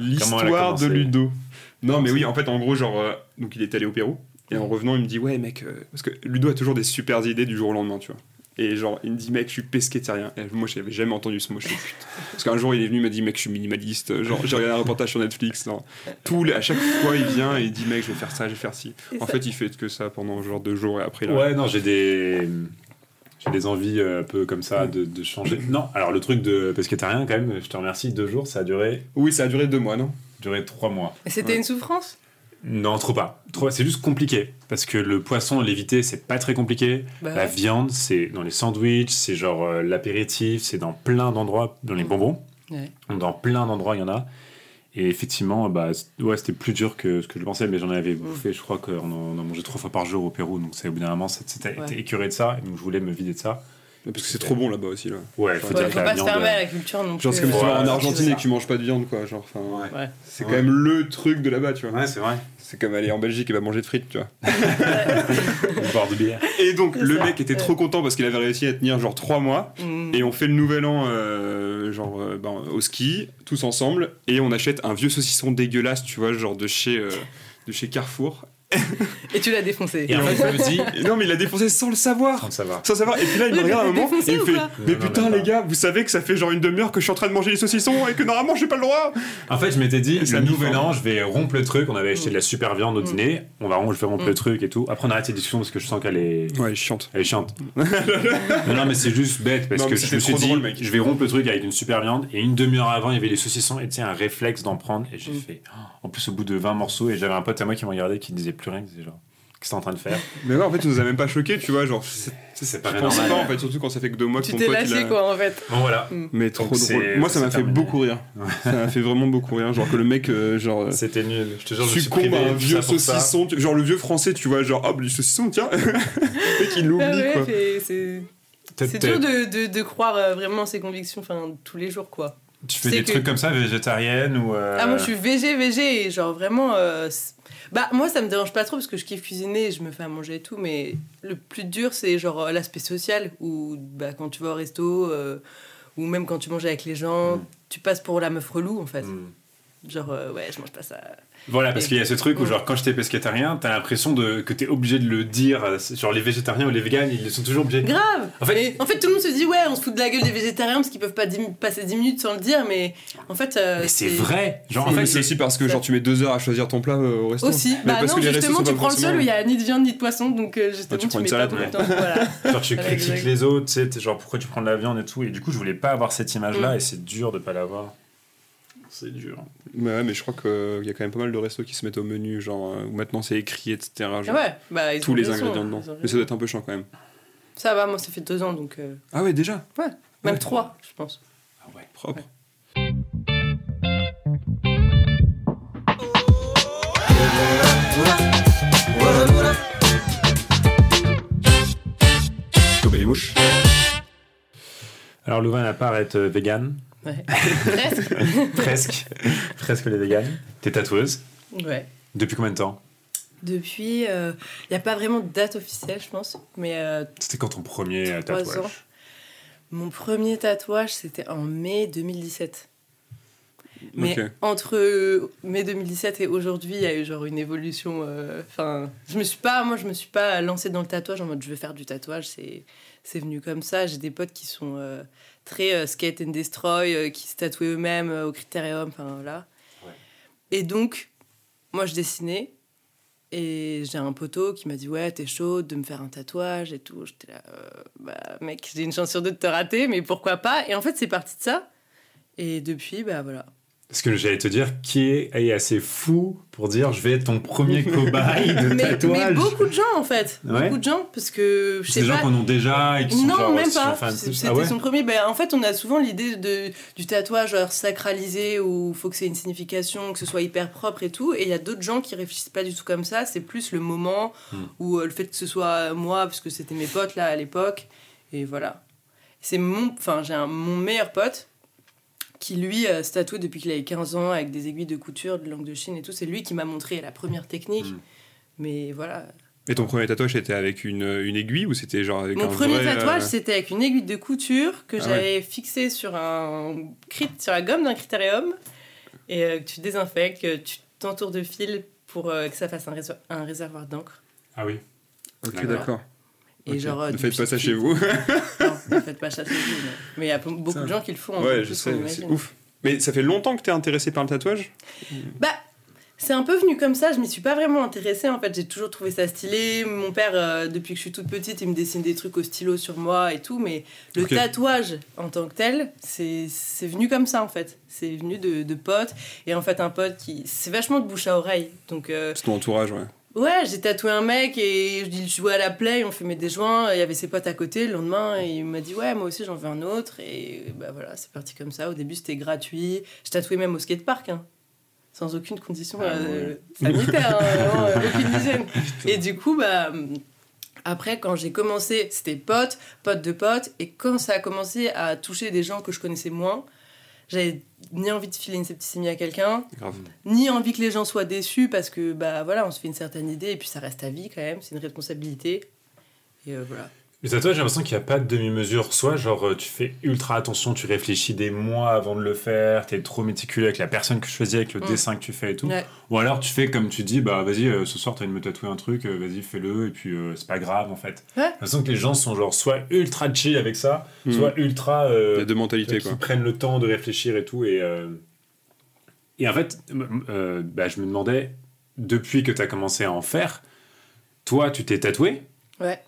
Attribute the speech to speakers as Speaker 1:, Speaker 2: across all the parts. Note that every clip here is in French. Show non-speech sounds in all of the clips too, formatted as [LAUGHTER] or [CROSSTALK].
Speaker 1: L'histoire de Ludo. Non, mais oui, en fait, en gros, genre, euh, donc il est allé au Pérou. Et en revenant, il me dit, ouais, mec, euh, parce que Ludo a toujours des super idées du jour au lendemain, tu vois. Et genre, il me dit, mec, je suis pesquétarien. Et moi, j'avais jamais entendu ce mot. Je putain. Parce qu'un jour, il est venu, il m'a dit, mec, je suis minimaliste. Genre, j'ai regardé un reportage sur Netflix. Non. Les- à chaque fois, il vient et il dit, mec, je vais faire ça, je vais faire ci.
Speaker 2: Et
Speaker 1: En
Speaker 2: ça-
Speaker 1: fait, il fait que ça pendant genre deux jours et après, là.
Speaker 3: Ouais, non, j'ai des. J'ai des envies euh, un peu comme ça de, de changer. Non, alors le truc de pesquétarien, quand même, je te remercie, deux jours, ça a duré,
Speaker 1: Oui, ça a duré deux mois, non?
Speaker 3: Duré trois mois.
Speaker 2: Et C'était
Speaker 1: Ouais.
Speaker 2: une souffrance?
Speaker 3: Non, trop pas. Trop, c'est juste compliqué. Parce que le poisson, l'éviter, c'est pas très compliqué.
Speaker 2: Bah
Speaker 3: La
Speaker 2: ouais.
Speaker 3: viande, c'est dans les sandwichs, c'est genre euh, l'apéritif, c'est dans plein d'endroits, dans les bonbons.
Speaker 2: Ouais.
Speaker 3: Dans plein d'endroits, il y en a. Et effectivement, bah, ouais, c'était plus dur que ce que je pensais, mais j'en avais bouffé, je crois qu'on en, en mangeait trois fois par jour au Pérou, donc c'est au bout d'un moment, c'était
Speaker 2: Ouais.
Speaker 3: été écuré de ça, et donc je voulais me vider de ça.
Speaker 1: Parce que c'est trop bon là-bas aussi, là.
Speaker 3: Ouais, il faut
Speaker 2: Ouais,
Speaker 3: dire
Speaker 2: faut
Speaker 3: que la
Speaker 2: pas se
Speaker 3: viande,
Speaker 2: fermer à
Speaker 3: euh,
Speaker 2: la culture non plus.
Speaker 1: Genre, c'est comme si tu vas en Argentine et que tu manges pas de viande, quoi. Genre,
Speaker 2: Ouais.
Speaker 1: c'est
Speaker 3: Ouais.
Speaker 1: quand même le truc de là-bas, tu vois.
Speaker 3: Ouais, c'est vrai.
Speaker 1: C'est comme aller en Belgique et va manger de frites, tu vois. [LAUGHS]
Speaker 3: Boire de bière.
Speaker 1: Et donc, le
Speaker 2: ça.
Speaker 1: mec était trop content parce qu'il avait réussi à tenir genre trois mois.
Speaker 2: Mm.
Speaker 1: Et on fait le nouvel an, euh, genre, euh, ben, au ski, tous ensemble. Et on achète un vieux saucisson dégueulasse, tu vois, genre de chez, euh, de chez Carrefour. [LAUGHS]
Speaker 2: Et tu l'as défoncé.
Speaker 3: Et en fait, me
Speaker 1: non, mais il l'a défoncé sans le savoir.
Speaker 3: sans le savoir.
Speaker 1: Sans savoir. Et puis là, il me regarde un moment et il fait Mais putain, les
Speaker 3: pas.
Speaker 1: gars, vous savez que ça fait genre une demi-heure que je suis en train de manger les saucissons et que normalement j'ai pas le droit
Speaker 3: En fait, je m'étais dit,
Speaker 1: ça
Speaker 3: le nouvel an, je vais rompre le truc. On avait acheté de la super viande au
Speaker 2: Mm.
Speaker 3: dîner. On va rompre, je vais rompre
Speaker 2: Mm.
Speaker 3: le truc et tout. Après, on arrête cette discussion parce que je sens qu'elle est,
Speaker 1: Ouais, chiante.
Speaker 3: elle est chiante. [LAUGHS] non, non, mais c'est juste bête parce
Speaker 1: Non,
Speaker 3: que je me suis dit,
Speaker 1: drôle, mec.
Speaker 3: je vais rompre le truc avec une super viande. Et une demi-heure avant, il y avait les saucissons et tu sais, un réflexe d'en prendre. Et j'ai
Speaker 2: Mm.
Speaker 3: fait, oh, en plus, au bout de 20 morceaux, et j'avais un pote à moi qui me regardait qui disait plus rien. Disait genre, qu'est-ce que t'es en train de faire [LAUGHS]
Speaker 1: Mais ouais, en fait, ça nous a même pas choqué, tu vois. Genre, c'est-
Speaker 3: C'est pas normal.
Speaker 1: pas en fait, surtout quand ça fait que deux mois que
Speaker 2: Tu
Speaker 1: ton
Speaker 2: t'es
Speaker 1: pote. il
Speaker 2: lâché
Speaker 1: a-
Speaker 2: quoi en fait.
Speaker 3: Bon, voilà.
Speaker 1: Mais trop
Speaker 3: Donc, c'est-
Speaker 1: drôle. Moi, ça
Speaker 3: c'est
Speaker 1: m'a fait
Speaker 3: terminé.
Speaker 1: beaucoup rire. Ça m'a fait vraiment beaucoup rire. Genre que le mec, euh, genre. euh,
Speaker 3: C'était nul. Je te jure, je suis
Speaker 1: succombe
Speaker 3: privé
Speaker 1: à un vieux saucisson, tu- genre le vieux français, tu vois, genre hop, du saucisson, tiens, [LAUGHS] et qu'il l'oublie
Speaker 2: Ah ouais,
Speaker 1: quoi.
Speaker 2: c'est- c'est c'est dur de, de, de croire euh, vraiment en ses convictions enfin, tous les jours quoi.
Speaker 3: Tu fais des
Speaker 2: que-
Speaker 3: trucs comme ça, végétarienne ou. euh,
Speaker 2: Ah moi je suis végé végé et genre vraiment euh, bah moi ça me dérange pas trop parce que je kiffe cuisiner je me fais à manger et tout mais le plus dur c'est genre euh, l'aspect social où bah quand tu vas au resto euh, ou même quand tu manges avec les gens
Speaker 3: Mm.
Speaker 2: tu passes pour la meuf relou en fait
Speaker 3: hmm.
Speaker 2: genre ouais je mange pas ça
Speaker 3: Voilà, parce qu'il y a ce truc où, genre, quand j'étais pescétarien, t'as l'impression de, que t'es obligé de le dire. Genre, les végétariens ou les véganes, ils sont toujours obligés.
Speaker 2: grave
Speaker 3: En fait-
Speaker 2: en fait tout le monde se dit ouais on se fout de la gueule des végétariens parce qu'ils peuvent pas dix- passer 10 minutes sans le dire mais en fait euh,
Speaker 3: Mais c'est vrai. Genre, en fait, c'est
Speaker 1: aussi parce que genre tu mets deux heures à choisir ton plat euh, au resto.
Speaker 2: aussi
Speaker 1: Mais
Speaker 2: bah
Speaker 1: parce
Speaker 2: non
Speaker 1: que les
Speaker 2: justement tu prends le seul où il y a ni de viande ni de poisson donc euh, justement
Speaker 1: tu
Speaker 2: tu,
Speaker 1: prends une
Speaker 2: mets
Speaker 1: salade,
Speaker 2: pas
Speaker 3: ouais.
Speaker 2: temps voilà [LAUGHS]
Speaker 3: genre, tu critiques les autres, tu sais, genre, pourquoi tu prends de la viande et tout. Et du coup, je voulais pas avoir cette image-là
Speaker 2: Mm.
Speaker 3: et c'est dur de pas l'avoir. C'est dur.
Speaker 1: Mais ouais, mais je crois qu'il y a quand même pas mal de restos qui se mettent au menu, genre euh, où maintenant c'est écrit, etc. genre,
Speaker 2: ouais bah ils
Speaker 1: tous les ingrédients dedans. Mais ça doit être un peu chiant quand même.
Speaker 2: Ça va, moi ça fait deux ans donc. euh,
Speaker 1: Ah ouais, déjà?
Speaker 2: Même
Speaker 1: Ouais.
Speaker 2: trois, je pense.
Speaker 3: Ah ouais.
Speaker 1: Propre. Mouches.
Speaker 3: Alors, Louvain, à part être euh, vegan,
Speaker 2: Ouais. Presque. [LAUGHS]
Speaker 3: presque, presque les véganes, t'es tatoueuse.
Speaker 2: Ouais.
Speaker 3: Depuis combien de temps?
Speaker 2: Depuis, il n'y a pas vraiment de date officielle, je pense. Mais euh,
Speaker 3: C'était quand ton premier euh, tatouage?
Speaker 2: ans. mon premier tatouage, c'était en mai 2017. Mais entre euh, mai 2017 et aujourd'hui, il y a eu genre une évolution. euh, Enfin, je me suis pas, moi, je me suis pas lancée dans le tatouage en mode je veux faire du tatouage. C'est, c'est venu comme ça. J'ai des potes qui sont euh, très euh, skate and destroy, euh, qui se tatouaient eux-mêmes euh, au critérium. Enfin voilà.
Speaker 3: Ouais.
Speaker 2: Et donc, moi, je dessinais. Et j'ai un poteau qui m'a dit Ouais, t'es chaud de me faire un tatouage et tout. J'étais là, euh, bah, mec, j'ai une chance sur deux de te rater, mais pourquoi pas? Et en fait, c'est parti de ça. Et depuis, bah voilà.
Speaker 3: Parce que j'allais te dire, qui est, est assez fou pour dire je vais être ton premier cobaye de
Speaker 2: mais, [LAUGHS] mais
Speaker 3: tatouage
Speaker 2: beaucoup de gens, en fait.
Speaker 3: Ouais.
Speaker 2: Beaucoup de gens, parce que
Speaker 3: C'est des gens qu'on a déjà et qui sont
Speaker 2: non,
Speaker 3: genre,
Speaker 2: même pas. C'était
Speaker 3: Ah ouais
Speaker 2: son premier. Ben, en fait, on a souvent l'idée du tatouage sacralisé où il faut que c'est une signification, que ce soit hyper propre et tout. Et il y a d'autres gens qui réfléchissent pas du tout comme ça. C'est plus le moment
Speaker 3: Hmm.
Speaker 2: ou euh, le fait que ce soit moi, parce que c'était mes potes là à l'époque. Et voilà. C'est mon. Enfin, j'ai mon meilleur pote qui lui euh, se tatoue depuis qu'il avait 15 ans avec des aiguilles de couture, de langue de Chine et tout. C'est lui qui m'a montré la première technique.
Speaker 3: Hmm.
Speaker 2: Mais voilà,
Speaker 1: Et ton premier tatouage c'était avec une, une aiguille ou c'était genre avec
Speaker 2: Mon
Speaker 1: un
Speaker 2: premier
Speaker 1: vrai,
Speaker 2: tatouage,
Speaker 1: euh,
Speaker 2: c'était avec une aiguille de couture que
Speaker 1: Ah
Speaker 2: j'avais fixée sur un crit- sur la gomme d'un critérium. et euh, que tu désinfectes, que tu t'entoures de fil pour euh, que ça fasse un, réser- un réservoir d'encre.
Speaker 3: Ah oui.
Speaker 1: Ok,
Speaker 3: D'accord.
Speaker 1: d'accord.
Speaker 2: Et
Speaker 1: Ok.
Speaker 2: genre, euh,
Speaker 1: ne faites pas ça chez vous. [LAUGHS]
Speaker 2: Non, ne faites pas ça chez vous. Mais il y a beaucoup
Speaker 1: Putain.
Speaker 2: de gens qui le font. hein,
Speaker 1: ouais, je sais, c'est ouf. Mais ça fait longtemps que t'es intéressé par le tatouage
Speaker 2: Bah, c'est un peu venu comme ça, je m'y suis pas vraiment intéressée en fait, j'ai toujours trouvé ça stylé. Mon père, euh, depuis que je suis toute petite, il me dessine des trucs au stylo sur moi et tout, mais le tatouage en tant que tel, c'est c'est venu comme ça en fait. C'est venu de, de potes, et en fait, un pote qui. C'est vachement de bouche à oreille. Donc, euh,
Speaker 1: C'est ton entourage, ouais.
Speaker 2: Ouais, j'ai tatoué un mec et je dis, je jouais à la play, on fumait des joints, il y avait ses potes à côté. Le lendemain, il m'a dit, ouais, moi aussi j'en veux un autre, et bah voilà, c'est parti comme ça. Au début, c'était gratuit. Je tatouais même au skatepark, hein, sans aucune condition
Speaker 3: Ah
Speaker 2: euh, sanitaire, hein, [LAUGHS] euh, aucune hygiène. [LAUGHS] Et du coup, bah. Après, quand j'ai commencé, c'était pote, pote de pote, et quand ça a commencé à toucher des gens que je connaissais moins, j'avais ni envie de filer une septicémie à quelqu'un, ni envie que les gens soient déçus parce que bah voilà, on se fait une certaine idée et puis ça reste à vie quand même, c'est une responsabilité. Et euh, voilà.
Speaker 3: Les tatouages, j'ai l'impression qu'il n'y a pas de demi-mesure. Soit, genre, euh, tu fais ultra attention, tu réfléchis des mois avant de le faire, t'es trop méticuleux avec la personne que tu choisis, avec le
Speaker 2: Mm.
Speaker 3: dessin que tu fais et tout.
Speaker 2: Ouais.
Speaker 3: Ou alors, tu fais comme tu dis, bah vas-y, euh, ce soir, t'as envie de me tatouer un truc, euh, vas-y, fais-le, et puis euh, c'est pas grave en fait.
Speaker 2: Ouais.
Speaker 3: J'ai l'impression que les gens sont genre soit ultra chill avec ça,
Speaker 1: Mm.
Speaker 3: soit ultra. euh,
Speaker 1: a deux mentalités,
Speaker 3: qui
Speaker 1: quoi.
Speaker 3: prennent le temps de réfléchir et tout. Et, euh, et en fait, euh, bah, je me demandais, depuis que tu as commencé à en faire, toi, tu t'es tatoué?
Speaker 2: Ouais.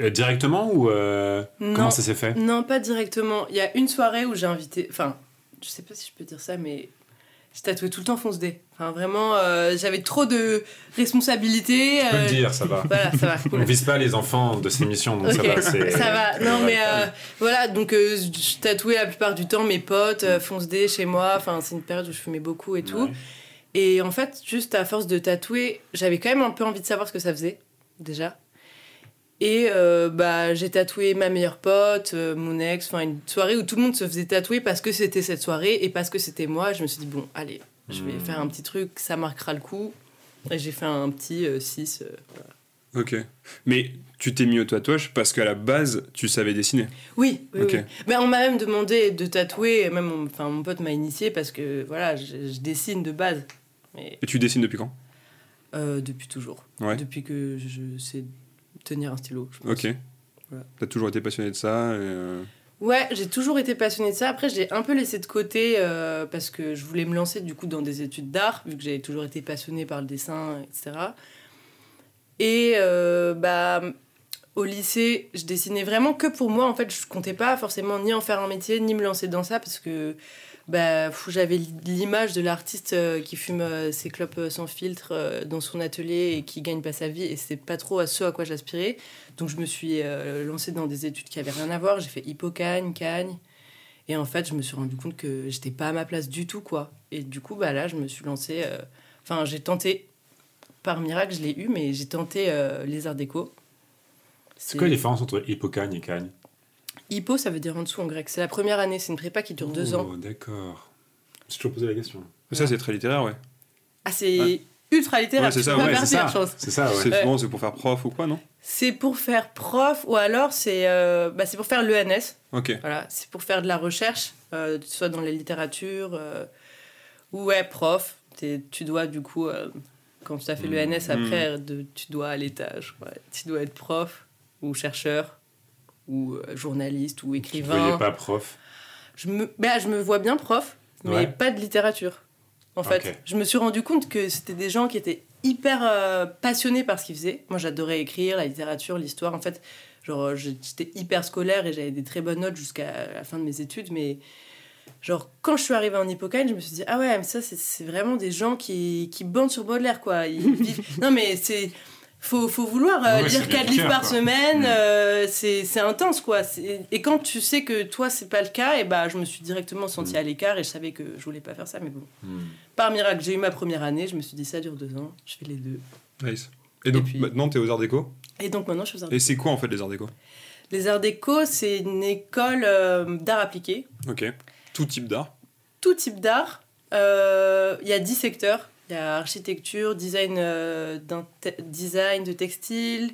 Speaker 3: Euh, directement ou euh,
Speaker 2: Non.
Speaker 3: comment ça s'est fait?
Speaker 2: Non, pas directement. Il y a une soirée où j'ai invité. Enfin, je sais pas si je peux dire ça, mais j'ai tatoué tout le temps fonce D. Enfin, vraiment, euh, j'avais trop de responsabilités.
Speaker 3: Tu peux
Speaker 2: euh,
Speaker 3: le dire, ça va.
Speaker 2: Voilà, ça va.
Speaker 3: On vise pas les enfants de cette émission, donc ça va.
Speaker 2: ça va. Non, mais euh, voilà, donc euh, je tatouais la plupart du temps mes potes, euh, fonce D chez moi. Enfin, c'est une période où je fumais beaucoup et tout.
Speaker 3: Ouais.
Speaker 2: Et en fait, juste à force de tatouer, j'avais quand même un peu envie de savoir ce que ça faisait, déjà. Et euh, bah, j'ai tatoué ma meilleure pote, euh, mon ex, enfin une soirée où tout le monde se faisait tatouer parce que c'était cette soirée et parce que c'était moi. Je me suis dit, bon, allez, je vais
Speaker 3: Hmm.
Speaker 2: faire un petit truc, ça marquera le coup. Et j'ai fait un petit 6.
Speaker 1: Ok. Mais tu t'es mis au tatouage parce qu'à la base, tu savais dessiner.
Speaker 2: Oui, oui. Mais on m'a même demandé de tatouer, même mon, enfin, mon pote m'a initié parce que voilà, je, je dessine de base. Mais
Speaker 1: Et tu dessines depuis quand?
Speaker 2: Euh, depuis toujours.
Speaker 1: Ouais.
Speaker 2: Depuis que je sais tenir un stylo. je pense.
Speaker 1: Ok.
Speaker 2: Voilà.
Speaker 1: T'as toujours été passionné de ça et, euh,
Speaker 2: Ouais, j'ai toujours été passionnée de ça. Après, je l'ai un peu laissé de côté euh, parce que je voulais me lancer du coup dans des études d'art, vu que j'avais toujours été passionnée par le dessin, etc. Et euh, bah, au lycée, je dessinais vraiment que pour moi. En fait, je comptais pas forcément ni en faire un métier, ni me lancer dans ça parce que bah, j'avais l'image de l'artiste euh, qui fume euh, ses clopes euh, sans filtre dans son atelier et qui gagne pas sa vie. Et c'est pas trop à ce à quoi j'aspirais. Donc je me suis lancée dans des études qui avaient rien à voir. J'ai fait hippocagne, cagne. Et en fait, je me suis rendu compte que j'étais pas à ma place du tout, quoi. Et du coup, bah là, je me suis lancée. euh, Enfin, j'ai tenté. Par miracle, je l'ai eu, mais j'ai tenté euh, les arts déco.
Speaker 3: C'est quoi la différence entre hippocagne et cagne?
Speaker 2: Hippo, ça veut dire en dessous en grec. C'est la première année, c'est une prépa qui dure deux ans.
Speaker 3: Oh, d'accord. J'ai toujours posé la question.
Speaker 1: Ça, c'est très littéraire, ouais.
Speaker 2: Ah, c'est
Speaker 1: Ouais.
Speaker 2: ultra littéraire.
Speaker 1: Ouais, c'est ça, ouais,
Speaker 3: ça. C'est ça, ouais.
Speaker 1: C'est
Speaker 2: Ouais.
Speaker 1: souvent c'est pour faire prof ou quoi, non?
Speaker 2: C'est pour faire prof ou alors c'est euh, bah, c'est pour faire l'ENS.
Speaker 1: Ok.
Speaker 2: Voilà, c'est pour faire de la recherche, euh, soit dans la littérature euh, ou ouais, prof. T'es- tu dois du coup, euh, quand tu as fait
Speaker 3: Mmh.
Speaker 2: l'ENS après, de, tu dois à l'étage. ouais. Tu dois être prof ou chercheur ou euh, journaliste ou
Speaker 3: Tu ne
Speaker 2: écrivain.
Speaker 3: voyais pas prof.
Speaker 2: Je me, bah, je me vois bien prof, mais
Speaker 3: Ouais.
Speaker 2: pas de littérature. En fait, je me suis rendu compte que c'était des gens qui étaient hyper euh, passionnés par ce qu'ils faisaient. Moi, j'adorais écrire, la littérature, l'histoire. En fait, genre, euh, j'étais hyper scolaire et j'avais des très bonnes notes jusqu'à la fin de mes études. Mais, genre, quand je suis arrivée en hippocane, je me suis dit, ah ouais, mais ça, c'est- c'est vraiment des gens qui, qui bandent sur Baudelaire, quoi. Ils [LAUGHS] vivent- non, mais c'est. Faut, faut vouloir euh,
Speaker 3: Ouais,
Speaker 2: lire
Speaker 3: bien
Speaker 2: 4
Speaker 3: du
Speaker 2: livres
Speaker 3: cœur,
Speaker 2: par
Speaker 3: quoi.
Speaker 2: semaine,
Speaker 3: Mm.
Speaker 2: euh, c'est c'est intense quoi. Et quand tu sais que toi c'est pas le cas, et bah je me suis directement sentie
Speaker 3: Mm.
Speaker 2: à l'écart et je savais que je voulais pas faire ça. Mais bon,
Speaker 3: Hmm.
Speaker 2: par miracle, j'ai eu ma première année, je me suis dit ça dure deux ans, je fais les deux.
Speaker 1: Nice. Et donc
Speaker 2: Et puis-
Speaker 1: maintenant, t'es aux arts déco?
Speaker 2: Et donc maintenant je fais ça.
Speaker 1: Et c'est quoi en fait les arts déco?
Speaker 2: Les arts déco, c'est une école euh, d'art appliqué,
Speaker 1: Ok. Tout type d'art?
Speaker 2: Tout type d'art. Euh, Il y a 10 secteurs. Il y a architecture, design, euh, design de textile,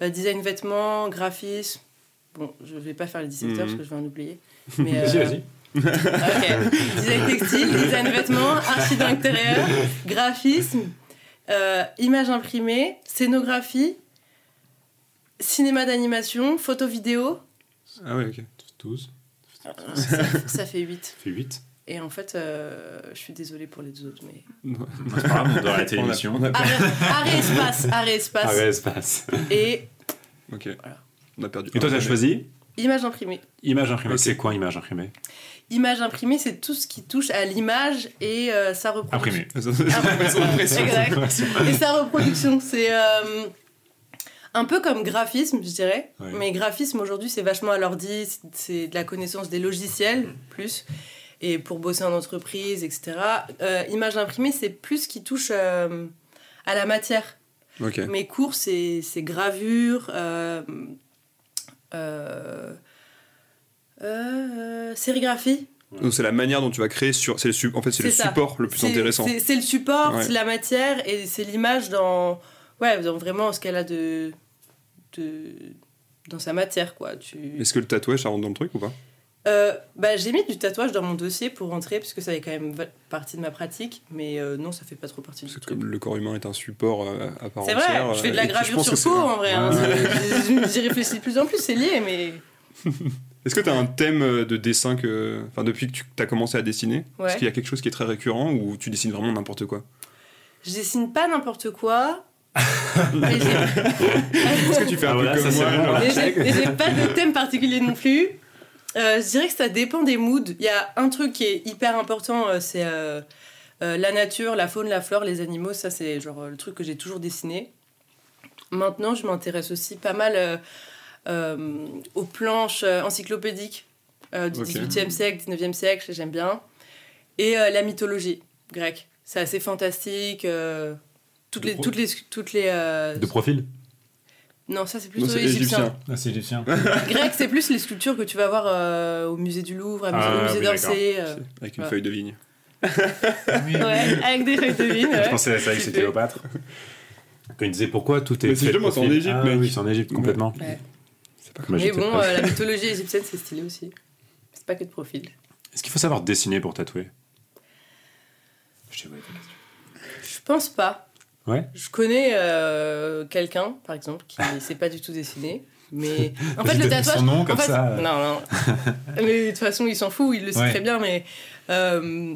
Speaker 2: euh, design vêtements, graphisme. Bon, je vais pas faire les 10 secteurs
Speaker 1: Mhm.
Speaker 2: parce que je vais en oublier. [LAUGHS] Mais,
Speaker 3: Vas-y,
Speaker 2: euh,
Speaker 3: vas-y.
Speaker 2: Ok. Design textile, design vêtements, archi d'intérieur, graphisme, euh, image imprimée, scénographie, cinéma d'animation, photo vidéo.
Speaker 1: Ah ouais, ok.
Speaker 3: 12,
Speaker 2: Ça, ça fait 8.
Speaker 3: ça fait 8.
Speaker 2: Et en fait, euh, je suis désolée pour les autres, mais.
Speaker 3: C'est pas grave, on doit arrêter l'émission.
Speaker 2: Arrêt, arrêt espace, arrêt espace.
Speaker 3: Ah ouais, espace.
Speaker 2: Et
Speaker 1: Ok.
Speaker 2: Voilà.
Speaker 1: On a perdu.
Speaker 3: Et toi, t'as choisi
Speaker 2: image imprimée.
Speaker 3: Image imprimée. C'est quoi image imprimée
Speaker 2: Image imprimée, c'est tout ce qui touche à l'image et euh, sa reproduction.
Speaker 3: Imprimée.
Speaker 2: Ah. Exact. Et sa reproduction, c'est euh, un peu comme graphisme, je dirais. Mais graphisme, aujourd'hui, c'est vachement à l'ordi, c'est- c'est de la connaissance des logiciels, plus. Et pour bosser en entreprise, etc. Euh, image imprimée, c'est plus ce qui touche euh, à la matière.
Speaker 1: Ok.
Speaker 2: Mes cours, c'est gravure, euh, euh, sérigraphie.
Speaker 1: Donc c'est la manière dont tu vas créer sur. C'est en fait c'est le
Speaker 2: ça.
Speaker 1: support le plus intéressant.
Speaker 2: C'est c'est le support,
Speaker 1: Ouais.
Speaker 2: c'est la matière et c'est l'image dans, ouais, dans vraiment ce qu'elle a de, de, dans sa matière, quoi. Tu...
Speaker 1: Est-ce que le tatouage ça rentre dans le truc ou pas?
Speaker 2: Euh, bah, j'ai mis du tatouage dans mon dossier pour rentrer, puisque ça fait quand même partie de ma pratique, mais euh, non, ça fait pas trop partie du
Speaker 1: Parce que
Speaker 2: truc.
Speaker 1: comme le corps humain est un support euh, à part
Speaker 2: C'est vrai, je fais de
Speaker 1: euh,
Speaker 2: la gravure sur
Speaker 1: que
Speaker 2: peau en vrai. hein. J'y réfléchis de plus en plus, c'est lié, mais [LAUGHS]
Speaker 1: Est-ce que tu as un thème de dessin que. Enfin, depuis que tu as commencé à dessiner
Speaker 2: Ouais.
Speaker 1: Est-ce qu'il y a quelque chose qui est très récurrent ou tu dessines vraiment n'importe quoi?
Speaker 2: Je dessine pas n'importe quoi. [LAUGHS]
Speaker 1: Est-ce que tu fais un
Speaker 3: Ah,
Speaker 1: peu
Speaker 3: voilà,
Speaker 1: comme
Speaker 3: ça,
Speaker 1: moi
Speaker 3: bon,
Speaker 2: j'ai pas de thème particulier non plus. Euh, je dirais que ça dépend des moods. Il y a un truc qui est hyper important, euh, c'est euh, la nature, la faune, la flore, les animaux. Ça, c'est genre le truc que j'ai toujours dessiné. Maintenant, je m'intéresse aussi pas mal aux planches encyclopédiques du
Speaker 1: Ok.
Speaker 2: 18e siècle, 19e siècle, j'aime bien. Et la mythologie grecque. C'est assez fantastique. toutes,
Speaker 3: De
Speaker 2: les, toutes les. Toutes les
Speaker 3: De profil?
Speaker 2: Non, ça c'est plutôt égyptien.
Speaker 1: égyptien.
Speaker 3: Ah, c'est égyptien. [LAUGHS]
Speaker 2: Grec, c'est plus les sculptures que tu vas voir euh, au musée du Louvre, à musée-
Speaker 3: Ah,
Speaker 2: au musée
Speaker 3: oui,
Speaker 2: d'Orsay. euh,
Speaker 1: Avec une
Speaker 2: Ouais.
Speaker 1: feuille de vigne.
Speaker 2: ouais, avec des feuilles de vigne.
Speaker 3: Je pensais à ça c'est. Quand il disait pourquoi tout est.
Speaker 1: Mais c'est justement, c'est en. Égypte,
Speaker 3: Ah
Speaker 1: mec.
Speaker 3: Oui, c'est en Égypte, complètement.
Speaker 1: C'est pas
Speaker 2: Mais bon,
Speaker 3: pas-
Speaker 2: euh, la mythologie égyptienne, c'est stylé aussi. C'est pas que de profil.
Speaker 3: Est-ce qu'il faut savoir dessiner pour tatouer? Je sais pas ta question.
Speaker 2: Je pense pas.
Speaker 3: Ouais
Speaker 2: Je connais euh, quelqu'un, par exemple, qui [LAUGHS] ne sait pas du tout dessiner. Mais [LAUGHS] en fait, le tatouage.
Speaker 3: son nom,
Speaker 2: en
Speaker 3: comme
Speaker 2: fait-
Speaker 3: ça.
Speaker 2: Non, non. [LAUGHS] mais de toute façon, il s'en fout, il le sait
Speaker 3: Ouais.
Speaker 2: très bien. Mais euh,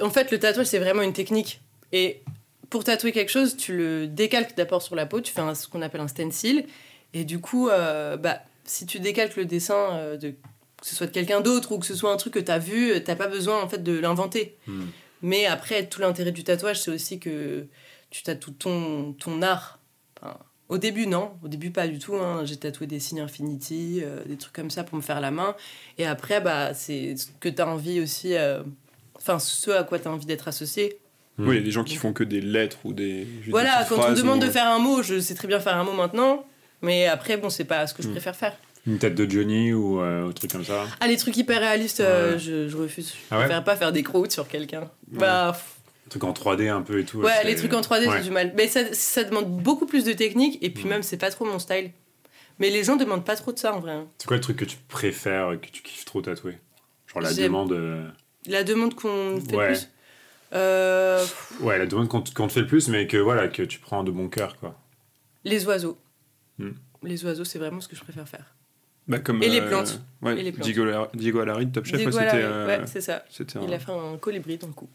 Speaker 2: en fait, le tatouage, c'est vraiment une technique. Et pour tatouer quelque chose, tu le décalques d'abord sur la peau, tu fais un- ce qu'on appelle un stencil. Et du coup, euh, bah, si tu décalques le dessin, euh, de, que ce soit de quelqu'un d'autre ou que ce soit un truc que tu as vu, tu n'as pas besoin en fait, de l'inventer.
Speaker 3: Hmm.
Speaker 2: Mais après, tout l'intérêt du tatouage, c'est aussi que tu tatoues ton, ton art. Enfin, au début, non. Au début, pas du tout. hein. J'ai tatoué des signes Infinity, euh, des trucs comme ça pour me faire la main. Et après, bah, c'est ce que tu as envie aussi. euh, Enfin, ce à quoi tu as envie d'être associé.
Speaker 1: Oui, il y a des gens qui font que des lettres ou des.
Speaker 2: Voilà, quand on me demande
Speaker 1: ou-
Speaker 2: de faire un mot, je sais très bien faire un mot maintenant. Mais après, bon, c'est pas ce que je
Speaker 1: Mm.
Speaker 2: préfère faire.
Speaker 3: Une tête de Johnny ou euh, un truc comme ça
Speaker 2: Ah, les trucs hyper réalistes, euh,
Speaker 3: Ouais.
Speaker 2: je, je refuse. Je
Speaker 3: Ah ouais
Speaker 2: préfère pas faire des croûtes sur quelqu'un. Bah, pff,
Speaker 3: Un truc en 3D un peu et tout.
Speaker 2: Ouais, les trucs en 3D,
Speaker 3: Ouais.
Speaker 2: j'ai du mal. Mais ça, ça demande beaucoup plus de technique, et puis même, c'est pas trop mon style. Mais les gens demandent pas trop de ça en vrai. hein.
Speaker 3: C'est quoi le truc que tu préfères, que tu kiffes trop tatouer? Genre la demande. euh,
Speaker 2: La demande qu'on fait
Speaker 3: Ouais.
Speaker 2: le plus. Euh,
Speaker 3: Ouais, la demande qu'on te, fait le plus, mais que voilà, que tu prends de bon cœur, quoi.
Speaker 2: les oiseaux.
Speaker 3: Mm.
Speaker 2: Les oiseaux, c'est vraiment ce que je préfère faire.
Speaker 1: Bah, comme,
Speaker 2: Et les
Speaker 1: euh,
Speaker 2: plantes.
Speaker 1: Ouais,
Speaker 2: Et les plantes.
Speaker 1: Diego, Diego Alari de Top Chef, c'était. Euh,
Speaker 2: ouais, c'est ça. Il
Speaker 1: un-
Speaker 2: a fait un colibri dans le cou.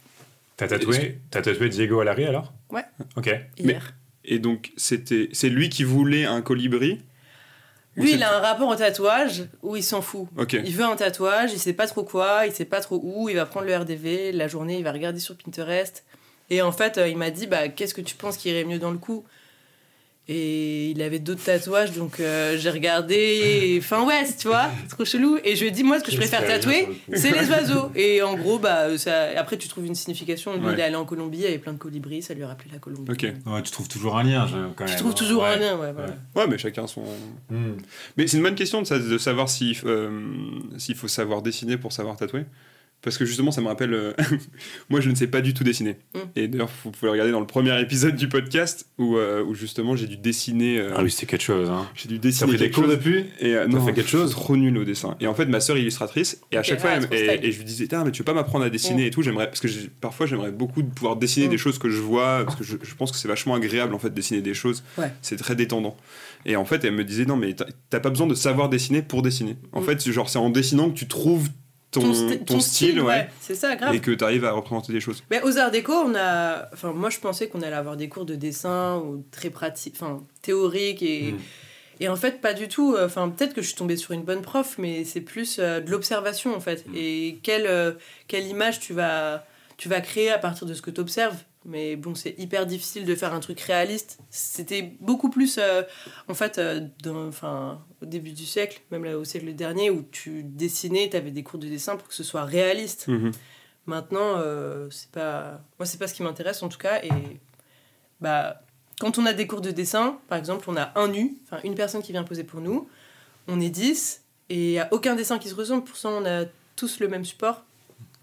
Speaker 3: T'as tatoué, t'as tatoué Diego Alari alors?
Speaker 2: Ouais.
Speaker 3: Ok.
Speaker 2: Hier.
Speaker 1: Et donc, c'était, c'est lui qui voulait un colibri?
Speaker 2: Lui, il a un rapport au tatouage où il s'en fout.
Speaker 1: Ok.
Speaker 2: Il veut un tatouage, il sait pas trop quoi, il sait pas trop où, il va prendre le RDV, la journée, il va regarder sur Pinterest. Et en fait, euh, il m'a dit bah, Qu'est-ce que tu penses qui irait mieux dans le cou Et il avait d'autres tatouages, donc euh, j'ai regardé. [LAUGHS] Enfin, ouais, tu vois, c'est trop chelou. Et je lui ai dit Moi, ce que je préfère tatouer,
Speaker 3: coup.
Speaker 2: c'est les oiseaux. Et en gros, bah, ça... après, tu trouves une signification. Lui,
Speaker 1: Ouais.
Speaker 2: il est allé en Colombie, il y avait plein de colibris, ça lui a rappelé la Colombie.
Speaker 1: Ok.
Speaker 3: Ouais, tu trouves toujours un lien, je- quand même.
Speaker 2: Tu trouves
Speaker 3: hein,
Speaker 2: toujours
Speaker 3: ouais.
Speaker 2: un lien, ouais, voilà.
Speaker 3: Ouais.
Speaker 1: Ouais, mais chacun son.
Speaker 3: Hmm.
Speaker 1: Mais c'est une bonne question de, sa- de savoir si, euh, s'il faut savoir dessiner pour savoir tatouer. Parce que justement, ça me rappelle. euh, [LAUGHS] moi, je ne sais pas du tout dessiner.
Speaker 2: Mm.
Speaker 1: Et d'ailleurs, vous pouvez regarder dans le premier épisode du podcast où, euh, où justement j'ai dû dessiner. euh,
Speaker 3: Ah oui, c'était quelque chose. Hein.
Speaker 1: J'ai dû
Speaker 3: T'as
Speaker 1: dessiner
Speaker 3: pris des
Speaker 1: quelque
Speaker 3: cours
Speaker 1: chose.
Speaker 3: depuis?
Speaker 1: Et euh,
Speaker 3: T'as
Speaker 1: non,
Speaker 3: fait quelque chose?
Speaker 1: trop nul au dessin. Et en fait, ma sœur est illustratrice. Et à chaque fois, elle- et, je lui disais, Tain, mais tu veux pas m'apprendre à dessiner
Speaker 2: Mm.
Speaker 1: et tout? J'aimerais parce que parfois j'aimerais beaucoup de pouvoir dessiner
Speaker 2: Mm.
Speaker 1: des choses que je vois parce que je, je pense que c'est vachement agréable en fait de dessiner des choses.
Speaker 2: Ouais.
Speaker 1: C'est très détendant. Et en fait, elle me disait non, mais t'as- pas besoin de savoir dessiner pour dessiner. En fait, c'est genre c'est en dessinant que tu trouves ton,
Speaker 2: sti-
Speaker 1: ton style, ouais,
Speaker 2: C'est ça, grave.
Speaker 1: et que tu arrives à représenter des choses.
Speaker 2: Mais aux arts déco, on a. Enfin, moi, je pensais qu'on allait avoir des cours de dessin ou très pratiques, enfin, théoriques et.
Speaker 3: Mm.
Speaker 2: Et en fait, pas du tout. Enfin, peut-être que je suis tombée sur une bonne prof, mais c'est plus euh, de l'observation, en fait.
Speaker 3: Mm.
Speaker 2: Et quelle, euh, quelle image tu vas, tu vas créer à partir de ce que tu observes. Mais bon, c'est hyper difficile de faire un truc réaliste. C'était beaucoup plus, euh, en fait, euh, dans- enfin, au début du siècle, même là, au siècle dernier, où tu dessinais, tu avais des cours de dessin pour que ce soit réaliste.
Speaker 1: Mhm.
Speaker 2: Maintenant, euh, c'est pas. Moi, c'est pas ce qui m'intéresse en tout cas. Et bah, quand on a des cours de dessin, par exemple, on a un nu, enfin une personne qui vient poser pour nous, on est 10, et il n'y a aucun dessin qui se ressemble, pourtant on a tous le même support.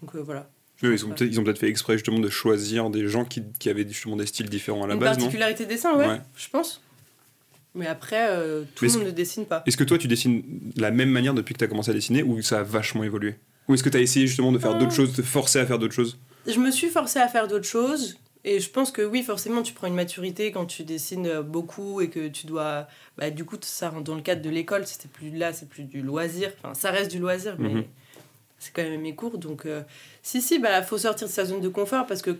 Speaker 2: Donc euh, voilà.
Speaker 1: Oui, ils ont peut-être ils ont peut-être fait exprès justement de choisir des gens qui, qui avaient justement des styles différents à la
Speaker 2: Une
Speaker 1: base, non
Speaker 2: particularité de dessin, ouais,
Speaker 1: Ouais.
Speaker 2: je pense. Mais après, euh, tout le monde ne dessine pas.
Speaker 1: Est-ce que toi, tu dessines de la même manière depuis que tu as commencé à dessiner ou ça a vachement évolué? Ou est-ce que tu as essayé justement de faire d'autres choses, de te forcer à faire d'autres choses?
Speaker 2: Je me suis forcée à faire d'autres choses. Et je pense que oui, forcément, tu prends une maturité quand tu dessines euh, beaucoup et que tu dois. Bah, du coup, ça rentre dans le cadre de l'école. C'était plus là, c'est plus du loisir. Enfin, ça reste du loisir, mais
Speaker 1: Mhm.
Speaker 2: C'est quand même mes cours. Donc, euh, si, si, bah, faut sortir de sa zone de confort parce que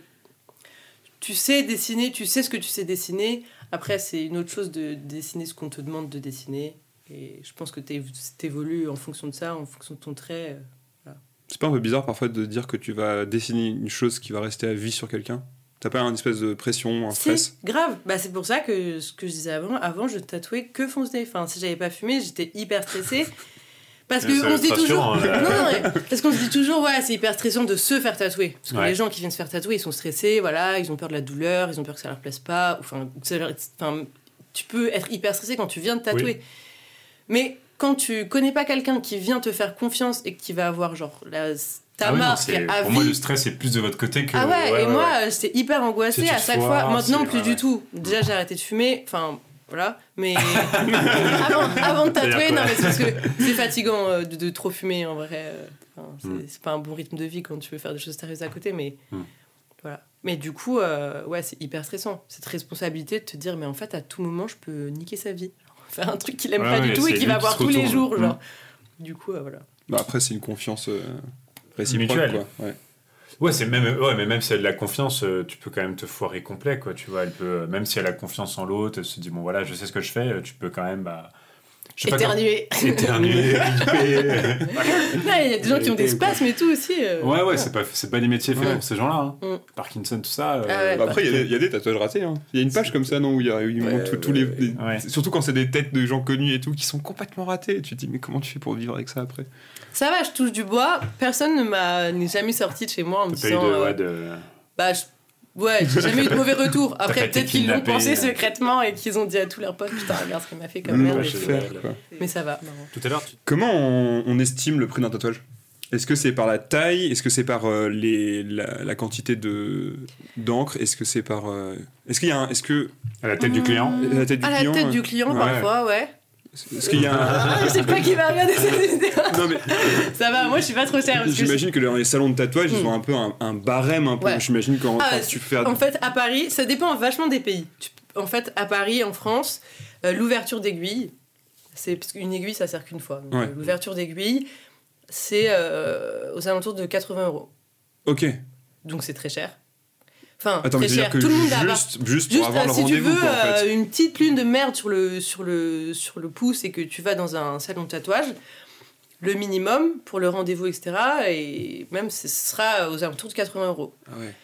Speaker 2: tu sais dessiner, tu sais ce que tu sais dessiner. Après, c'est une autre chose de dessiner ce qu'on te demande de dessiner. Et je pense que tu évolues en fonction de ça, en fonction de ton trait. euh.
Speaker 1: C'est pas un peu bizarre parfois de dire que tu vas dessiner une chose qui va rester à vie sur quelqu'un? T'as pas une espèce de pression, un stress?
Speaker 2: grave. Bah, c'est pour ça que ce que je disais avant, avant je tatouais que fonce nez. Enfin, si j'avais pas fumé, j'étais hyper stressée. [LAUGHS] Parce que on se dit toujours.
Speaker 3: hein.
Speaker 2: Non, non, mais- parce qu'on se dit toujours, ouais, c'est hyper stressant de se faire tatouer. Parce que
Speaker 3: Ouais.
Speaker 2: les gens qui viennent se faire tatouer, ils sont stressés, voilà, ils ont peur de la douleur, ils ont peur que ça leur plaise pas. Enfin, que ça leur- enfin, tu peux être hyper stressé quand tu viens de tatouer. Mais quand tu connais pas quelqu'un qui vient te faire confiance et qui va avoir genre la, ta
Speaker 3: Ah ouais, non,
Speaker 2: marque
Speaker 3: c'est-
Speaker 2: à
Speaker 3: pour moi,
Speaker 2: vie.
Speaker 3: le stress est plus de votre côté que.
Speaker 2: Ah ouais,
Speaker 3: ouais,
Speaker 2: et
Speaker 3: ouais,
Speaker 2: moi,
Speaker 3: ouais.
Speaker 2: euh, j'étais hyper angoissée à chaque fois.
Speaker 3: foires,
Speaker 2: Maintenant, plus du tout. Déjà, j'ai arrêté de fumer. Enfin, voilà. Mais [LAUGHS] avant, avant de tatouer, non, mais c'est parce que [LAUGHS] c'est fatigant euh, de, de trop fumer en vrai. euh, enfin, c'est
Speaker 3: Mm.
Speaker 2: pas un bon rythme de vie quand tu veux faire des choses sérieuses à côté, mais
Speaker 3: Mm.
Speaker 2: voilà. Mais du coup, euh, ouais, c'est hyper stressant. Cette responsabilité de te dire, mais en fait, à tout moment, je peux niquer sa vie. [LAUGHS] Faire un truc qu'il aime
Speaker 3: Ouais,
Speaker 2: pas du tout et qu'il va voir tous les jours.
Speaker 3: Mm.
Speaker 2: Genre. Du coup, euh, voilà.
Speaker 1: Bah après, c'est une confiance euh, réciproque,
Speaker 3: Mutuelle.
Speaker 1: quoi. Ouais.
Speaker 3: Ouais, c'est même, ouais, mais même si elle a de la confiance, euh, tu peux quand même te foirer complet, quoi. Tu vois, elle peut, même si elle a confiance en l'autre, elle se dit bon voilà, je sais ce que je fais, euh, tu peux quand même, bah, je sais pas comment-
Speaker 2: Éternuer. [LAUGHS]
Speaker 3: éternuer, [LAUGHS] gripper.
Speaker 2: Non, Il y a des gens qui ont des spasmes et tout aussi. euh.
Speaker 3: ouais, ouais, c'est pas, c'est pas des métiers faits
Speaker 1: Ouais.
Speaker 3: pour ces gens-là. hein.
Speaker 2: Mm.
Speaker 3: Parkinson, tout ça. euh,
Speaker 2: Ah ouais.
Speaker 1: Bah après, il y, a des- il y a des tatouages ratés. hein. Il y a une page comme ça, non, où il y a où ils
Speaker 2: Ouais,
Speaker 1: montrent tous- les. Surtout quand c'est des têtes de gens connus et tout qui sont complètement ratés. Et tu te dis, mais comment tu fais pour vivre avec ça après?
Speaker 2: Ça va, je touche du bois. Personne ne m'a n'est jamais sorti de chez moi en me disant.
Speaker 3: de,
Speaker 2: euh,
Speaker 3: ouais, de-
Speaker 2: Bah, je- ouais, j'ai jamais eu de mauvais retours. [LAUGHS]
Speaker 3: pas
Speaker 2: Après, peut-être qu'ils l'ont pensé
Speaker 3: euh.
Speaker 2: secrètement et qu'ils ont dit à tous leurs potes Putain, regarde ce qu'il m'a fait comme
Speaker 1: Mmh,
Speaker 2: merde. Mais ça va, marrant.
Speaker 3: Tout à l'heure, tu...
Speaker 1: Comment on, on estime le prix d'un tatouage? Est-ce que c'est par la taille? Est-ce que c'est par euh, les, la, la quantité de d'encre? Est-ce que c'est par euh, Est-ce qu'il y a un Est-ce que
Speaker 3: à la tête du client.
Speaker 2: Mmh,
Speaker 1: La tête du
Speaker 2: à
Speaker 1: client,
Speaker 2: la tête du client,
Speaker 1: Ouais.
Speaker 2: parfois, ouais.
Speaker 1: Est-ce qu'il y a un
Speaker 2: Ah, je sais pas qui va regarder cette [LAUGHS] vidéo.
Speaker 1: Non mais
Speaker 2: Ça va, moi je suis pas trop sérieuse. que
Speaker 1: j'imagine que dans les salons de tatouage, ils
Speaker 2: Mm.
Speaker 1: ont un peu un, un barème un peu.
Speaker 2: Ouais.
Speaker 1: J'imagine quand,
Speaker 2: Ah,
Speaker 1: quand tu fais
Speaker 2: En fait, à Paris, ça dépend vachement des pays. En fait, à Paris, en France, euh, l'ouverture d'aiguille, c'est parce qu'une aiguille, ça sert qu'une fois.
Speaker 1: Ouais.
Speaker 2: euh, L'ouverture d'aiguille, c'est euh, aux alentours de 80 euros.
Speaker 1: Ok.
Speaker 2: Donc c'est très cher. Enfin,
Speaker 1: Attends,
Speaker 2: très cher. Tout le monde a
Speaker 1: juste, juste pour avoir
Speaker 2: euh,
Speaker 1: le
Speaker 2: si tu
Speaker 1: rendez-vous,
Speaker 2: veux
Speaker 1: quoi, en fait.
Speaker 2: euh, une petite lune de merde sur le, sur, le, sur le pouce et que tu vas dans un salon de tatouage, le minimum pour le rendez-vous, etc. Et même ce sera aux alentours de 80 euros.
Speaker 1: Ah ouais.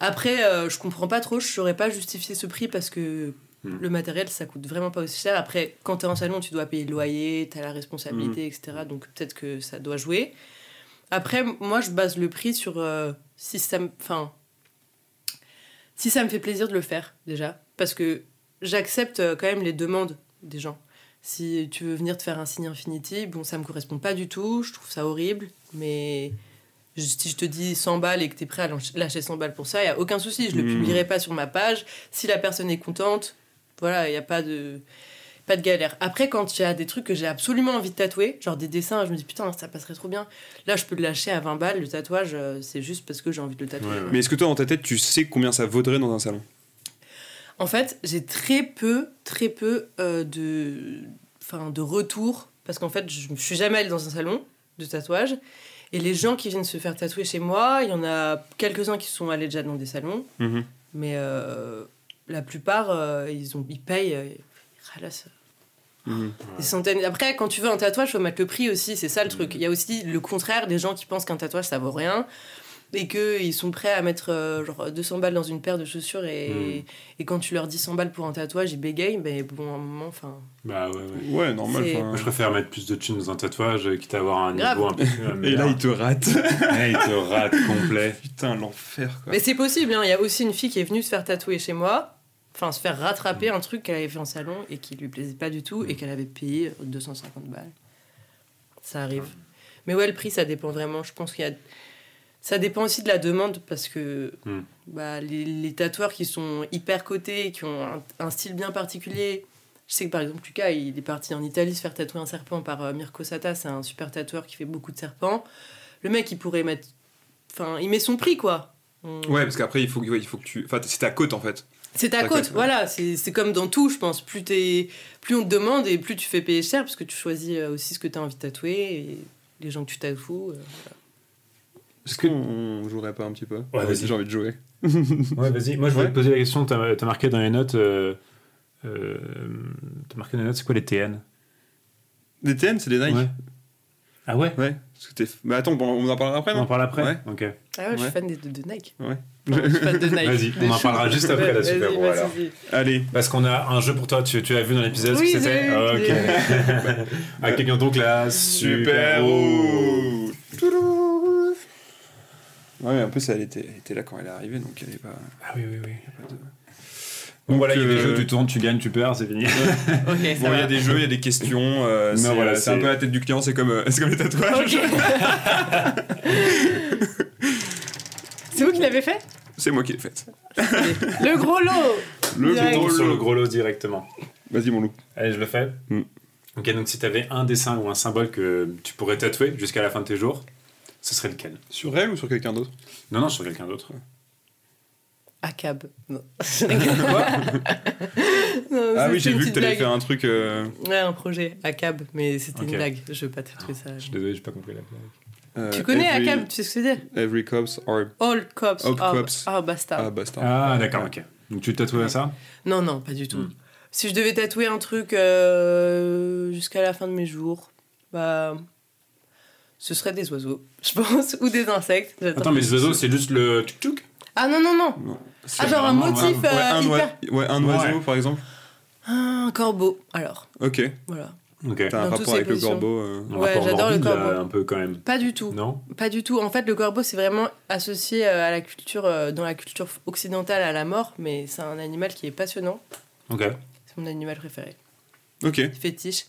Speaker 2: Après, euh, je comprends pas trop, je saurais pas justifier ce prix parce que
Speaker 3: Hmm.
Speaker 2: le matériel ça coûte vraiment pas aussi cher. Après, quand tu es en salon, tu dois payer le loyer, tu as la responsabilité, etc. Donc peut-être que ça doit jouer. Après, moi je base le prix sur euh, si ça. Enfin. Si ça me fait plaisir de le faire, déjà. Parce que j'accepte euh, quand même les demandes des gens. Si tu veux venir te faire un signe Infinity, bon, ça me correspond pas du tout, je trouve ça horrible, mais Si je te dis 100 balles et que tu es prêt à lâch- lâcher 100 balles pour ça, il n'y a aucun souci. Je ne le
Speaker 1: Mhm.
Speaker 2: publierai pas sur ma page. Si la personne est contente, voilà, il n'y a pas de, pas de galère. Après, quand il y a des trucs que j'ai absolument envie de tatouer, genre des dessins, je me dis putain, ça passerait trop bien. Là, je peux le lâcher à 20 balles. Le tatouage, euh, c'est juste parce que j'ai envie de le tatouer.
Speaker 3: Ouais, ouais.
Speaker 1: Mais est-ce que toi, dans ta tête, tu sais combien ça vaudrait dans un salon?
Speaker 2: En fait, j'ai très peu, très peu euh, de, enfin, de retours parce qu'en fait, je ne suis jamais allée dans un salon de tatouage. Et les gens qui viennent se faire tatouer chez moi, il y en a quelques-uns qui sont allés déjà dans des salons,
Speaker 1: Mhm.
Speaker 2: mais euh, la plupart, euh, ils, ont, ils payent, euh, ils ralassent
Speaker 1: Mhm.
Speaker 2: des centaines. Après, quand tu veux un tatouage, il faut mettre le prix aussi, c'est ça le truc. Il y a aussi le contraire, des gens qui pensent qu'un tatouage, ça vaut rien. Et qu'ils sont prêts à mettre euh, genre 200 balles dans une paire de chaussures et, et quand tu leur dis 100 balles pour un tatouage, ils bégayent, mais bon, à un moment, enfin.
Speaker 3: Bah ouais, ouais.
Speaker 1: Ouais, normal.
Speaker 3: Moi, je préfère mettre plus de thunes dans un tatouage, euh, quitte à avoir un
Speaker 2: Grave.
Speaker 3: niveau un peu plus. euh,
Speaker 1: Et là, il te rate. [LAUGHS]
Speaker 3: Ouais, il te rate complet.
Speaker 1: Putain, l'enfer, quoi.
Speaker 2: Mais c'est possible, hein. il y a aussi une fille qui est venue se faire tatouer chez moi, enfin se faire rattraper un truc qu'elle avait fait en salon et qui lui plaisait pas du tout et qu'elle avait payé 250 balles. Ça arrive. Mais ouais, le prix, ça dépend vraiment. Je pense qu'il y a. Ça dépend aussi de la demande parce que
Speaker 3: Hmm.
Speaker 2: bah, les, les tatoueurs qui sont hyper cotés, qui ont un, un style bien particulier. Je sais que par exemple, Lucas, il est parti en Italie se faire tatouer un serpent par euh, Mirko Sata, c'est un super tatoueur qui fait beaucoup de serpents. Le mec, il pourrait mettre. Enfin, il met son prix, quoi. On-
Speaker 1: Ouais, parce qu'après, il faut, ouais, il faut que tu. Enfin, c'est ta côte, en fait.
Speaker 2: C'est ta
Speaker 1: Ta
Speaker 2: côte,
Speaker 1: côte, ouais.
Speaker 2: voilà. C'est c'est comme dans tout, je pense. Plus, t'es- plus on te demande et plus tu fais payer cher parce que tu choisis euh, aussi ce que tu as envie de tatouer et les gens que tu tatoues. euh,
Speaker 1: Est-ce qu'on on jouerait pas un petit peu?
Speaker 3: Ouais, vas-y.
Speaker 1: J'ai envie de jouer. [LAUGHS]
Speaker 3: Ouais, vas-y. Moi, je voulais te poser la question. T'as as marqué dans les notes. Euh, euh, T'as marqué dans les notes, c'est quoi les TN
Speaker 1: Des TN, c'est des Nike
Speaker 3: Ouais. Ah ouais?
Speaker 1: Ouais. Parce que t'es- Mais attends, bon, on en parlera après,
Speaker 3: On en
Speaker 1: non?
Speaker 3: parle après?
Speaker 1: Ouais.
Speaker 3: Ok.
Speaker 2: Ah ouais, je suis fan des, de, de Nike.
Speaker 1: Ouais.
Speaker 2: Enfin, je suis fan de Nike.
Speaker 3: Vas-y, on en parlera juste après la Super Bowl, alors.
Speaker 1: Allez.
Speaker 3: Parce qu'on a un jeu pour toi, tu, tu l'as vu dans l'épisode
Speaker 2: Oui,
Speaker 3: ce que c'était Ah, Ok. [LAUGHS] À quelqu'un donc la
Speaker 1: Super Bowl. Ouais, en plus, elle était, elle était là quand elle est arrivée, donc elle est pas.
Speaker 3: Ah oui, oui, oui.
Speaker 1: pas de-
Speaker 3: Bon, voilà, il y a des
Speaker 1: euh,
Speaker 3: jeux, tu tournes, tu gagnes, tu perds, c'est fini. [LAUGHS]
Speaker 1: Bon, il y a des jeux, il y a des questions. euh,
Speaker 3: Non,
Speaker 1: c'est
Speaker 3: voilà,
Speaker 1: euh, c'est un peu la tête du client, c'est comme, euh, c'est comme les tatouages. [LAUGHS]
Speaker 2: L'avez fait
Speaker 1: C'est moi qui l'ai fait.
Speaker 2: Le gros lot
Speaker 1: Le
Speaker 2: Direct.
Speaker 1: gros
Speaker 3: sur le
Speaker 1: lot.
Speaker 3: gros lot directement.
Speaker 1: Vas-y, mon loup.
Speaker 3: Allez, je le fais.
Speaker 1: Mm.
Speaker 3: Ok, donc si tu avais un dessin ou un symbole que tu pourrais tatouer jusqu'à la fin de tes jours, ce serait lequel?
Speaker 1: Sur elle ou sur quelqu'un d'autre?
Speaker 3: Non, non, sur quelqu'un d'autre.
Speaker 2: Acab. Non. Je [LAUGHS] rigole. Non,
Speaker 1: Ah oui, j'ai vu que t'allais faire un truc. euh,
Speaker 2: Ouais, un projet. Acab, mais c'était une blague. Je veux pas tatouer ça.
Speaker 3: Je suis désolé, j'ai pas compris la blague.
Speaker 1: Euh,
Speaker 2: Tu connais
Speaker 1: every-
Speaker 2: Acab Tu sais ce que c'est
Speaker 1: Every cops are.
Speaker 2: All cops.
Speaker 1: All
Speaker 2: are-
Speaker 1: cops.
Speaker 2: are bastard.
Speaker 1: Ah, basta.
Speaker 3: Ah, d'accord, ok. Donc tu te tatoues à ça
Speaker 2: Non, non, pas du tout.
Speaker 3: Hmm.
Speaker 2: Si je devais tatouer un truc euh, jusqu'à la fin de mes jours, bah. Ce serait des oiseaux, [LAUGHS] je pense, ou des insectes.
Speaker 3: Attends, mais les oiseaux, c'est juste le tuk-tuk?
Speaker 2: Ah non, non, non
Speaker 1: Non.
Speaker 2: Ah, genre un motif
Speaker 1: Ouais,
Speaker 2: euh,
Speaker 1: un,
Speaker 2: hyper.
Speaker 1: ouais, un
Speaker 3: Ouais.
Speaker 1: oiseau, par exemple.
Speaker 2: Ah, un corbeau, alors,
Speaker 1: Ok.
Speaker 2: voilà.
Speaker 3: Ok.
Speaker 1: T'as un
Speaker 2: Dans
Speaker 1: rapport avec le corbeau. euh,
Speaker 2: Ouais, j'adore le
Speaker 3: là,
Speaker 2: corbeau.
Speaker 3: Un peu quand même.
Speaker 2: Pas du tout.
Speaker 3: Non
Speaker 2: Pas du tout. En fait, le corbeau, c'est vraiment associé euh, à la culture, euh, dans la culture occidentale, à la mort, mais c'est un animal qui est passionnant.
Speaker 3: Ok.
Speaker 2: C'est mon animal préféré.
Speaker 1: Ok.
Speaker 2: Fétiche.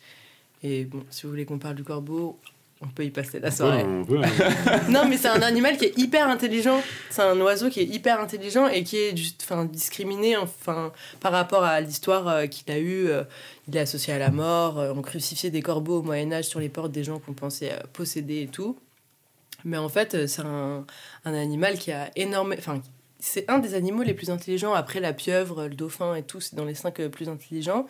Speaker 2: Et bon, si vous voulez qu'on parle du corbeau, on peut y passer la soirée.
Speaker 3: on peut, hein. [LAUGHS]
Speaker 2: Non, mais c'est un animal qui est hyper intelligent. C'est un oiseau qui est hyper intelligent et qui est enfin, discriminé enfin, par rapport à l'histoire euh, qu'il a eue. euh, il est associé à la mort. euh, on crucifiait des corbeaux au Moyen-Âge sur les portes des gens qu'on pensait posséder et tout. Mais en fait, c'est un, un animal qui a énormément. Enfin, c'est un des animaux les plus intelligents après la pieuvre, le dauphin et tout. C'est dans les cinq plus intelligents.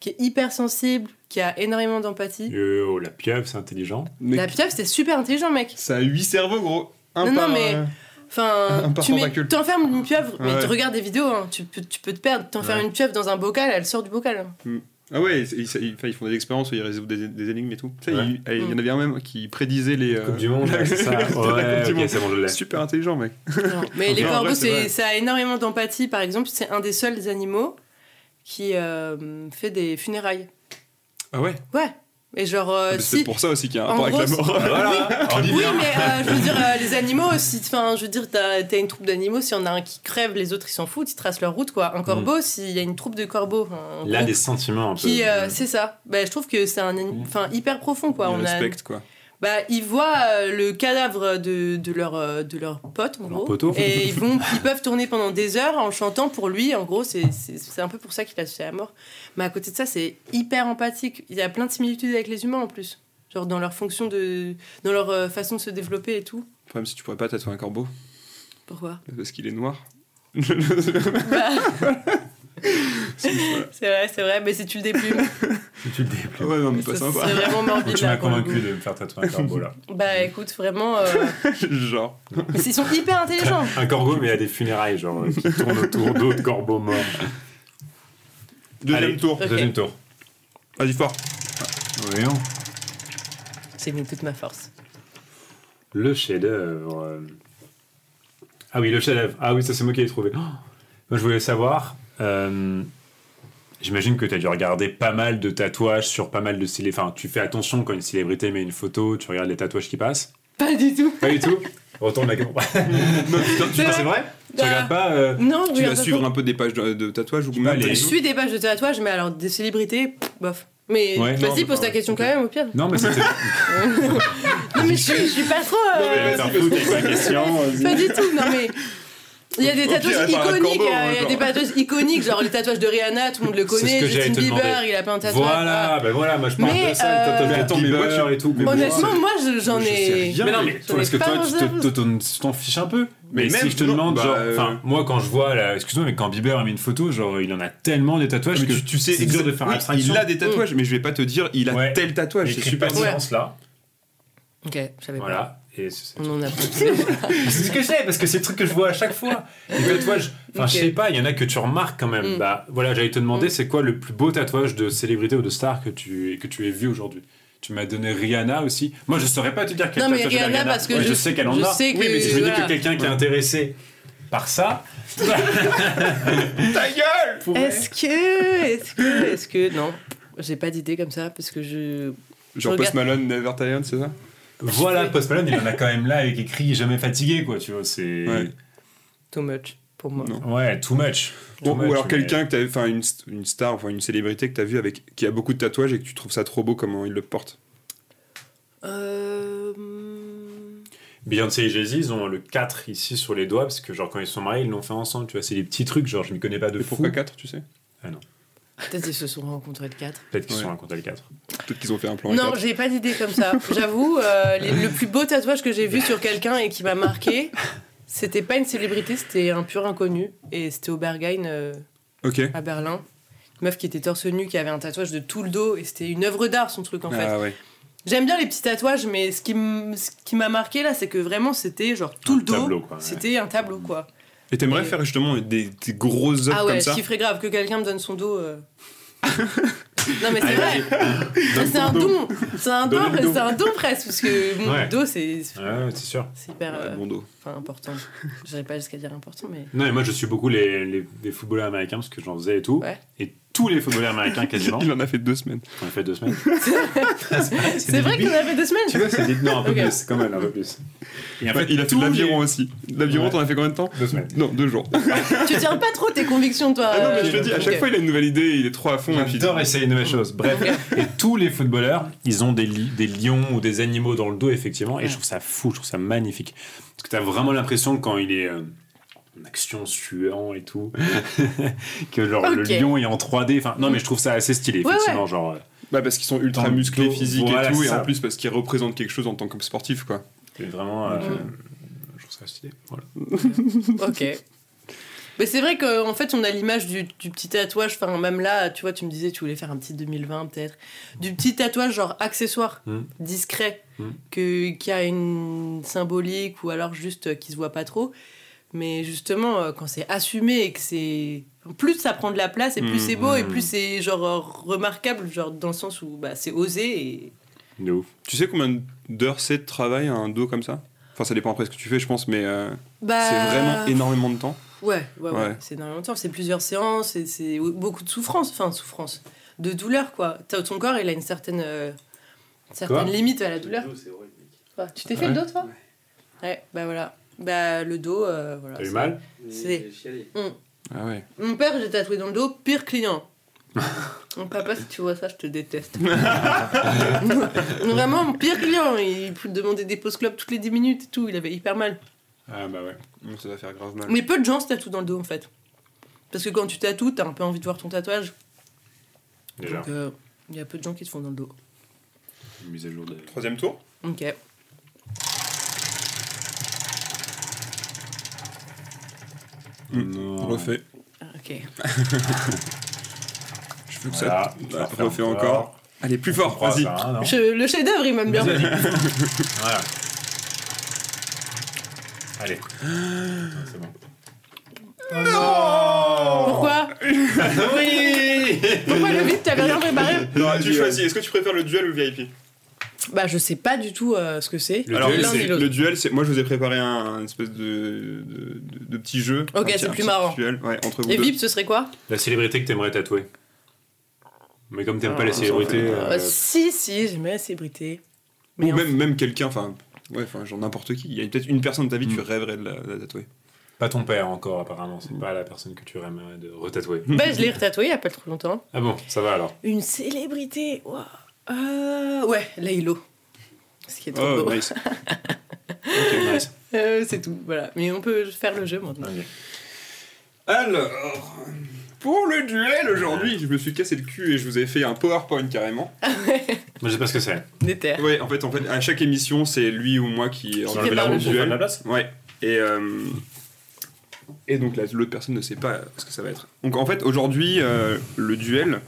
Speaker 2: Qui est hyper sensible, qui a énormément d'empathie.
Speaker 3: Euh, oh, la pieuvre, c'est intelligent.
Speaker 1: Mais
Speaker 2: La pieuvre, c'est super intelligent, mec.
Speaker 1: ça a 8 cerveaux, gros. Un
Speaker 2: Non, non,
Speaker 1: par,
Speaker 2: mais-
Speaker 1: euh,
Speaker 2: Enfin, tu mets, t'enfermes une pieuvre, mais
Speaker 1: Ouais.
Speaker 2: tu regardes des vidéos, hein, tu, peux, tu peux te perdre. T'enfermes
Speaker 3: Ouais.
Speaker 2: une pieuvre dans un bocal, elle sort du bocal. hein.
Speaker 1: Ah ouais, ils, font des expériences où ils résolvent des, des énigmes et tout. Tu sais,
Speaker 3: Ouais.
Speaker 1: il, il y en avait un même qui prédisait les. euh, [LAUGHS]
Speaker 3: Coupe du monde, c'est ça.
Speaker 1: la
Speaker 3: Ouais,
Speaker 1: Coupe du
Speaker 3: ok,
Speaker 1: Monde.
Speaker 3: c'est bon, je.
Speaker 1: Super intelligent, mec.
Speaker 2: Non, Mais
Speaker 1: Ok. [LAUGHS]
Speaker 2: les
Speaker 1: En
Speaker 2: corbeaux, ça a énormément d'empathie. Par exemple, c'est un des seuls animaux qui euh, fait des funérailles.
Speaker 1: Ah ouais?
Speaker 2: Ouais. Et genre, euh,
Speaker 1: Mais C'est pour ça aussi qu'il y a un
Speaker 2: en
Speaker 1: rapport avec la
Speaker 2: gros,
Speaker 1: mort.
Speaker 3: Voilà,
Speaker 2: Oui, mais euh, je veux dire, euh, les animaux, si, enfin, je veux dire, t'as, t'as une troupe d'animaux, s'il y en a un qui crève, les autres ils s'en foutent, ils tracent leur route, quoi. Un corbeau, s'il y a une troupe de corbeaux, un
Speaker 3: Il a
Speaker 2: groupe
Speaker 3: des sentiments un peu.
Speaker 2: qui, c'est ça. Ben, je trouve que c'est un, ani- enfin, hyper profond, quoi. On a,
Speaker 1: respectent, quoi.
Speaker 2: Bah, ils voient euh, le cadavre de, de, leur, euh, de leur pote, en
Speaker 3: Leur
Speaker 2: gros.
Speaker 3: poteau.
Speaker 2: Et ils, vont, ils peuvent tourner pendant des heures en chantant pour lui. En gros, c'est un peu pour ça qu'il a fait la mort. Mais à côté de ça, c'est hyper empathique. Il y a plein de similitudes avec les humains en plus. Genre dans leur fonction de. dans leur euh, façon de se développer et tout.
Speaker 1: Problème, si tu pourrais pas tatouer un corbeau,
Speaker 2: Pourquoi?
Speaker 1: Parce qu'il est noir. [LAUGHS]
Speaker 2: Bah, [LAUGHS]
Speaker 1: C'est
Speaker 2: vrai, c'est vrai, mais si tu le déplumes,
Speaker 3: tu le déplumes.
Speaker 1: Ouais, non, mais pas
Speaker 2: c'est
Speaker 1: sympa.
Speaker 2: vraiment [LAUGHS] morbide.
Speaker 3: Tu m'as convaincu de me faire tatouer un corbeau là. [LAUGHS]
Speaker 2: Bah écoute, vraiment. euh, [LAUGHS]
Speaker 1: Genre.
Speaker 2: mais ils sont hyper intelligents.
Speaker 3: Un corbeau, mais à des funérailles, genre, euh, qui tourne autour d'autres corbeaux morts.
Speaker 1: Deuxième
Speaker 3: Allez.
Speaker 1: tour.
Speaker 3: Deuxième tour.
Speaker 1: Vas-y, fort.
Speaker 3: Voyons.
Speaker 2: J'ai mis toute ma force.
Speaker 3: Le chef-d'œuvre. euh. Ah oui, le chef-d'œuvre. Ah oui, ça c'est moi qui l'ai trouvé. Oh moi je voulais savoir. euh, J'imagine que tu as dû regarder pas mal de tatouages sur pas mal de célébrités. Enfin, tu fais attention quand une célébrité met une photo, tu regardes les tatouages qui passent.
Speaker 2: Pas du tout.
Speaker 3: Pas du tout Retourne la caméra. [LAUGHS]
Speaker 1: Non,
Speaker 2: C'est
Speaker 3: c'est vrai Tu
Speaker 2: Bah,
Speaker 3: regardes pas euh,
Speaker 2: Non,
Speaker 1: tu vas suivre un peu des pages de, de tatouages ou même
Speaker 2: Je suis des pages de tatouage, mais alors des célébrités, pff, bof. Mais
Speaker 3: Ouais,
Speaker 2: vas-y, pose ta question quand même, au pire.
Speaker 3: Non, mais c'était. [LAUGHS]
Speaker 2: Non, mais je suis, je suis pas trop. euh,
Speaker 1: Non, mais vas-y, pose ta question.
Speaker 2: Pas du tout, non mais. Il y a des
Speaker 1: pire,
Speaker 2: tatouages iconiques,
Speaker 1: corbeau,
Speaker 2: euh, il y a
Speaker 1: genre.
Speaker 2: des tatouages iconiques, genre les tatouages de Rihanna, tout le monde le connaît, Justin Bieber,
Speaker 3: demander.
Speaker 2: il a plein de tatouages.
Speaker 3: Voilà, ben voilà, moi je parle
Speaker 2: Mais,
Speaker 3: de ça,
Speaker 2: euh,
Speaker 3: le tatouage
Speaker 1: Mais
Speaker 3: de
Speaker 1: attends, mais moi,
Speaker 3: Bieber et tout.
Speaker 1: mais
Speaker 3: bon,
Speaker 2: Honnêtement, moi je- j'en ai.
Speaker 3: Mais non,
Speaker 1: mais
Speaker 3: est-ce que
Speaker 2: pas
Speaker 3: toi, tu t'en- fiches un peu
Speaker 1: Mais
Speaker 3: Mais
Speaker 1: même,
Speaker 3: si je te
Speaker 1: non,
Speaker 3: demande,
Speaker 1: bah,
Speaker 3: genre,
Speaker 1: euh,
Speaker 3: enfin, moi quand je vois, là, excuse-moi, mais quand Bieber a mis une photo, genre, il en a tellement des tatouages
Speaker 1: Mais
Speaker 3: que
Speaker 1: tu, tu sais
Speaker 3: c'est dur de faire
Speaker 1: oui,
Speaker 3: abstraction.
Speaker 1: Il a des tatouages, mais je vais pas te dire il a
Speaker 3: Ouais.
Speaker 1: tel tatouage, c'est super
Speaker 3: pas silence là,
Speaker 2: Ok, je savais pas.
Speaker 3: Et c'est
Speaker 2: On en a pas. [LAUGHS]
Speaker 3: c'est ce que je sais, parce que c'est le truc que je vois à chaque fois. Les tatouages, enfin, je sais pas, il y en a que tu remarques quand même.
Speaker 2: Mm.
Speaker 3: Bah, voilà, j'allais te demander,
Speaker 2: Mm.
Speaker 3: c'est quoi le plus beau tatouage de célébrité ou de star que tu, que tu aies vu aujourd'hui? Tu m'as donné Rihanna aussi. Moi, je saurais pas te dire quel
Speaker 2: Non, mais
Speaker 3: tatouage
Speaker 2: Rihanna, parce que
Speaker 3: Ouais,
Speaker 2: je,
Speaker 3: je sais qu'elle en
Speaker 2: je
Speaker 3: a.
Speaker 2: sais que.
Speaker 3: Oui, mais si je me dis
Speaker 2: voilà.
Speaker 3: que quelqu'un qui est intéressé par ça.
Speaker 1: Ta gueule
Speaker 2: Est-ce que. Est-ce que. Est-ce que. Non, j'ai pas d'idée comme ça parce que je.
Speaker 1: Genre
Speaker 2: Je
Speaker 1: Post Malone, Never Tired, c'est ça?
Speaker 3: Voilà, Post Malone, il en a quand même là avec écrit jamais fatigué, quoi, tu vois. C'est.
Speaker 1: Ouais.
Speaker 2: Too much pour moi.
Speaker 1: Non.
Speaker 3: Ouais, too much.
Speaker 1: Ou,
Speaker 3: Too
Speaker 1: ou
Speaker 3: much,
Speaker 1: alors
Speaker 3: mais-
Speaker 1: quelqu'un que t'as enfin une, une star, enfin une célébrité que t'as vu avec qui a beaucoup de tatouages et que tu trouves ça trop beau comment il le porte?
Speaker 2: Euh.
Speaker 3: Beyoncé et Jay-Z, ils ont le 4 ici sur les doigts, parce que, genre, quand ils sont mariés, ils l'ont fait ensemble, tu vois. C'est des petits trucs, genre, je m'y connais pas de
Speaker 1: Et
Speaker 3: fou.
Speaker 1: pourquoi 4, tu sais?
Speaker 2: Peut-être qu'ils se sont rencontrés le 4.
Speaker 3: Peut-être qu'ils
Speaker 1: Ouais.
Speaker 3: sont racontés le 4.
Speaker 1: Peut-être qu'ils ont fait un plan
Speaker 2: Non, j'ai pas d'idée comme ça. [LAUGHS] J'avoue, euh, le plus beau tatouage que j'ai vu sur quelqu'un et qui m'a marqué, c'était pas une célébrité, c'était un pur inconnu. Et c'était au Berghain euh, à Berlin. Une meuf qui était torse nu, qui avait un tatouage de tout le dos. Et c'était une œuvre d'art, son truc en fait.
Speaker 1: Ah ouais.
Speaker 2: J'aime bien les petits tatouages, mais ce qui m'a marqué là, c'est que vraiment c'était genre tout
Speaker 3: Un
Speaker 2: le dos.
Speaker 3: tableau, quoi, ouais.
Speaker 2: C'était un tableau quoi.
Speaker 1: Et t'aimerais
Speaker 2: Et-
Speaker 1: faire justement des, des grosses œuvres
Speaker 2: Ah ouais,
Speaker 1: comme
Speaker 2: je
Speaker 1: ça
Speaker 2: kifferais grave que quelqu'un me donne son dos. euh. [LAUGHS] non mais c'est vrai. C'est un don. C'est un don,
Speaker 1: Donne le dos.
Speaker 2: c'est un don presque parce que mon
Speaker 3: Ouais.
Speaker 2: dos c'est
Speaker 3: Ouais, ouais, c'est sûr.
Speaker 2: c'est hyper
Speaker 1: Ouais,
Speaker 2: euh,
Speaker 1: bon dos.
Speaker 2: enfin important. J'irais pas jusqu'à dire important mais
Speaker 3: Non, et moi, je suis beaucoup les, les, les footballeurs américains, parce que j'en faisais et tout.
Speaker 2: Ouais.
Speaker 3: Et tous les footballeurs américains, quasiment, [LAUGHS]
Speaker 1: Il en a fait deux semaines.
Speaker 3: on a fait deux semaines. [LAUGHS]
Speaker 2: c'est vrai qu'on a fait deux semaines.
Speaker 3: Tu vois, c'est dit, non, un peu
Speaker 2: Ok.
Speaker 3: plus, quand même, un peu plus. Et en
Speaker 1: Ouais, il a fait l'aviron
Speaker 3: les-
Speaker 1: aussi. L'aviron,
Speaker 3: Ouais.
Speaker 1: t'en as fait combien de temps
Speaker 3: Deux semaines.
Speaker 1: Non, deux jours.
Speaker 2: tu tiens pas trop tes convictions toi.
Speaker 1: Ah non, mais
Speaker 2: euh,
Speaker 1: je te dis, à chaque
Speaker 2: ok.
Speaker 1: fois, il a une nouvelle idée, il est trop à fond. et puis-
Speaker 3: J'adore essayer de nouvelles choses. Bref, et tous les footballeurs, ils ont des, li- des lions ou des animaux dans le dos, effectivement, et
Speaker 2: Ouais.
Speaker 3: je trouve ça fou, je trouve ça magnifique. Parce que tu as vraiment l'impression que quand il est euh, en action, suant et tout, [LAUGHS] que genre le lion est en 3D. Enfin, non, mais je trouve ça assez stylé,
Speaker 2: Ouais,
Speaker 3: effectivement. Genre, euh,
Speaker 1: Bah, parce qu'ils sont ultra musclés, physiques
Speaker 3: voilà,
Speaker 1: et tout, et en plus parce qu'ils représentent quelque chose en tant que sportif, quoi.
Speaker 3: c'est vraiment. euh. Je trouve ça stylé. Voilà. [LAUGHS]
Speaker 2: Ok. Mais c'est vrai qu'en fait, on a l'image du, du petit tatouage. Enfin, même là, tu vois, tu me disais, tu voulais faire un petit 2020 peut-être. Du petit tatouage, genre accessoire,
Speaker 3: Mm.
Speaker 2: discret,
Speaker 3: Mm.
Speaker 2: que, qui a une symbolique ou alors juste euh, qui se voit pas trop. Mais justement, euh, quand c'est assumé et que c'est. Plus ça prend de la place et plus
Speaker 1: Mm.
Speaker 2: c'est beau et
Speaker 3: Mm.
Speaker 2: plus c'est genre remarquable, genre dans le sens où bah, c'est osé et.
Speaker 3: De ouf.
Speaker 1: Tu sais combien d'heures c'est de travail un dos comme ça? Enfin, ça dépend après ce que tu fais, je pense, mais euh,
Speaker 2: Bah,
Speaker 1: c'est vraiment énormément de temps.
Speaker 2: Ouais, ouais, ouais.
Speaker 1: Ouais.
Speaker 2: C'est énormément de temps. C'est plusieurs séances et c'est beaucoup de souffrance. Enfin, de souffrance. De douleur, quoi. Ton corps, il a une certaine, euh, certaine limite à la douleur. Quoi, tu t'es fait
Speaker 1: Ouais.
Speaker 2: le dos, toi? Ouais, bah voilà. Bah, le dos, euh, voilà.
Speaker 3: T'as eu
Speaker 2: c'est-
Speaker 3: mal
Speaker 2: C'est-
Speaker 1: Ah ouais.
Speaker 2: Mon père, j'ai tatoué dans le dos, pire client. [LAUGHS] Mon papa, si tu vois ça, je te déteste. [LAUGHS] [LAUGHS] Vraiment, mon pire client, il peut te demander des pauses club toutes les 10 minutes et tout, il avait hyper mal.
Speaker 3: Ah bah ouais.
Speaker 1: Donc ça va faire grave mal.
Speaker 2: Mais peu de gens se tatouent dans le dos en fait. Parce que quand tu tatoues, t'as un peu envie de voir ton tatouage.
Speaker 3: Déjà.
Speaker 2: Donc euh, il y a peu de gens qui se font dans le dos.
Speaker 3: Mise à jour de.
Speaker 1: Troisième tour?
Speaker 2: Ok.
Speaker 3: Non.
Speaker 1: Refait.
Speaker 2: Ok. [LAUGHS]
Speaker 1: Je veux que
Speaker 3: Voilà.
Speaker 1: ça. Ouais, refait encore. Allez, plus fort, vas-y.
Speaker 3: hein, non
Speaker 2: le chef-d'œuvre, il m'aime bien. [LAUGHS]
Speaker 3: Voilà. Allez. C'est bon.
Speaker 2: Pourquoi [LAUGHS]
Speaker 3: oui
Speaker 2: Pourquoi le vide T'avais rien préparé
Speaker 1: Non, tu choisis. Est-ce que tu préfères le duel ou le VIP
Speaker 2: Bah, je sais pas du tout euh, ce que c'est.
Speaker 3: Le
Speaker 1: Alors,
Speaker 3: duel, c'est-
Speaker 1: le duel, c'est. Moi, je vous ai préparé un, un espèce de, de, de- de petit jeu.
Speaker 2: Ok,
Speaker 1: petit-
Speaker 2: c'est plus marrant.
Speaker 1: Duel, ouais, entre vous
Speaker 2: Et
Speaker 1: deux.
Speaker 2: VIP, ce serait quoi?
Speaker 3: La célébrité que t'aimerais tatouer. Mais comme t'aimes
Speaker 1: Ah,
Speaker 3: pas les
Speaker 1: ça
Speaker 3: célébrités.
Speaker 1: fait-
Speaker 3: euh,
Speaker 2: Euh, Si, si, j'aimais la célébrité. Mais
Speaker 1: Ou
Speaker 2: en-
Speaker 1: même, même quelqu'un, enfin. Ouais, enfin, genre n'importe qui. Il y a peut-être une personne de ta vie, tu
Speaker 3: Mm.
Speaker 1: rêverais de la, de la tatouer.
Speaker 3: Pas ton père encore, apparemment. C'est pas la personne que tu aimerais de retatouer.
Speaker 2: Bah, je l'ai retatoué il y a pas trop longtemps.
Speaker 3: Ah bon, ça va alors.
Speaker 2: Une célébrité Waouh. Euh, Ouais, Laylo. Ce qui est trop
Speaker 1: Oh,
Speaker 2: beau.
Speaker 1: nice. [LAUGHS]
Speaker 3: Ok, nice.
Speaker 2: Euh, c'est tout, voilà. Mais on peut faire le jeu maintenant.
Speaker 1: Alors, pour le duel aujourd'hui, je me suis cassé le cul et je vous ai fait un PowerPoint carrément.
Speaker 3: Moi, je sais pas ce que c'est.
Speaker 2: Déter.
Speaker 1: Ouais, en fait, en fait, à chaque émission, c'est lui ou moi qui
Speaker 3: le
Speaker 2: le
Speaker 3: roue
Speaker 2: duel.
Speaker 3: la place
Speaker 1: Ouais. Et, euh, et donc là, l'autre personne ne sait pas ce que ça va être. Donc en fait, aujourd'hui, euh, le duel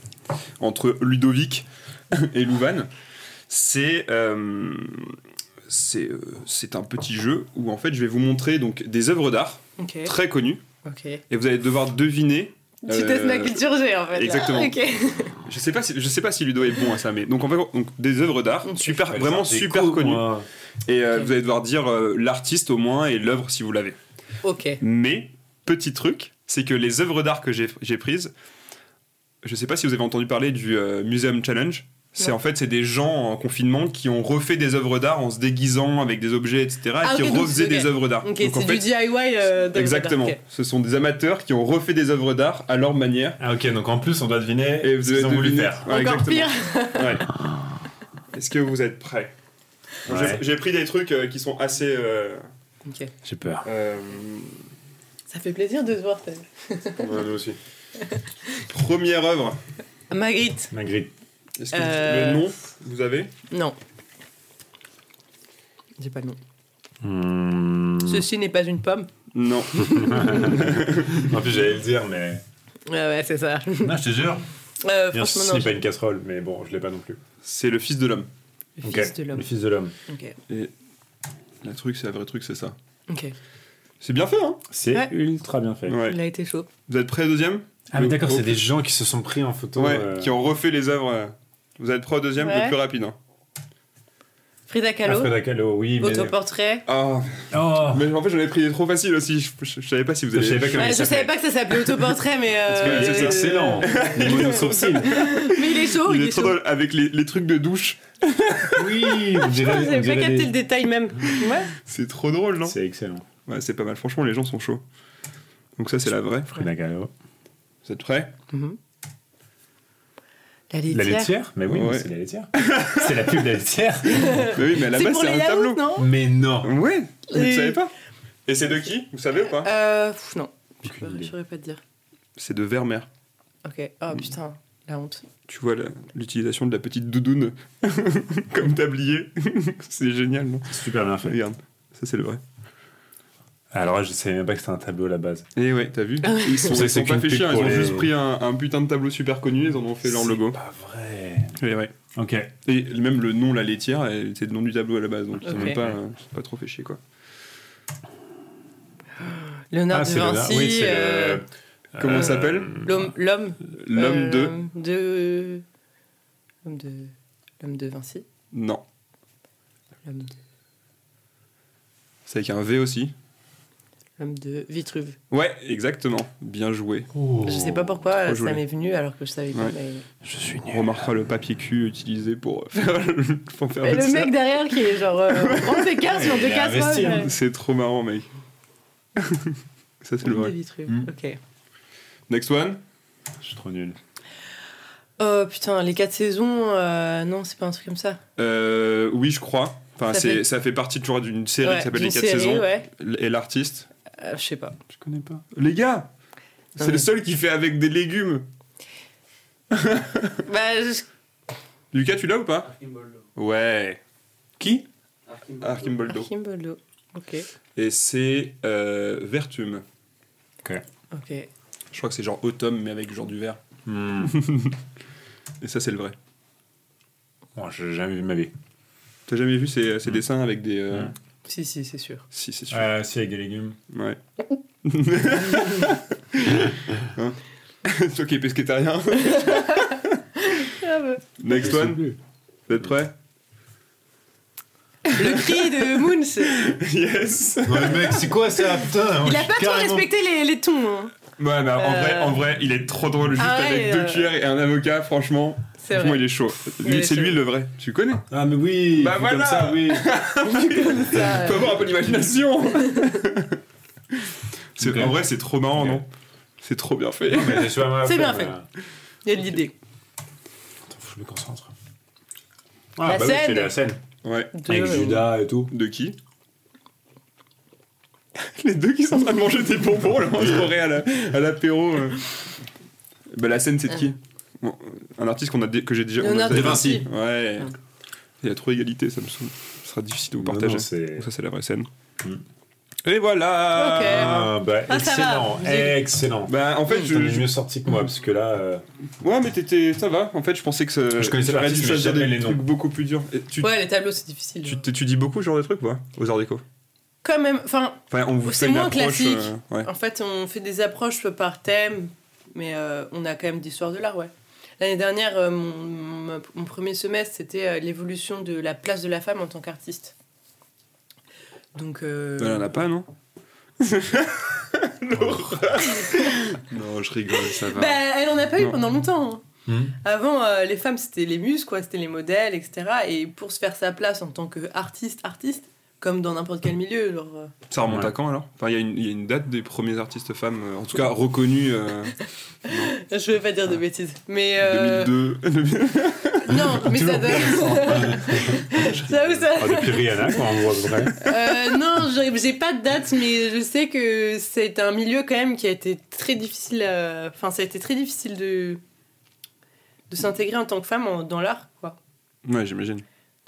Speaker 1: entre Ludovic [LAUGHS] et Louvan, c'est euh, c'est euh, c'est un petit jeu où en fait, je vais vous montrer donc des œuvres d'art très connues et vous allez devoir deviner.
Speaker 2: Tu
Speaker 1: euh,
Speaker 2: testes ma culture G en fait.
Speaker 1: exactement. [LAUGHS] Je sais pas si je sais pas si Ludo est bon à ça, mais donc en fait, donc des œuvres d'art super, vraiment super
Speaker 3: cool,
Speaker 1: connues.
Speaker 3: moi.
Speaker 1: Et euh, vous allez devoir dire euh, l'artiste au moins et l'œuvre si vous l'avez.
Speaker 2: Ok.
Speaker 1: Mais, petit truc, c'est que les œuvres d'art que j'ai j'ai prises, je sais pas si vous avez entendu parler du euh, Museum Challenge. C'est en fait c'est des gens en confinement qui ont refait des œuvres d'art en se déguisant avec des objets etc et
Speaker 2: Ah,
Speaker 1: qui refaisaient
Speaker 2: c'est-
Speaker 1: des œuvres d'art.
Speaker 2: Ok,
Speaker 1: Donc en
Speaker 2: c'est
Speaker 1: fait
Speaker 2: du DIY. euh,
Speaker 1: exactement, ce sont des amateurs qui ont refait des œuvres d'art à leur manière
Speaker 3: Ah ok, donc en plus, on doit deviner
Speaker 1: et vous
Speaker 3: ce qu'ils
Speaker 1: avez
Speaker 3: ont voulu faire.
Speaker 1: Ouais,
Speaker 2: Encore
Speaker 1: exactement.
Speaker 2: pire.
Speaker 1: Ouais. Est-ce que vous êtes prêts? J'ai- pris des trucs euh, qui sont assez euh,
Speaker 2: Ok.
Speaker 3: J'ai peur.
Speaker 1: euh,
Speaker 2: Ça fait plaisir de se voir.
Speaker 1: nous aussi. Première œuvre.
Speaker 2: Magritte.
Speaker 3: Magritte.
Speaker 1: Est-ce que
Speaker 2: Euh,
Speaker 1: le nom vous avez
Speaker 2: Non. J'ai pas le nom.
Speaker 3: Hmm.
Speaker 2: Ceci n'est pas une pomme.
Speaker 1: Non. [LAUGHS]
Speaker 3: En plus, j'allais le dire, mais.
Speaker 2: Ouais, ouais, c'est ça.
Speaker 3: Non, je te jure.
Speaker 2: Euh,
Speaker 3: Bien sûr,
Speaker 2: franchement,
Speaker 3: ce
Speaker 2: non.
Speaker 3: n'est pas une casserole, mais bon, je l'ai pas non plus.
Speaker 1: C'est le fils de l'homme.
Speaker 2: Le fils de l'homme.
Speaker 3: Le fils de l'homme.
Speaker 2: Ok.
Speaker 1: Et le truc, c'est un vrai truc, c'est ça.
Speaker 2: Ok.
Speaker 1: C'est bien fait, hein
Speaker 3: C'est
Speaker 2: Ouais.
Speaker 3: ultra bien fait.
Speaker 1: Ouais.
Speaker 2: Il a été chaud.
Speaker 1: Vous êtes prêts au deuxième?
Speaker 3: Ah, mais d'accord, c'est des gens qui se sont pris en photo.
Speaker 1: Ouais,
Speaker 3: euh,
Speaker 1: qui ont refait les œuvres. Vous êtes prêts au deuxième
Speaker 2: Ouais.
Speaker 1: Le plus rapide. Hein.
Speaker 2: Frida Kahlo.
Speaker 3: Alfred Kahlo, oui, mais.
Speaker 2: Autoportrait.
Speaker 1: Ah,
Speaker 3: Oh
Speaker 1: mais en fait, j'en ai pris des trop faciles aussi. Je, je- je savais pas si vous
Speaker 3: Je savais pas comment
Speaker 2: Ouais,
Speaker 3: il
Speaker 2: je savais
Speaker 3: s'appelait.
Speaker 2: pas que ça s'appelait autoportrait, mais. euh,
Speaker 3: C'est excellent. [LAUGHS] Les monosourcils.
Speaker 2: Mais il est chaud,
Speaker 1: Il
Speaker 2: il
Speaker 1: est
Speaker 2: est
Speaker 1: trop
Speaker 2: chaud.
Speaker 1: drôle avec les, les trucs de douche.
Speaker 3: Oui, on dirait, on
Speaker 2: J'avais pas
Speaker 3: dirait
Speaker 2: capté
Speaker 3: des-
Speaker 2: le détail même. Ouais.
Speaker 1: C'est trop drôle, non?
Speaker 3: C'est excellent.
Speaker 1: Ouais, c'est pas mal. Franchement, les gens sont chauds. Donc ça, c'est la vraie.
Speaker 3: Frida Kahlo.
Speaker 1: Vous êtes prêts?
Speaker 2: La
Speaker 3: La
Speaker 2: laitière.
Speaker 3: Mais oui, mais c'est la laitière. [LAUGHS] c'est la pub de la laitière. [LAUGHS]
Speaker 1: Mais oui, mais à la
Speaker 2: C'est
Speaker 1: base, c'est
Speaker 2: les
Speaker 1: un tableau.
Speaker 2: yaourts, non
Speaker 3: Mais non.
Speaker 1: Ouais, vous ne savez pas Et c'est de qui Vous savez ou pas
Speaker 2: Euh. pff, non. Je
Speaker 3: Aucune
Speaker 2: saurais- pas te dire.
Speaker 1: C'est de Vermeer.
Speaker 2: Ok. Oh putain, la honte.
Speaker 1: Tu vois l'utilisation de la petite doudoune [LAUGHS] comme tablier. c'est génial, non
Speaker 3: Super bien fait.
Speaker 1: Regarde, ça c'est le vrai.
Speaker 3: Alors là, je savais même pas que c'était un tableau à la base.
Speaker 1: Et ouais, t'as vu Ils sont,
Speaker 3: C'est
Speaker 1: ils sont pas fait chier, ils ont
Speaker 3: les-
Speaker 1: juste pris un, un putain de tableau super connu, ils en ont fait leur
Speaker 3: C'est
Speaker 1: logo.
Speaker 3: pas vrai.
Speaker 1: Et ouais.
Speaker 3: Ok.
Speaker 1: Et même le nom, la laitière, c'est le nom du tableau à la base, donc ils ont même pas, euh, pas trop fait chier quoi.
Speaker 2: Léonard
Speaker 3: Ah,
Speaker 2: de
Speaker 3: le.
Speaker 2: Vinci.
Speaker 3: Oui,
Speaker 2: euh,
Speaker 3: le.
Speaker 1: Comment
Speaker 3: euh,
Speaker 1: ça s'appelle
Speaker 2: L'homme. L'homme.
Speaker 1: L'homme
Speaker 2: euh,
Speaker 1: de.
Speaker 2: de. L'homme de. L'homme de Vinci.
Speaker 1: Non.
Speaker 2: L'homme de.
Speaker 1: C'est avec un V aussi.
Speaker 2: L'homme de Vitruve.
Speaker 1: Ouais, exactement. Bien joué.
Speaker 3: Oh.
Speaker 2: Je sais pas pourquoi
Speaker 1: Trop
Speaker 2: ça m'est venu alors que je savais pas.
Speaker 1: Ouais.
Speaker 2: Mais,
Speaker 3: Je suis
Speaker 1: On
Speaker 3: nul.
Speaker 1: remarquera le papier cul utilisé pour [LAUGHS] faire, pour faire
Speaker 2: Mais le mec derrière qui est genre. Euh, on prend ses cartes sur deux casseroles. euh,
Speaker 1: C'est trop marrant, mec. [LAUGHS] ça, c'est le vrai.
Speaker 2: Vitruve.
Speaker 3: Mm.
Speaker 2: Ok.
Speaker 1: Next one.
Speaker 3: Je suis trop nul.
Speaker 2: Oh putain, les 4 saisons, euh, non, c'est pas un truc comme ça.
Speaker 1: Euh, oui, je crois. Enfin,
Speaker 2: Ça
Speaker 1: c'est-
Speaker 2: fait-
Speaker 1: ça fait partie toujours d'une série
Speaker 2: Ouais,
Speaker 1: qui s'appelle Les 4
Speaker 2: série,
Speaker 1: saisons.
Speaker 2: ouais.
Speaker 1: Et l'artiste
Speaker 2: Euh, je sais pas.
Speaker 1: Je connais pas. Les gars C'est le seul qui fait avec des légumes. [LAUGHS]
Speaker 2: Bah, je-
Speaker 1: Lucas, tu l'as ou pas
Speaker 4: Archimboldo.
Speaker 1: Ouais. Qui
Speaker 4: Archimboldo.
Speaker 1: Archimboldo.
Speaker 2: Archimboldo. Ok,
Speaker 1: Et c'est euh, Vertum.
Speaker 2: ok.
Speaker 1: Je crois que c'est genre automne, mais avec genre du vert.
Speaker 3: Hmm. [LAUGHS]
Speaker 1: Et ça, c'est le vrai.
Speaker 3: Bon, j'ai jamais vu de ma vie.
Speaker 1: T'as jamais vu ces, ces
Speaker 3: Mm.
Speaker 1: dessins avec des. euh,
Speaker 3: Mm.
Speaker 2: Si, si, c'est sûr.
Speaker 1: Si, c'est sûr.
Speaker 3: Ah, si, avec des légumes.
Speaker 1: Ouais. [LAUGHS] Hein [LAUGHS] Toi qui es pesquétarien. [LAUGHS] Next
Speaker 3: Je sais
Speaker 1: one. Vous êtes prêts?
Speaker 2: Le cri de Moons.
Speaker 1: Yes
Speaker 3: Ouais, mec, c'est quoi ça, putain
Speaker 2: Il a pas trop respecté les, les tons. hein.
Speaker 1: Ouais, mais en,
Speaker 2: Euh.
Speaker 1: vrai, en vrai, il est trop drôle juste
Speaker 2: Ah ouais,
Speaker 1: avec deux
Speaker 2: euh.
Speaker 1: cuillères et un avocat, franchement.
Speaker 2: C'est
Speaker 1: Franchement,
Speaker 2: vrai.
Speaker 1: il est chaud. C'est lui le vrai. Tu connais
Speaker 3: Ah, mais oui
Speaker 1: Bah voilà.
Speaker 3: Comme ça, oui [LAUGHS]
Speaker 1: Faut avoir un peu d'imagination. En vrai, c'est trop marrant, non C'est trop bien fait.
Speaker 3: C'est
Speaker 2: bien fait. Il y a de l'idée.
Speaker 3: Attends, faut que je me concentre. Ah,
Speaker 2: La
Speaker 3: bah oui,
Speaker 2: scène.
Speaker 3: c'est la scène.
Speaker 1: Ouais.
Speaker 3: Avec Judas et tout.
Speaker 1: De qui [LAUGHS] Les deux qui sont en train de manger des bonbons, là, soirée à la- à l'apéro. euh. Bah, la scène, c'est de qui Bon, Un artiste qu'on a que j'ai déjà. on a
Speaker 2: Leonardo
Speaker 1: déjà-
Speaker 3: De Vinci.
Speaker 1: Ouais.
Speaker 2: Ah.
Speaker 1: Il y a trop d'égalité, ça me saoule. Ce sera difficile de vous partager.
Speaker 3: non,
Speaker 1: ça, c'est la vraie scène.
Speaker 3: Mm.
Speaker 1: Et voilà
Speaker 2: Ok.
Speaker 3: Ah, bah,
Speaker 2: Ah,
Speaker 3: excellent, excellent.
Speaker 1: Bah, en fait, je.
Speaker 3: Es
Speaker 1: je-
Speaker 3: mieux sorti que moi, parce que là. euh,
Speaker 1: Ouais, mais t'étais. Ça va. En fait, je pensais que ça.
Speaker 3: Je connaissais
Speaker 1: dû
Speaker 3: mais
Speaker 1: des
Speaker 3: les
Speaker 1: trucs
Speaker 3: noms.
Speaker 1: beaucoup plus durs. Et tu,
Speaker 2: Ouais, les tableaux, c'est difficile.
Speaker 1: tu, tu dis beaucoup ce genre de trucs, quoi, aux arts déco?
Speaker 2: Quand même, enfin,
Speaker 1: Enfin, on vous
Speaker 2: C'est moins
Speaker 1: approche.
Speaker 2: classique.
Speaker 1: euh, ouais.
Speaker 2: en fait, on fait des approches par thème, mais euh, on a quand même d'histoire de l'art, ouais. L'année dernière, euh, mon, mon- mon premier semestre, c'était euh, l'évolution de la place de la femme en tant qu'artiste. Donc, euh,
Speaker 1: Elle en a pas, non [LAUGHS] L'horreur [LAUGHS] Non, je rigole, ça va.
Speaker 2: bah, elle en a pas eu pendant longtemps. hein.
Speaker 3: hmm.
Speaker 2: Avant, euh, les femmes, c'était les muses, quoi, c'était les modèles, etc. Et pour se faire sa place en tant qu'artiste, artiste, comme dans n'importe quel milieu, genre, euh,
Speaker 1: Ça remonte
Speaker 3: Ouais.
Speaker 1: à quand alors? Enfin, il y, a une- il y a une date des premiers artistes femmes, euh, en tout cas reconnues. euh, [LAUGHS]
Speaker 2: je vais pas dire de bêtises. Mais. euh,
Speaker 1: 2002.
Speaker 2: Non, mais ça doit. [LAUGHS] J'avoue, ça.
Speaker 3: Ah, depuis Rihanna, quoi, en gros, près.
Speaker 2: Euh, non, j'ai j'ai pas de date, mais je sais que c'est un milieu quand même qui a été très difficile. à- Enfin, ça a été très difficile de de s'intégrer en tant que femme en- dans l'art, quoi.
Speaker 1: ouais, j'imagine.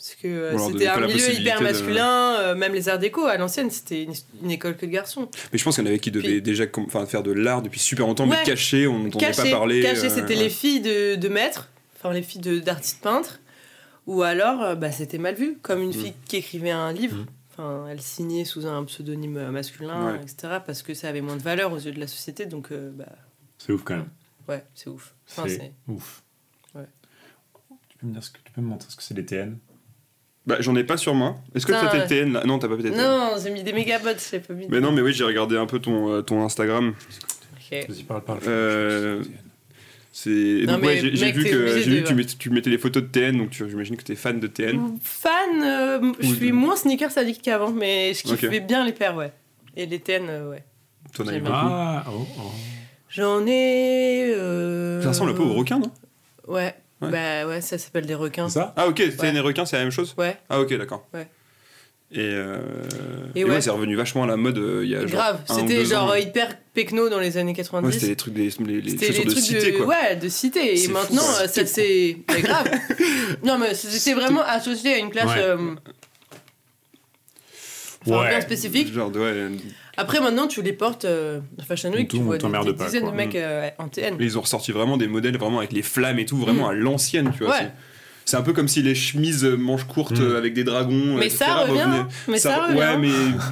Speaker 2: Parce que euh, c'était un milieu hyper
Speaker 1: de-
Speaker 2: masculin, euh, même les arts déco à l'ancienne, c'était une, une école que de garçons.
Speaker 1: Mais je pense qu'il y en avait qui devaient
Speaker 2: Puis-
Speaker 1: déjà faire de l'art depuis super longtemps, mais caché, on n'entendait pas parler.
Speaker 2: caché,
Speaker 1: euh,
Speaker 2: c'était
Speaker 1: ouais.
Speaker 2: les filles de, de maîtres, enfin les filles de- d'artistes peintres, ou alors euh, bah, c'était mal vu, comme une
Speaker 1: Mm.
Speaker 2: fille qui écrivait un livre.
Speaker 3: Mm.
Speaker 2: Enfin, elle signait sous un pseudonyme masculin,
Speaker 1: Ouais.
Speaker 2: etc., parce que ça avait moins de valeur aux yeux de la société, donc euh, bah,
Speaker 3: C'est ouf quand même.
Speaker 2: ouais, c'est ouf. Enfin,
Speaker 3: c'est
Speaker 2: c'est-
Speaker 3: ouf.
Speaker 2: Ouais.
Speaker 3: Tu peux me dire ce que tu peux me montrer ce que c'est les TN
Speaker 1: Bah, j'en ai pas sur moi. Est-ce que t'as le TN là? Non, t'as pas peut-être.
Speaker 2: Non, j'ai mis des mégabots, j'ai pas mis.
Speaker 1: Mais non, mais oui, j'ai regardé un peu ton, euh, ton Instagram.
Speaker 2: Ok.
Speaker 3: Vas-y, parle, parle.
Speaker 1: Euh, C'est donc, ouais, j'ai vu que
Speaker 2: obligé
Speaker 1: j'ai vu
Speaker 2: de-
Speaker 1: que tu, mettais, tu mettais les photos de TN, donc tu- j'imagine que t'es fan de TN.
Speaker 2: Fan, euh, je suis moins sneakers addict qu'avant, mais je kiffais bien les paires, ouais. Et les TN, euh, ouais.
Speaker 1: T'en as eu
Speaker 2: J'aime
Speaker 1: beaucoup.
Speaker 3: Ah, oh, oh.
Speaker 2: J'en ai. euh,
Speaker 1: Ça ressemble un peu aux requins, non?
Speaker 2: Ouais.
Speaker 1: Ouais.
Speaker 2: Bah ouais, ça s'appelle des requins.
Speaker 3: Ça?
Speaker 1: Ah ok, TN et requins, c'est la même chose?
Speaker 2: Ouais,
Speaker 1: Ah ok, d'accord.
Speaker 2: Ouais.
Speaker 1: Et, euh,
Speaker 2: Et
Speaker 1: et ouais,
Speaker 2: ouais.
Speaker 1: c'est revenu vachement à la mode euh, il y a genre
Speaker 2: grave. C'était genre
Speaker 1: ans.
Speaker 2: hyper pecno dans les années
Speaker 1: Ouais,
Speaker 2: 90.
Speaker 1: c'était les trucs des les, les
Speaker 2: C'était les
Speaker 1: de
Speaker 2: trucs
Speaker 1: cité
Speaker 2: de,
Speaker 1: quoi.
Speaker 2: ouais, de cité. Et
Speaker 1: fou,
Speaker 2: maintenant,
Speaker 1: ça.
Speaker 2: euh, ça c'est. Mais grave. [LAUGHS] non, mais c'était vraiment associé à une classe.
Speaker 3: Ouais.
Speaker 2: euh, enfin,
Speaker 3: Ouais.
Speaker 2: bien spécifique.
Speaker 1: Genre de- ouais,
Speaker 2: Après, maintenant, tu les portes euh, à Fashion Week,
Speaker 3: Tout,
Speaker 2: tu vois des,
Speaker 3: t'emmerde
Speaker 2: des
Speaker 3: pas,
Speaker 2: dizaines
Speaker 3: quoi.
Speaker 2: de mecs
Speaker 1: Mm.
Speaker 2: euh, en TN.
Speaker 1: Ils ont ressorti vraiment des modèles vraiment avec les flammes et tout, vraiment
Speaker 2: Mm.
Speaker 1: à l'ancienne, tu vois.
Speaker 2: Ouais.
Speaker 1: C'est- C'est un peu comme si les chemises euh, manches courtes
Speaker 3: Mm.
Speaker 1: euh, avec des dragons.
Speaker 2: Mais
Speaker 1: etc.,
Speaker 2: ça revient.
Speaker 1: revenaient.
Speaker 2: Mais ça, revient.
Speaker 1: Ouais,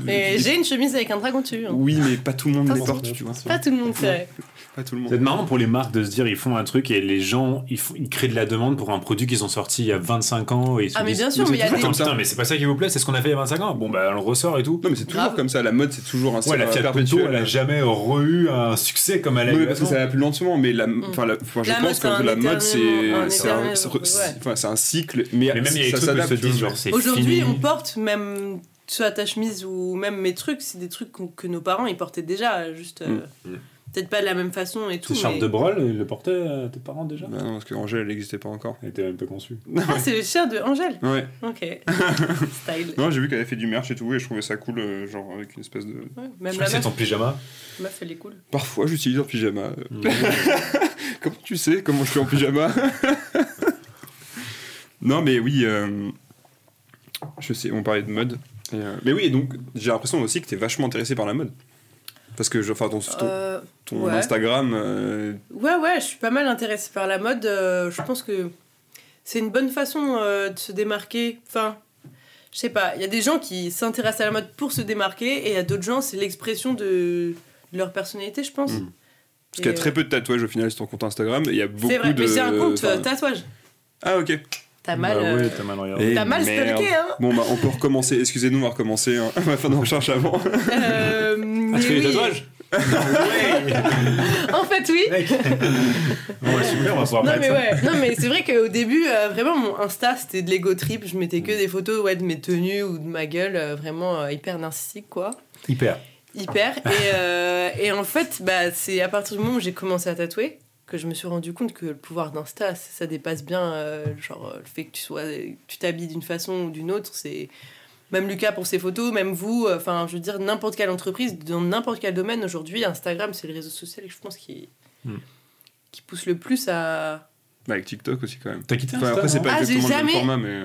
Speaker 1: mais. [LAUGHS]
Speaker 2: J'ai une chemise avec un dragon dessus. hein.
Speaker 1: Oui, mais pas tout le monde les porte, tu vois.
Speaker 2: Pas tout le monde, c'est vrai.
Speaker 1: Pas tout le
Speaker 3: C'est
Speaker 1: monde.
Speaker 3: marrant pour les marques de se dire ils font un truc et les gens ils, font- ils créent de la demande pour un produit qu'ils ont sorti il y a 25 ans et ils se
Speaker 2: Ah, mais bien sûr,
Speaker 1: mais
Speaker 2: mais il y a
Speaker 1: c'est
Speaker 2: des.
Speaker 3: Attends, putain, mais c'est pas ça qui vous plaît, c'est ce qu'on a fait il y a 25 ans. Bon, bah, on le ressort et tout.
Speaker 1: Non, mais c'est toujours
Speaker 2: Grave.
Speaker 1: comme ça. La mode, c'est toujours un
Speaker 3: Ouais, la Fiat Punto, elle a jamais eu un succès comme elle a eu
Speaker 1: parce que ça va plus lentement, mais la, enfin, la- enfin, je
Speaker 2: Mm.
Speaker 1: Pense
Speaker 2: c'est
Speaker 1: que la mode, c'est
Speaker 2: un
Speaker 1: cycle, mais,
Speaker 3: Mais même il y a des
Speaker 1: ça
Speaker 3: trucs où ils
Speaker 1: s'adapte.
Speaker 3: se
Speaker 1: tu vois.
Speaker 3: disent genre c'est
Speaker 2: Aujourd'hui,
Speaker 3: fini.
Speaker 2: on porte même soit ta chemise ou même mes trucs, c'est des trucs que nos parents ils portaient déjà. Juste, euh,
Speaker 1: Mm.
Speaker 2: peut-être pas de la même façon et tout.
Speaker 3: C'est Charles
Speaker 2: mais-
Speaker 3: de Broglie, il le portait à tes parents déjà
Speaker 1: Bah non, parce que Angèle, elle n'existait pas encore.
Speaker 3: Elle était même pas conçue. [LAUGHS]
Speaker 2: Ah, c'est le chien de Angèle.
Speaker 1: Ouais.
Speaker 2: Ok. [LAUGHS] Style.
Speaker 1: Non, j'ai vu qu'elle avait fait du merch et tout, et je trouvais ça cool, euh, genre avec une espèce de.
Speaker 2: Ouais, même
Speaker 3: Je
Speaker 2: la meuf,
Speaker 3: ton pyjama.
Speaker 2: meuf, elle est cool.
Speaker 1: Parfois, j'utilise un pyjama. euh. [LAUGHS] Comment tu sais comment je suis en pyjama? Non, mais oui, euh, je sais, on parlait de mode. Et, euh, mais oui, et donc j'ai l'impression aussi que t'es vachement intéressé par la mode. Parce que, enfin, ton, ton,
Speaker 2: Euh,
Speaker 1: ton
Speaker 2: ouais.
Speaker 1: Instagram. euh,
Speaker 2: Ouais, ouais, je suis pas mal intéressée par la mode. je pense que c'est une bonne façon de se démarquer. Enfin, je sais pas, il y a des gens qui s'intéressent à la mode pour se démarquer et il y a d'autres gens, c'est l'expression de, de leur personnalité, je pense.
Speaker 1: Mm. parce qu'il y a très peu de tatouages au final sur ton compte Instagram, il y a beaucoup
Speaker 2: C'est vrai,
Speaker 1: de.
Speaker 2: mais c'est un compte euh, tatouage.
Speaker 1: Ah, ok.
Speaker 2: T'as mal,
Speaker 3: Bah
Speaker 2: euh,
Speaker 3: oui, t'as mal regardé.
Speaker 1: Et
Speaker 2: t'as mal
Speaker 1: merde.
Speaker 2: stalké, hein
Speaker 1: Bon, bah, on peut recommencer. Excusez-nous, on va recommencer. Hein. [LAUGHS] On va faire nos recherches avant.
Speaker 2: Euh, [LAUGHS]
Speaker 3: Ah,
Speaker 2: mais
Speaker 3: tu fais des
Speaker 2: oui.
Speaker 3: tatouages [LAUGHS]
Speaker 2: En fait, oui.
Speaker 3: Mec Bon, ouais, super, on va pouvoir
Speaker 2: Non mais
Speaker 3: ça.
Speaker 2: ouais, non mais c'est vrai qu'au début, euh, vraiment mon Insta c'était de l'ego trip, je mettais que des photos ouais, de mes tenues ou de ma gueule, euh, vraiment euh, hyper narcissique quoi.
Speaker 3: Hyper.
Speaker 2: Hyper. Et, euh, et en fait, bah, c'est à partir du moment où j'ai commencé à tatouer que je me suis rendu compte que le pouvoir d'Insta, ça ça dépasse bien euh, genre, euh, le fait que tu sois, tu t'habilles d'une façon ou d'une autre. C'est même Lucas pour ses photos, même vous. euh, Enfin, je veux dire, n'importe quelle entreprise, dans n'importe quel domaine aujourd'hui, Instagram, c'est le réseau social, je pense, qui,
Speaker 3: Hmm.
Speaker 2: qui pousse le plus à.
Speaker 1: Bah, avec TikTok aussi, quand même.
Speaker 3: T'as quitté
Speaker 1: Enfin,
Speaker 3: Insta,
Speaker 1: après, c'est pas
Speaker 2: Ah,
Speaker 1: exactement le même format, mais.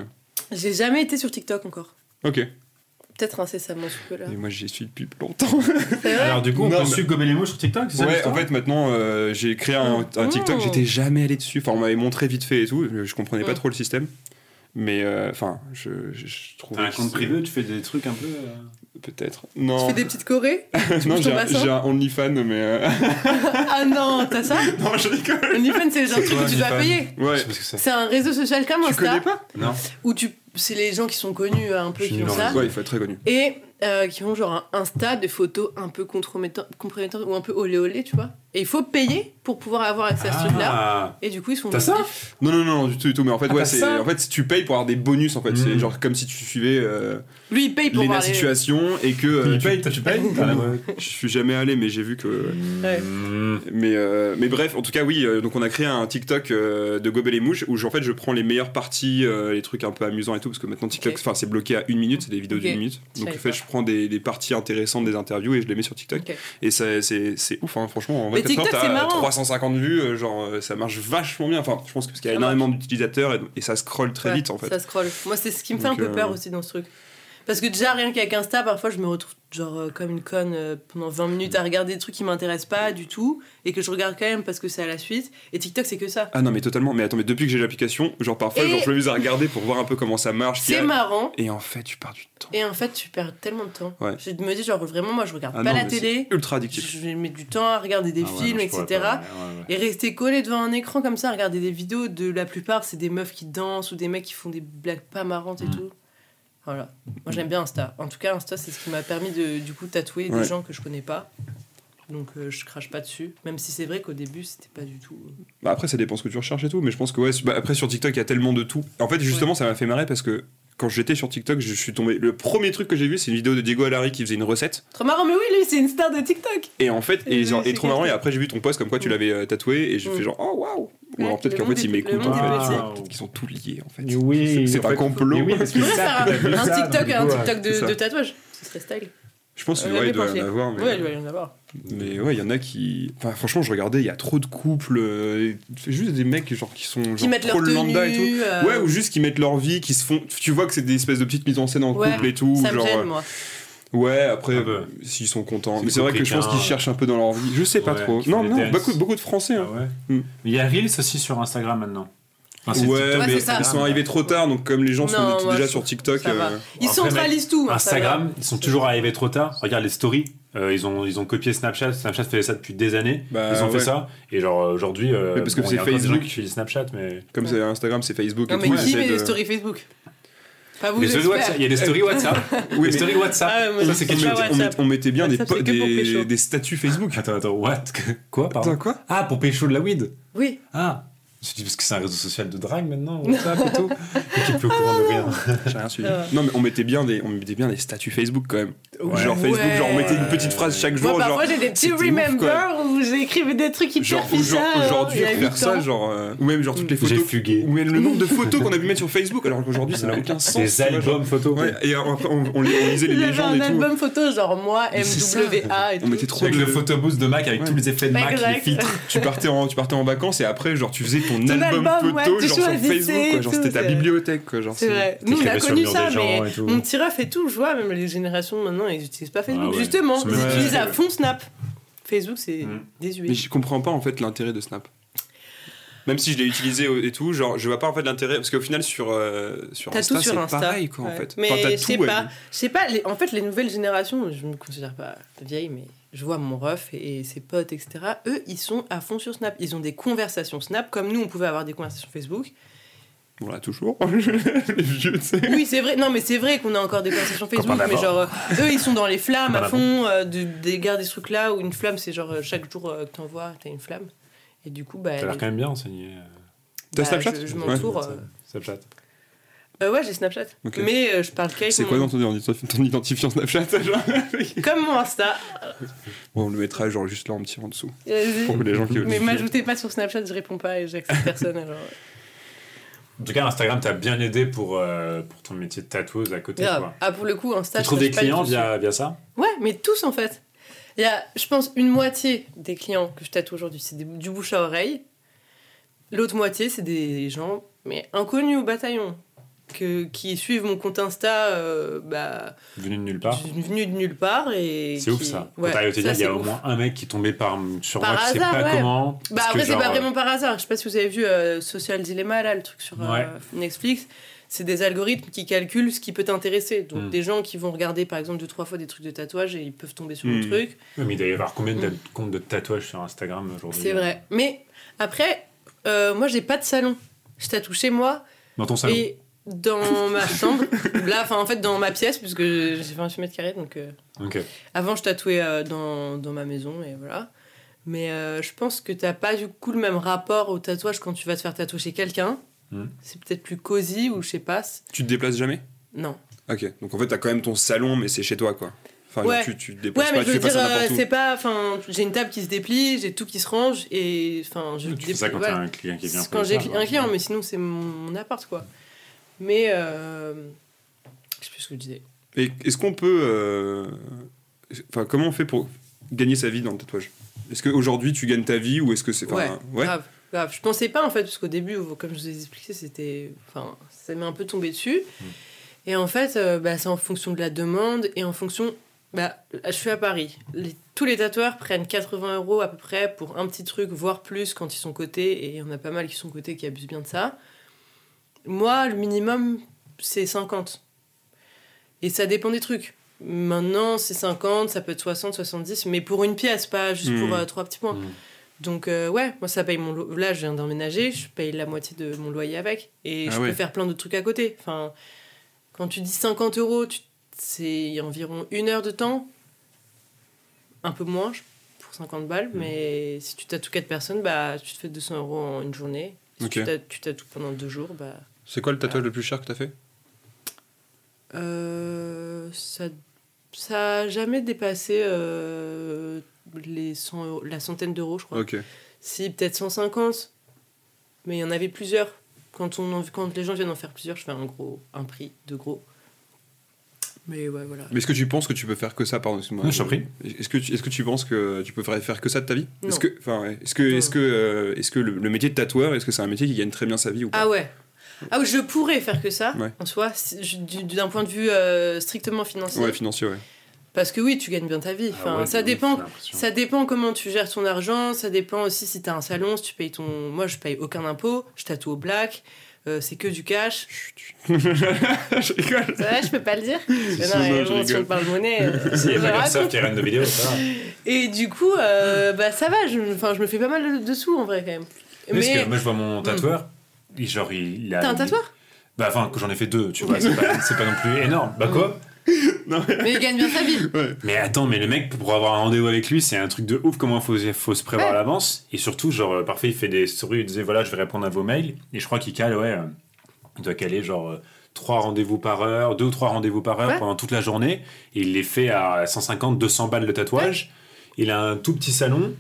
Speaker 2: J'ai jamais été sur TikTok encore.
Speaker 1: Ok.
Speaker 2: Peut-être incessamment sous peu là.
Speaker 1: Et moi, j'y suis depuis longtemps. [LAUGHS]
Speaker 3: Alors du coup, on
Speaker 1: Non,
Speaker 3: peut gober les mots sur TikTok, c'est ça
Speaker 1: Ouais, en fait, maintenant, euh, j'ai créé un, un TikTok. J'étais jamais allé dessus. Enfin, on m'avait montré vite fait et tout. Je, comprenais pas
Speaker 2: Mm.
Speaker 1: trop le système. Mais, euh, enfin, je, je, je trouve.
Speaker 3: T'as un compte privé, tu fais des trucs un peu... euh,
Speaker 1: Peut-être.
Speaker 2: Tu
Speaker 1: Non.
Speaker 2: fais des petites chorés [LAUGHS]
Speaker 1: non, j'ai un, un OnlyFans, mais. euh, [LAUGHS]
Speaker 2: Ah non, t'as ça
Speaker 1: non, je rigole.
Speaker 2: OnlyFans, c'est le genre de truc que tu dois payer.
Speaker 1: Ouais.
Speaker 3: C'est.
Speaker 2: C'est un réseau social comme
Speaker 1: Tu
Speaker 2: Insta.
Speaker 1: connais pas?
Speaker 3: Non.
Speaker 2: Où tu... c'est les gens qui sont connus euh, un peu qui ont ça.
Speaker 1: Ouais, il faut être très connu.
Speaker 2: Et euh, qui ont genre un Insta de photos un peu compromettantes ou un peu olé olé, tu vois. Et il faut payer pour pouvoir avoir accès à ce truc-là.
Speaker 3: Ah
Speaker 2: Et du coup, ils sont.
Speaker 3: T'as ça.
Speaker 1: Non, non, non, du tout, du tout. Mais en fait,
Speaker 3: Ah,
Speaker 1: ouais, c'est. En fait, si tu payes pour avoir des bonus, en fait. C'est
Speaker 3: Mm.
Speaker 1: genre comme si tu suivais euh,
Speaker 2: Lui, il paye pour
Speaker 1: Lena
Speaker 2: les-
Speaker 1: Situation et que. euh,
Speaker 3: Il
Speaker 1: tu-
Speaker 3: paye, toi tu payes la-
Speaker 1: Je suis jamais allé, mais j'ai vu que.
Speaker 2: Ouais.
Speaker 3: Mmh.
Speaker 1: Mais, euh, mais bref, en tout cas, oui, euh, donc on a créé un TikTok euh, de Gober les mouches où en fait je prends les meilleures parties, euh, les trucs un peu amusants et tout, parce que maintenant TikTok,
Speaker 2: Ok.
Speaker 1: enfin c'est bloqué à une minute, c'est des vidéos d'une minute. Donc en fait, je prends des, des parties intéressantes des interviews et je les mets sur TikTok.
Speaker 2: Ok.
Speaker 1: Et c'est, ouf, hein, franchement. En
Speaker 2: Mais
Speaker 1: 24 heures, t'as
Speaker 2: marrant.
Speaker 1: 350 vues, euh, genre euh, ça marche vachement bien. Enfin, je pense que parce qu'il y a énormément d'utilisateurs et, et ça scrolle très
Speaker 2: Ouais,
Speaker 1: vite en fait.
Speaker 2: Ça scroll. Moi, c'est ce qui me fait
Speaker 1: Donc,
Speaker 2: un peu peur
Speaker 1: euh,
Speaker 2: aussi dans ce truc. Parce que déjà, rien qu'avec Insta, parfois, je me retrouve genre euh, comme une conne euh, pendant 20 minutes à regarder des trucs qui m'intéressent pas du tout et que je regarde quand même parce que c'est à la suite. Et TikTok, c'est que ça.
Speaker 1: Ah non, mais totalement. Mais attends, mais depuis que j'ai l'application, genre parfois,
Speaker 2: Et-
Speaker 1: genre, je m'amuse à regarder pour voir un peu comment ça marche.
Speaker 2: C'est
Speaker 1: a-
Speaker 2: marrant.
Speaker 1: Et en fait, tu pars du temps.
Speaker 2: Et en fait, tu perds tellement de temps.
Speaker 1: Ouais.
Speaker 2: Je me dis, genre, vraiment, moi, je regarde
Speaker 1: Ah
Speaker 2: pas
Speaker 1: non,
Speaker 2: la télé.
Speaker 1: c'est ultra addictif.
Speaker 2: Je mettre du temps à regarder des
Speaker 3: Ah ouais,
Speaker 2: films,
Speaker 3: non,
Speaker 2: etc.
Speaker 3: pas, ouais.
Speaker 2: Et rester collé devant un écran comme ça, regarder des vidéos de la plupart, c'est des meufs qui dansent ou des mecs qui font des blagues pas marrantes et
Speaker 3: Mm.
Speaker 2: tout. Voilà. Moi j'aime bien Insta. En tout cas, Insta, c'est ce qui m'a permis de du coup tatouer
Speaker 1: Ouais.
Speaker 2: des gens que je connais pas. Donc euh, je crache pas dessus. Même si c'est vrai qu'au début, c'était pas du tout. euh,
Speaker 1: Bah après, ça dépend ce que tu recherches et tout, mais je pense que ouais. bah après, sur TikTok, il y a tellement de tout. En fait, justement, ça m'a fait marrer parce que quand j'étais sur TikTok, je suis tombé. Le premier truc que j'ai vu, c'est une vidéo de Diego Alari qui faisait une recette.
Speaker 2: Trop marrant, mais oui, lui, c'est une star de TikTok.
Speaker 1: Et en fait, et, genre, et trop marrant. Et après, j'ai vu ton post comme quoi tu
Speaker 2: Mm.
Speaker 1: l'avais euh, tatoué, et j'ai fait genre, oh waouh! Ou alors peut-être qu'en fait, ils m'écoutent.
Speaker 2: petit.
Speaker 1: Peut-être qu'ils sont tous liés en fait.
Speaker 3: Oui,
Speaker 1: C'est un complot.
Speaker 3: mais oui, parce que vu
Speaker 2: un,
Speaker 3: ça,
Speaker 2: TikTok, un. TikTok de,
Speaker 1: ça.
Speaker 2: tatouage. Ce serait style.
Speaker 1: Je pense qu'il
Speaker 2: On avait
Speaker 1: ouais, il doit y en avoir, mais.
Speaker 2: Ouais, il doit y en avoir.
Speaker 1: Mais ouais, il y en a qui. Enfin, franchement, je regardais, il y a trop de couples. euh, C'est juste des mecs genre, qui sont
Speaker 2: Qui
Speaker 1: genre,
Speaker 2: mettent
Speaker 1: trop
Speaker 2: leur
Speaker 1: le lambda et tout.
Speaker 2: tenue. euh,
Speaker 1: Ouais, ou juste qui mettent leur vie, qui se font. Tu vois que c'est des espèces de petites mises en scène en
Speaker 2: Ouais,
Speaker 1: couple et tout.
Speaker 2: Ça me
Speaker 1: genre,
Speaker 2: gêne,
Speaker 1: euh,
Speaker 2: moi.
Speaker 1: Ouais, après,
Speaker 3: peu.
Speaker 1: euh, s'ils sont contents. Mais c'est vrai que je pense qu'ils cherchent un peu dans leur vie. Je sais pas
Speaker 3: Ouais,
Speaker 1: trop.
Speaker 3: qui
Speaker 1: Non, non, beaucoup, beaucoup de Français. hein.
Speaker 3: Ah ouais.
Speaker 1: Mm.
Speaker 3: Mais il y a Reels aussi sur Instagram maintenant. Enfin, c'est
Speaker 1: ouais, mais
Speaker 2: ça.
Speaker 1: ils sont arrivés trop tard, donc comme les gens sont
Speaker 2: Non,
Speaker 1: étaient
Speaker 2: moi,
Speaker 1: déjà sur TikTok. euh,
Speaker 2: Ils centralisent tout.
Speaker 3: Instagram, ils sont toujours arrivés trop tard. Regarde les stories. Euh, ils, ont, ils ont copié Snapchat. Snapchat faisait ça depuis des années.
Speaker 1: Bah,
Speaker 3: ils ont fait
Speaker 1: ouais.
Speaker 3: ça. Et genre euh, aujourd'hui, euh,
Speaker 1: Mais parce que
Speaker 3: bon,
Speaker 1: c'est
Speaker 3: des
Speaker 1: Facebook.
Speaker 3: qui utilisent Snapchat, mais.
Speaker 1: Comme
Speaker 2: Ouais.
Speaker 1: c'est Instagram, c'est Facebook
Speaker 2: Non,
Speaker 1: et
Speaker 2: mais
Speaker 1: tout.
Speaker 2: qui met
Speaker 1: essaient
Speaker 2: des
Speaker 1: de-
Speaker 2: stories Facebook?
Speaker 3: Il y a des stories WhatsApp. [LAUGHS]
Speaker 1: Oui, mais
Speaker 3: stories WhatsApp.
Speaker 2: Ah,
Speaker 3: ça, c'est quelque chose.
Speaker 1: mettait, on met- on mettait bien des,
Speaker 2: WhatsApp, pour
Speaker 1: des, des statuts Facebook.
Speaker 3: Attends, attends, what? Quoi, pardon?
Speaker 1: Attends, quoi?
Speaker 3: Ah, pour pécho de la weed
Speaker 2: Oui.
Speaker 3: Ah me suis dit, parce que c'est un réseau social de drague maintenant, WhatsApp et tout. Et qui est plus au courant de rien.
Speaker 1: J'ai rien suivi.
Speaker 2: Ah.
Speaker 1: Non, mais on mettait bien des, on mettait bien des statuts Facebook quand même.
Speaker 3: Ouais.
Speaker 1: Genre Facebook,
Speaker 2: Ouais.
Speaker 1: genre on mettait une petite phrase chaque jour.
Speaker 2: Moi,
Speaker 1: genre,
Speaker 2: parfois, j'ai des petits
Speaker 1: c'était ouf,
Speaker 2: remember où j'écrivais des trucs hyper
Speaker 1: Genre, aujourd-
Speaker 2: bizarres. hein,
Speaker 1: aujourd'hui,
Speaker 2: il y a
Speaker 1: faire ça, genre. euh, ou même genre toutes les
Speaker 3: J'ai
Speaker 1: photos.
Speaker 3: fugué.
Speaker 1: Ou même le nombre de photos qu'on a pu mettre sur Facebook, alors qu'aujourd'hui ça n'a aucun sens.
Speaker 3: Des
Speaker 1: genre.
Speaker 3: albums photos.
Speaker 1: Ouais, et on, on- on les- on lisait les [LAUGHS]
Speaker 2: J'avais
Speaker 1: légendes
Speaker 2: un
Speaker 1: et tout.
Speaker 2: album photo, genre moi. MWA et
Speaker 1: On
Speaker 2: tout.
Speaker 1: mettait trop
Speaker 3: Avec
Speaker 1: de
Speaker 3: le photoboost de Mac avec tous les effets de Mac, les filtres.
Speaker 1: tu partais en tu partais en vacances et après genre tu faisais ton,
Speaker 2: Ton
Speaker 1: album, photo genre sur Facebook quoi, genre c'était ta bibliothèque quoi genre
Speaker 2: C'est vrai. Nous, on a connu ça, mais mon petit ref et tout, je vois, même les générations maintenant, ils n'utilisent pas Facebook.
Speaker 3: Ah.
Speaker 2: Justement, ils utilisent à fond Snap. Facebook, c'est
Speaker 3: Mm.
Speaker 2: désuet.
Speaker 1: Mais je comprends pas en fait l'intérêt de Snap. Même si je l'ai utilisé et tout, genre je vois pas en fait l'intérêt parce qu'au final sur euh, sur Insta
Speaker 2: tout sur
Speaker 1: c'est pareil quoi en
Speaker 2: Ouais.
Speaker 1: fait.
Speaker 2: Mais
Speaker 1: Enfin,
Speaker 2: je sais pas. Je sais pas, les- en fait, les nouvelles générations, je me considère pas vieille, mais je vois mon ref et, ses potes, etc. Eux, ils sont à fond sur Snap. Ils ont des conversations Snap, comme nous, on pouvait avoir des conversations Facebook.
Speaker 1: On l'a toujours. [LAUGHS] les vieux, tu sais.
Speaker 2: Oui, c'est vrai. Non, mais c'est vrai qu'on a encore des conversations Facebook, mais genre, euh, eux, ils sont dans les flammes à fond, euh, de, des gardes des trucs là, où une flamme, c'est genre euh, chaque jour euh, que t'envoies, t'as une flamme. Et du coup, bah.
Speaker 3: T'as l'air quand même bien enseigné.
Speaker 1: T'as
Speaker 2: bah,
Speaker 1: Snapchat
Speaker 2: Je, je
Speaker 1: Ouais.
Speaker 2: m'entoure. euh.
Speaker 3: Snapchat.
Speaker 2: Euh, ouais, j'ai Snapchat. Mais euh, je parle qu'avec
Speaker 1: C'est
Speaker 2: mon-
Speaker 1: quoi dans ton, identif- ton identifiant Snapchat [LAUGHS] genre
Speaker 2: Comme mon Insta.
Speaker 1: Bon, on le mettra genre juste là en petit en dessous. Pour les gens qui
Speaker 2: Mais m'ajoutez pas sur Snapchat, je réponds pas et j'accepte personne. Alors...
Speaker 3: En tout cas, Instagram t'a bien aidé pour, euh, pour ton métier de tatoueuse à côté.
Speaker 2: Grave.
Speaker 3: Quoi.
Speaker 2: Ah, pour le coup, Insta,
Speaker 3: Tu
Speaker 2: je
Speaker 3: trouves des clients via, via ça?
Speaker 2: Ouais, mais tous en fait. Il y a, je pense, une moitié des clients que je tatoue aujourd'hui, c'est du bouche à oreille. L'autre moitié, c'est des gens, mais inconnus au bataillon, que, qui suivent mon compte Insta, euh, bah,
Speaker 3: Venu de nulle part
Speaker 2: venu de nulle part. et
Speaker 3: C'est ouf ça. Quand
Speaker 2: Ouais,
Speaker 3: dire, il y a au moins un mec qui est tombé par, sur
Speaker 2: Par
Speaker 3: moi, tu sais
Speaker 2: hasard,
Speaker 3: pas
Speaker 2: ouais.
Speaker 3: comment.
Speaker 2: Bah après, c'est pas
Speaker 3: euh,
Speaker 2: vraiment par hasard. Je sais pas si vous avez vu euh, Social Dilemma, là, le truc sur euh. Netflix. C'est des algorithmes qui calculent ce qui peut t'intéresser. Donc,
Speaker 3: Mm.
Speaker 2: des gens qui vont regarder, par exemple, deux, trois fois des trucs de tatouage et ils peuvent tomber sur le
Speaker 1: Mm.
Speaker 2: truc.
Speaker 3: ouais, mais il doit y avoir combien de
Speaker 2: Mm.
Speaker 3: comptes de tatouages sur Instagram aujourd'hui
Speaker 2: C'est vrai. Mais après, euh, moi, j'ai pas de salon. Je tatoue chez moi
Speaker 3: Dans ton salon
Speaker 2: et dans ma chambre. Là, enfin, en fait, dans ma pièce, puisque j'ai 28 mètres carrés. Donc, euh,
Speaker 3: Ok.
Speaker 2: avant, je tatouais euh, dans, dans ma maison et voilà. Mais euh, je pense que t'as pas du coup le même rapport au tatouage quand tu vas te faire tatouer chez quelqu'un.
Speaker 3: Mm.
Speaker 2: C'est peut-être plus cosy ou je sais pas.
Speaker 1: Tu te déplaces jamais?
Speaker 2: Non.
Speaker 1: Ok, donc en fait t'as quand même ton salon mais c'est chez toi quoi. Enfin
Speaker 2: Ouais.
Speaker 1: tu, tu te déplaces
Speaker 2: Ouais,
Speaker 1: pas,
Speaker 2: mais
Speaker 1: tu
Speaker 2: je veux
Speaker 1: pas
Speaker 2: dire, euh, c'est pas. Enfin, j'ai une table qui se déplie, j'ai tout qui se range et. Enfin, je
Speaker 3: Tu fais ça quand
Speaker 2: voilà.
Speaker 3: t'as un client qui vient
Speaker 2: quand j'ai un
Speaker 3: ouais.
Speaker 2: client, mais sinon c'est mon, mon appart quoi. Mais. Euh... Je sais plus ce que je disais.
Speaker 1: Et est-ce qu'on peut. euh, Enfin, comment on fait pour gagner sa vie dans le tatouage? Est-ce qu'aujourd'hui tu gagnes ta vie ou est-ce que c'est.
Speaker 2: Ouais, grave, grave. Je pensais pas en fait, parce qu'au début, comme je vous ai expliqué, c'était. Enfin, ça m'est un peu tombé dessus.
Speaker 3: Mm.
Speaker 2: Et en fait, euh, bah, c'est en fonction de la demande et en fonction. Bah, je suis à Paris. Les- tous les tatoueurs prennent 80 euros à peu près pour un petit truc, voire plus quand ils sont cotés. Et il y en a pas mal qui sont cotés qui abusent bien de ça. Moi, le minimum, c'est 50. Et ça dépend des trucs. Maintenant, c'est 50, ça peut être 60, 70, mais pour une pièce, pas juste pour
Speaker 1: Mm.
Speaker 2: euh, trois petits points.
Speaker 3: Mm.
Speaker 2: Donc euh, ouais, moi ça paye mon lo- là je viens d'emménager, je paye la moitié de mon loyer avec et
Speaker 1: Ah
Speaker 2: je
Speaker 1: ouais.
Speaker 2: peux faire plein d'autres trucs à côté. Enfin, quand tu dis 50 euros, tu- c'est environ une heure de temps, un peu moins pour 50 balles,
Speaker 1: Hmm.
Speaker 2: mais si tu tatoues 4 personnes, bah tu te fais 200 euros en une journée. Si tu, tu tatoues pendant deux jours, bah
Speaker 1: C'est quoi le tatouage le plus cher que t'as fait?
Speaker 2: Euh, ça ça a jamais dépassé euh, les 100 euros- la centaine d'euros je crois.
Speaker 1: Ok.
Speaker 2: Si, peut-être 150. Mais il y en avait plusieurs. Quand, on en- quand les gens viennent en faire plusieurs, je fais un gros un prix de gros. Mais ouais, voilà.
Speaker 1: Mais est-ce que tu penses que tu peux faire que ça? Pardon excuse-moi.
Speaker 3: Non, je t'en prie.
Speaker 1: Est-ce que, tu- est-ce que tu penses que tu peux faire, faire que ça de ta vie?
Speaker 2: Non.
Speaker 1: Est-ce que, enfin, ouais. est-ce que, est-ce que, euh, est-ce que le, le métier de tatoueur, est-ce que c'est un métier qui gagne très bien sa vie ou pas?
Speaker 2: Ah ouais. Ah oui, je pourrais faire que ça,
Speaker 1: Ouais.
Speaker 2: en soi, d'un point de vue euh, strictement financier.
Speaker 1: Ouais, financier, ouais.
Speaker 2: Parce que oui, tu gagnes bien ta vie.
Speaker 3: Ah ouais,
Speaker 2: ça dépend. Ça dépend comment tu gères ton argent, ça dépend aussi si t'as un salon, si tu payes ton... Moi, je paye aucun impôt, je tatoue au black, euh, c'est que du cash.
Speaker 1: je [LAUGHS] rigole.
Speaker 2: Vrai, je peux pas le dire Mais non, mais
Speaker 1: je
Speaker 2: bon, si on parle monnaie... [LAUGHS] euh,
Speaker 3: Si, ça de vidéo, ça va.
Speaker 2: Et du coup, euh, bah ça va, je, enfin, je me fais pas mal de, de sous en vrai quand même.
Speaker 3: Parce
Speaker 2: Mais
Speaker 3: que moi, je vois mon tatoueur, il- genre, il, il a.
Speaker 2: t'as un tatoueur
Speaker 3: Bah, enfin, que j'en ai fait deux, tu vois, c'est pas, [LAUGHS] c'est pas non plus énorme. Bah, quoi [LAUGHS]
Speaker 2: Mais il gagne bien sa vie.
Speaker 1: Ouais.
Speaker 3: Mais attends, mais le mec, pour avoir un rendez-vous avec lui, c'est un truc de ouf comment il faut, faut se prévoir
Speaker 2: Ouais.
Speaker 3: à l'avance. Et surtout, genre, euh, parfait, il fait des stories, il disait voilà, je vais répondre à vos mails. Et je crois qu'il cale, ouais, euh, il doit caler genre euh, trois rendez-vous par heure, deux ou trois rendez-vous par heure
Speaker 2: Ouais.
Speaker 3: pendant toute la journée. Et il les fait à 150, 200 balles de tatouage. Il a un tout petit salon.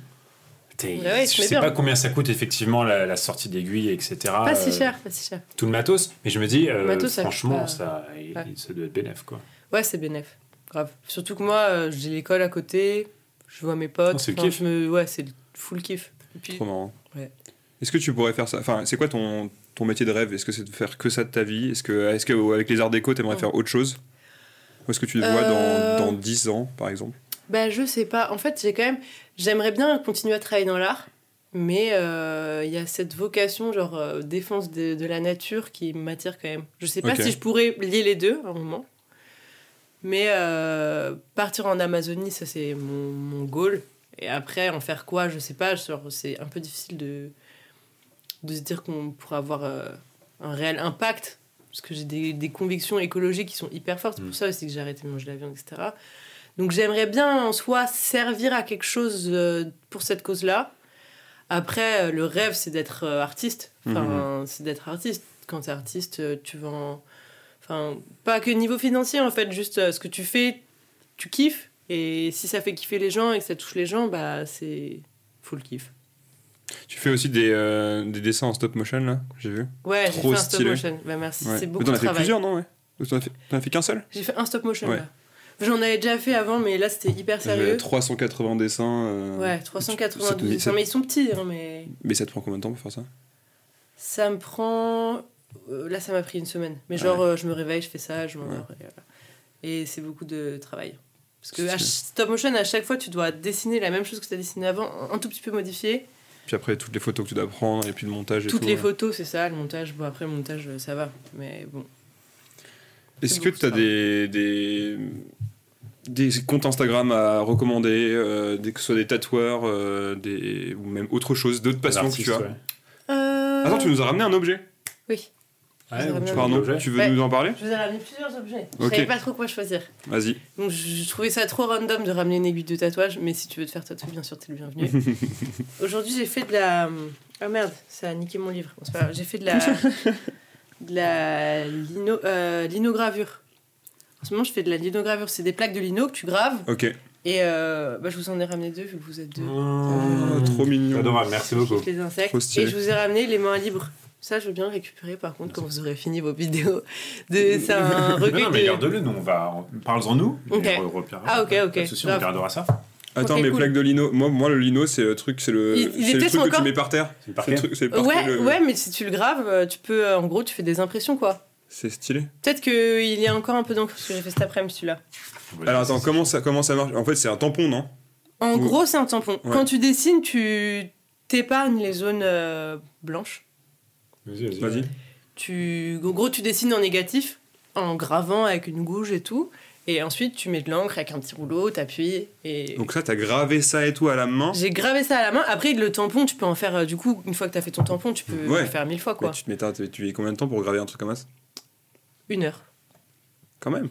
Speaker 3: Putain,
Speaker 2: Ouais,
Speaker 3: je sais
Speaker 2: bien.
Speaker 3: pas combien ça coûte effectivement la, la sortie d'aiguille, etc.
Speaker 2: Pas si
Speaker 3: euh,
Speaker 2: cher, pas si cher.
Speaker 3: Tout le matos, mais je me dis, euh,
Speaker 2: matos,
Speaker 3: franchement,
Speaker 2: pas.
Speaker 3: ça, il-
Speaker 2: Ouais.
Speaker 3: ça doit être bénéf quoi.
Speaker 2: Ouais, c'est bénéf. Grave. Surtout que moi, euh, j'ai l'école à côté, je vois mes potes.
Speaker 3: Oh, c'est le kiff.
Speaker 2: je me... Ouais, c'est le full kiff. Et puis,
Speaker 1: Trop marrant.
Speaker 2: Ouais.
Speaker 1: Est-ce que tu pourrais faire ça? Enfin, c'est quoi ton, ton métier de rêve? Est-ce que c'est de faire que ça de ta vie? Est-ce que, est que avec les arts déco, t'aimerais
Speaker 2: Mm.
Speaker 1: faire autre chose? Ou est-ce que tu te vois
Speaker 2: Euh.
Speaker 1: dans, dans 10 ans, par exemple?
Speaker 2: Bah, je sais pas. En fait, j'ai quand même. J'aimerais bien continuer à travailler dans l'art, mais euh, il y a cette vocation, genre euh, défense de, de la nature, qui m'attire quand même. Je sais pas si je pourrais lier les deux à un moment. Mais euh, partir en Amazonie, ça c'est mon, mon goal. Et après, en faire quoi, je sais pas. C'est un peu difficile de, de se dire qu'on pourra avoir un réel impact. Parce que j'ai des, des convictions écologiques qui sont hyper fortes. C'est
Speaker 3: Mm.
Speaker 2: pour ça aussi que j'ai arrêté de manger la viande, etc. Donc j'aimerais bien en soi servir à quelque chose euh, pour cette cause-là. Après, euh, le rêve, c'est d'être euh, artiste. Enfin, c'est d'être artiste. Quand t'es artiste, tu vends... Enfin, pas que niveau financier, en fait. Juste ce que tu fais, tu kiffes. Et si ça fait kiffer les gens et que ça touche les gens, bah c'est full kiff.
Speaker 1: Tu fais aussi des, euh, des dessins en stop motion, là J'ai vu.
Speaker 2: Ouais, j'ai fait un stop
Speaker 1: stylé.
Speaker 2: motion. Bah merci,
Speaker 1: Ouais.
Speaker 2: c'est beaucoup
Speaker 1: T'en
Speaker 2: de
Speaker 1: as fait
Speaker 2: travail.
Speaker 1: plusieurs, non ouais? Ou T'en as fait, t'en fait qu'un seul?
Speaker 2: J'ai fait un stop motion,
Speaker 1: Ouais.
Speaker 2: là. J'en avais déjà fait avant, mais là, c'était hyper sérieux.
Speaker 1: 380 dessins. euh,
Speaker 2: Ouais,
Speaker 1: ça
Speaker 2: 392
Speaker 1: te-
Speaker 2: dessins.
Speaker 1: ça-
Speaker 2: Mais ils sont petits, hein, mais...
Speaker 1: Mais ça te prend combien de temps pour faire ça
Speaker 2: Ça me prend. euh, là, ça m'a pris une semaine. Mais genre, euh, je me réveille, je fais ça, je m'endors. Et, voilà. Et c'est beaucoup de travail. Parce que stop motion, à chaque fois, tu dois dessiner la même chose que tu as dessiné avant, un tout petit peu modifié.
Speaker 1: Puis après, toutes les photos que tu dois prendre, et puis le montage et
Speaker 2: Toutes
Speaker 1: tout.
Speaker 2: les
Speaker 1: ouais.
Speaker 2: photos, c'est ça. Le montage, bon, après, le montage, euh, ça va. Mais bon.
Speaker 1: Est-ce que tu as
Speaker 2: de
Speaker 1: des, des, des comptes Instagram à recommander, euh, des, que ce soit des tatoueurs, euh, des, ou même autre chose, d'autres passions que tu as
Speaker 3: Ouais.
Speaker 2: Euh...
Speaker 1: Attends, tu nous as ramené un objet
Speaker 2: Oui.
Speaker 3: Ouais, tu veux
Speaker 1: Pardon,
Speaker 3: l'objet
Speaker 1: tu veux
Speaker 2: Ouais.
Speaker 1: nous en parler
Speaker 2: Je vous ai ramené plusieurs objets. Je savais pas trop quoi choisir.
Speaker 1: Vas-y.
Speaker 2: Donc, je je trouvais ça trop random de ramener une aiguille de tatouage, mais si tu veux te faire tatouer, bien sûr, t'es le bienvenu. [LAUGHS] Aujourd'hui, j'ai fait de la. Ah merde, ça a niqué mon livre. Bon. J'ai fait de la. [LAUGHS] de la lino... euh, linogravure. En ce moment, je fais de la linogravure. C'est des plaques de lino que tu graves.
Speaker 1: Ok.
Speaker 2: Et euh, bah, je vous en ai ramené deux, vu que vous êtes deux.
Speaker 1: Oh,
Speaker 3: Mmh.
Speaker 1: trop mignon.
Speaker 3: Adorable, merci beaucoup.
Speaker 2: Les insectes.
Speaker 1: Trop stylé.
Speaker 2: Et je vous ai ramené les mains libres. Ça, je veux bien le récupérer par contre quand vous aurez fini vos vidéos. De... C'est un [LAUGHS]
Speaker 3: Non,
Speaker 2: recueil
Speaker 3: non, mais
Speaker 2: de.
Speaker 3: garde-le, nous, on va. Parle-en nous.
Speaker 2: Ok.
Speaker 3: et on repérera.
Speaker 2: Ah, ok, ok.
Speaker 3: Pas de souci, on
Speaker 2: Grave.
Speaker 3: regardera ça.
Speaker 1: Attends,
Speaker 2: Ok,
Speaker 1: mes
Speaker 2: cool.
Speaker 1: plaques de lino. Moi, moi, le lino, c'est le truc, c'est le,
Speaker 2: Il- il est
Speaker 1: c'est le truc que
Speaker 2: encore-
Speaker 1: tu mets par terre.
Speaker 3: C'est
Speaker 1: le
Speaker 3: parfait.
Speaker 1: truc, c'est le parquet,
Speaker 2: Ouais,
Speaker 1: le-
Speaker 2: ouais, mais si tu le graves, euh, tu peux. euh, En gros, tu fais des impressions quoi.
Speaker 1: C'est stylé.
Speaker 2: Peut-être qu'il y a encore un peu d'encre parce que j'ai fait cet après-midi celui-là.
Speaker 1: Alors attends, comment ça, comment ça marche? En fait, c'est un tampon, non?
Speaker 2: En
Speaker 1: Ou-
Speaker 2: gros, c'est un tampon.
Speaker 1: Ouais.
Speaker 2: Quand tu dessines, tu t'épargnes les zones euh, blanches.
Speaker 3: Vas-y, vas-y.
Speaker 1: Vas-y.
Speaker 2: Tu... En gros, tu dessines en négatif, en gravant avec une gouge et tout. Et ensuite, tu mets de l'encre avec un petit rouleau, t'appuies. Et...
Speaker 1: Donc ça, t'as gravé ça et tout à la main?
Speaker 2: J'ai gravé ça à la main. Après, le tampon, tu peux en faire. euh, du coup, une fois que t'as fait ton tampon, tu peux
Speaker 1: Ouais.
Speaker 2: le faire mille fois quoi.
Speaker 1: Mais tu te mets, t'as- tu mets combien de temps pour graver un truc comme ça?
Speaker 2: Une heure.
Speaker 1: Quand même.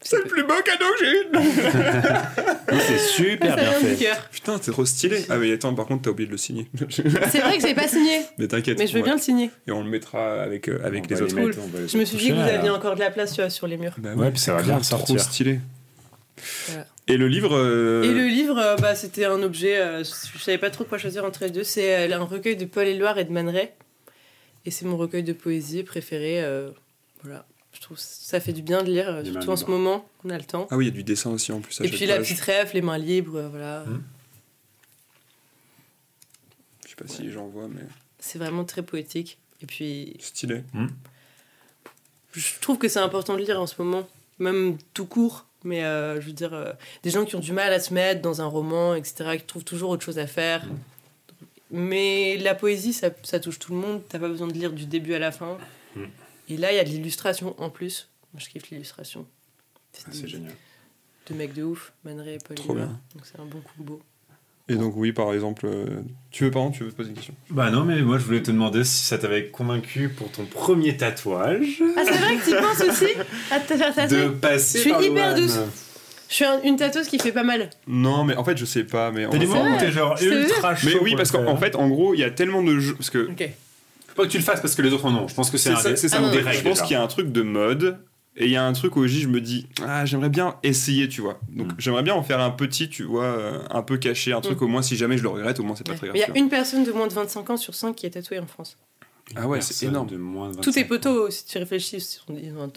Speaker 2: C'est
Speaker 1: le plus beau cadeau que j'ai eu [LAUGHS]
Speaker 3: C'est super bien fait.
Speaker 2: cœur.
Speaker 1: Putain, c'est trop stylé. Ah mais attends, par contre, t'as oublié de le signer.
Speaker 2: C'est vrai que j'ai pas signé,
Speaker 1: mais t'inquiète.
Speaker 2: mais je veux bien le signer.
Speaker 1: Et on le mettra avec, euh, avec les autres.
Speaker 3: mettre, les
Speaker 2: Je me suis dit que vous aviez encore de la place tu vois, sur les murs.
Speaker 1: Bah
Speaker 3: Ouais, puis ça va bien
Speaker 1: grave, Trop stylé.
Speaker 2: Voilà.
Speaker 1: Et le livre. euh,
Speaker 2: Et le livre, euh, bah, c'était un objet, euh, je savais pas trop quoi choisir entre les deux. C'est euh, un recueil de Paul Éluard et de Man Ray. Et c'est mon recueil de poésie préféré. euh, voilà. Je trouve que ça fait du bien de lire, euh,
Speaker 3: Les
Speaker 2: surtout en ce moment, on a le temps.
Speaker 1: Ah oui, il y a du dessin aussi en plus. à
Speaker 2: et puis la petite rêve, les mains libres, euh, voilà.
Speaker 3: Hmm.
Speaker 1: Je sais pas si j'en vois, mais
Speaker 2: C'est vraiment très poétique. Et puis,
Speaker 1: stylé.
Speaker 2: je trouve que c'est important de lire en ce moment, même tout court. Mais euh, je veux dire, euh, des gens qui ont du mal à se mettre dans un roman, etc., qui trouvent toujours autre chose à faire. Mais la poésie, ça, ça touche tout le monde. T'as pas besoin de lire du début à la fin.
Speaker 3: Mm.
Speaker 2: Et là, il y a de l'illustration en plus. Moi, je kiffe l'illustration.
Speaker 3: Ah, C'est génial.
Speaker 2: Deux mecs de ouf, Man Ray et Paul
Speaker 1: Trop
Speaker 2: Éluard.
Speaker 1: bien.
Speaker 2: Donc c'est un bon coup beau.
Speaker 1: Et donc, oui, par exemple. euh, Tu veux, pardon, tu veux te poser une question?
Speaker 3: Bah non, mais moi je voulais te demander si ça t'avait convaincu pour ton premier tatouage
Speaker 2: Ah, c'est vrai que tu penses aussi? À te faire tatouer
Speaker 3: de passer
Speaker 2: Je suis
Speaker 3: par
Speaker 2: hyper douce. Je suis un- une tatoueuse qui fait pas mal.
Speaker 1: Non, mais en fait, je sais pas. Mais en
Speaker 3: T'as des
Speaker 1: fait-
Speaker 3: moments où t'es genre ultra chaud.
Speaker 1: Mais oui, parce qu'en fait, en gros, il y a tellement de jeux. Parce que
Speaker 2: Ok.
Speaker 3: Faut pas que tu le fasses parce que les autres en ont. Je pense que c'est
Speaker 1: c'est
Speaker 3: un
Speaker 1: ça,
Speaker 3: des-
Speaker 1: c'est ça
Speaker 2: Ah
Speaker 1: mon
Speaker 2: non,
Speaker 1: délire.
Speaker 3: des
Speaker 1: Je
Speaker 3: règles.
Speaker 1: pense qu'il y a un truc de mode Et il y a un truc où je me dis, ah, j'aimerais bien essayer, tu vois. Donc
Speaker 3: Mm.
Speaker 1: j'aimerais bien en faire un petit, tu vois, euh, un peu caché, un truc
Speaker 2: Mm.
Speaker 1: au moins si jamais je le regrette, au moins c'est pas
Speaker 2: Ouais.
Speaker 1: très grave.
Speaker 2: Il y a une personne de moins de 25 ans sur 5 qui est tatouée en France.
Speaker 1: Ah ouais, c'est énorme.
Speaker 3: De moins de
Speaker 2: Tous tes
Speaker 3: 25 ans.
Speaker 2: potos, si tu réfléchis, sont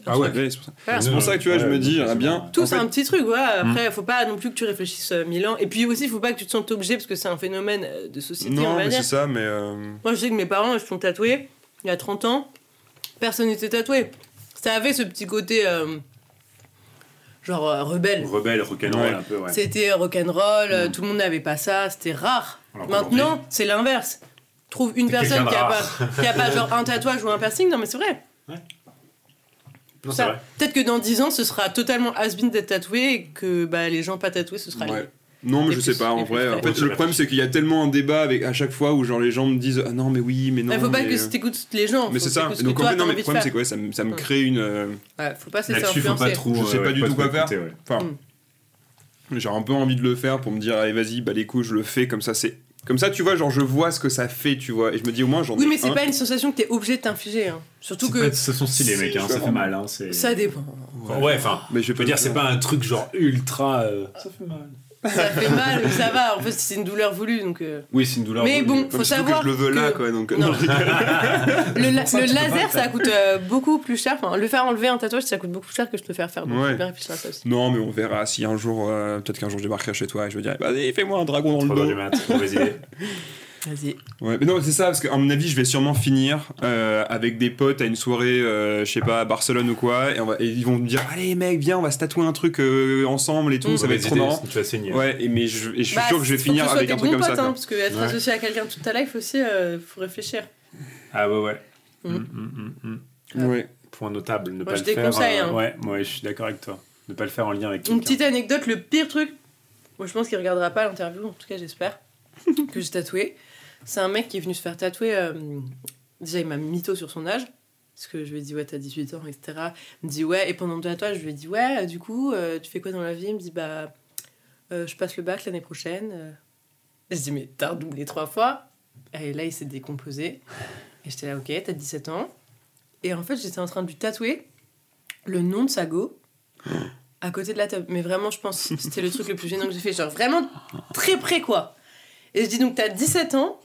Speaker 1: Ah ouais, ouais, c'est pour ça.
Speaker 2: Voilà.
Speaker 1: C'est pour ça que tu vois, je me dis, j'aimerais bien.
Speaker 2: Tout, c'est
Speaker 1: fait-
Speaker 2: un petit truc, voilà. Après, faut pas non plus que tu réfléchisses euh, mille ans. Et puis aussi, faut pas que tu te sentes obligé parce que c'est un phénomène euh, de société, on
Speaker 1: Non,
Speaker 2: va
Speaker 1: mais c'est ça, mais. euh,
Speaker 2: Moi, je sais que mes parents, ils se sont tatoués il y a 30 ans. Personne n'était tatoué. Ça avait ce petit côté, euh, genre, euh, rebelle.
Speaker 3: Rebelle, rock'n'roll
Speaker 1: Ouais.
Speaker 3: un peu, ouais.
Speaker 2: C'était rock'n'roll, euh,
Speaker 3: Mm.
Speaker 2: tout le monde n'avait pas ça, c'était rare.
Speaker 3: Alors
Speaker 2: Maintenant, c'est l'inverse. Trouve une personne qui a, pas, qui a pas genre un tatouage ou un piercing. Non, mais c'est vrai.
Speaker 3: Non, c'est
Speaker 2: Ça.
Speaker 3: vrai.
Speaker 2: Peut-être que dans 10 ans, ce sera totalement has-been d'être tatoué et que bah, les gens pas tatoués, ce sera
Speaker 1: Ouais.
Speaker 2: les-
Speaker 1: Non, mais
Speaker 2: Les
Speaker 1: je sais pas, en vrai. En fait, le problème, c'est qu'il y a tellement un débat avec, à chaque fois où genre les gens me disent Ah non, mais oui, mais non.
Speaker 2: Il faut pas
Speaker 1: mais,
Speaker 2: que
Speaker 1: euh,
Speaker 2: t'écoutes les gens.
Speaker 1: Mais c'est ça. Donc en
Speaker 2: toi,
Speaker 1: fait, non, mais le problème, c'est quoi? Ça me, ça me crée une. euh,
Speaker 2: Ouais, faut pas se laisser
Speaker 3: Là-dessus, faut pas
Speaker 2: influencer.
Speaker 3: trop.
Speaker 1: Je sais
Speaker 3: euh,
Speaker 1: pas du tout quoi faire. Enfin,
Speaker 2: Mm.
Speaker 1: j'ai un peu envie de le faire pour me dire Allez, vas-y, bah les coups, je le fais comme ça, c'est. Comme ça, tu vois, genre, je vois ce que ça fait, tu vois. Et je me dis, au moins, j'en
Speaker 2: Oui, mais c'est
Speaker 1: un.
Speaker 2: pas une sensation que t'es obligé de t'infliger. hein. Surtout que
Speaker 3: Ce sont stylés,
Speaker 1: Si,
Speaker 3: mec, hein, ça fait mal. Hein, c'est-
Speaker 2: ça dépend.
Speaker 3: Ouais, enfin.
Speaker 1: Mais je
Speaker 3: veux dire, c'est pas un truc genre ultra. euh, Ça fait mal.
Speaker 2: Ça fait mal, mais ça va. En fait, c'est une douleur voulue. Donc, euh,
Speaker 3: Oui, c'est une douleur.
Speaker 2: Mais
Speaker 3: voulue.
Speaker 2: bon,
Speaker 1: Comme
Speaker 2: faut savoir
Speaker 1: que je le veux là,
Speaker 2: que-
Speaker 1: quoi. Donc,
Speaker 2: Non.
Speaker 1: non, [LAUGHS]
Speaker 2: le, la-
Speaker 3: ça,
Speaker 2: le laser, ça coûte euh, beaucoup plus cher. Enfin, le faire enlever un tatouage, ça coûte beaucoup plus cher que je te le faire faire. Donc,
Speaker 1: Ouais.
Speaker 2: bien.
Speaker 1: Non, mais on verra si un jour, euh, peut-être qu'un jour je débarquerai chez toi et je me dirai, vas-y, fais-moi un dragon dans
Speaker 3: Trois
Speaker 1: le dos.
Speaker 3: du mat, mauvaise idée. [LAUGHS]
Speaker 2: Vas-y.
Speaker 1: Ouais, mais non, c'est ça, parce qu'à mon avis, je vais sûrement finir euh, avec des potes à une soirée, euh, je sais pas, à Barcelone ou quoi, et, on va, et ils vont me dire, allez mec, viens, on va se tatouer un truc euh, ensemble et tout,
Speaker 2: Mm.
Speaker 1: ça va être trop marrant.
Speaker 3: Tu vas saigner.
Speaker 1: Ouais, et, mais je, et je suis
Speaker 2: Bah,
Speaker 1: sûr que je vais finir avec un truc comme ça.
Speaker 2: potes, hein, parce que être
Speaker 3: Ouais.
Speaker 2: associé à quelqu'un toute ta life aussi, euh, faut réfléchir.
Speaker 3: Ah ouais, ouais.
Speaker 2: Mm.
Speaker 3: Mm, mm, mm, mm.
Speaker 1: Ouais.
Speaker 3: Point notable, ne
Speaker 2: Moi,
Speaker 3: pas
Speaker 2: je
Speaker 3: le faire.
Speaker 2: déconseille, hein.
Speaker 3: Ouais, moi, je suis d'accord avec toi. Ne pas le faire en lien avec
Speaker 2: Une petite anecdote, le pire truc, moi je pense qu'il regardera pas l'interview, en tout cas j'espère, [LAUGHS] que j'ai tatoué. C'est un mec qui est venu se faire tatouer. euh, déjà, il m'a mytho sur son âge. Parce que je lui ai dit, ouais, t'as 18 ans, etc. Il me dit, ouais, et pendant le tatouage, je lui ai dit, ouais, euh, du coup, euh, tu fais quoi dans la vie? Il me dit, bah, je passe le bac l'année prochaine. je dis, mais t'as redoublé trois fois Et là, il s'est décomposé. Et j'étais là, ok, t'as 17 ans. Et en fait, j'étais en train de lui tatouer le nom de sa go à côté de la table. Mais vraiment, je pense c'était le truc le plus gênant que j'ai fait. Genre vraiment très près, quoi. Et je dis donc, t'as 17 ans,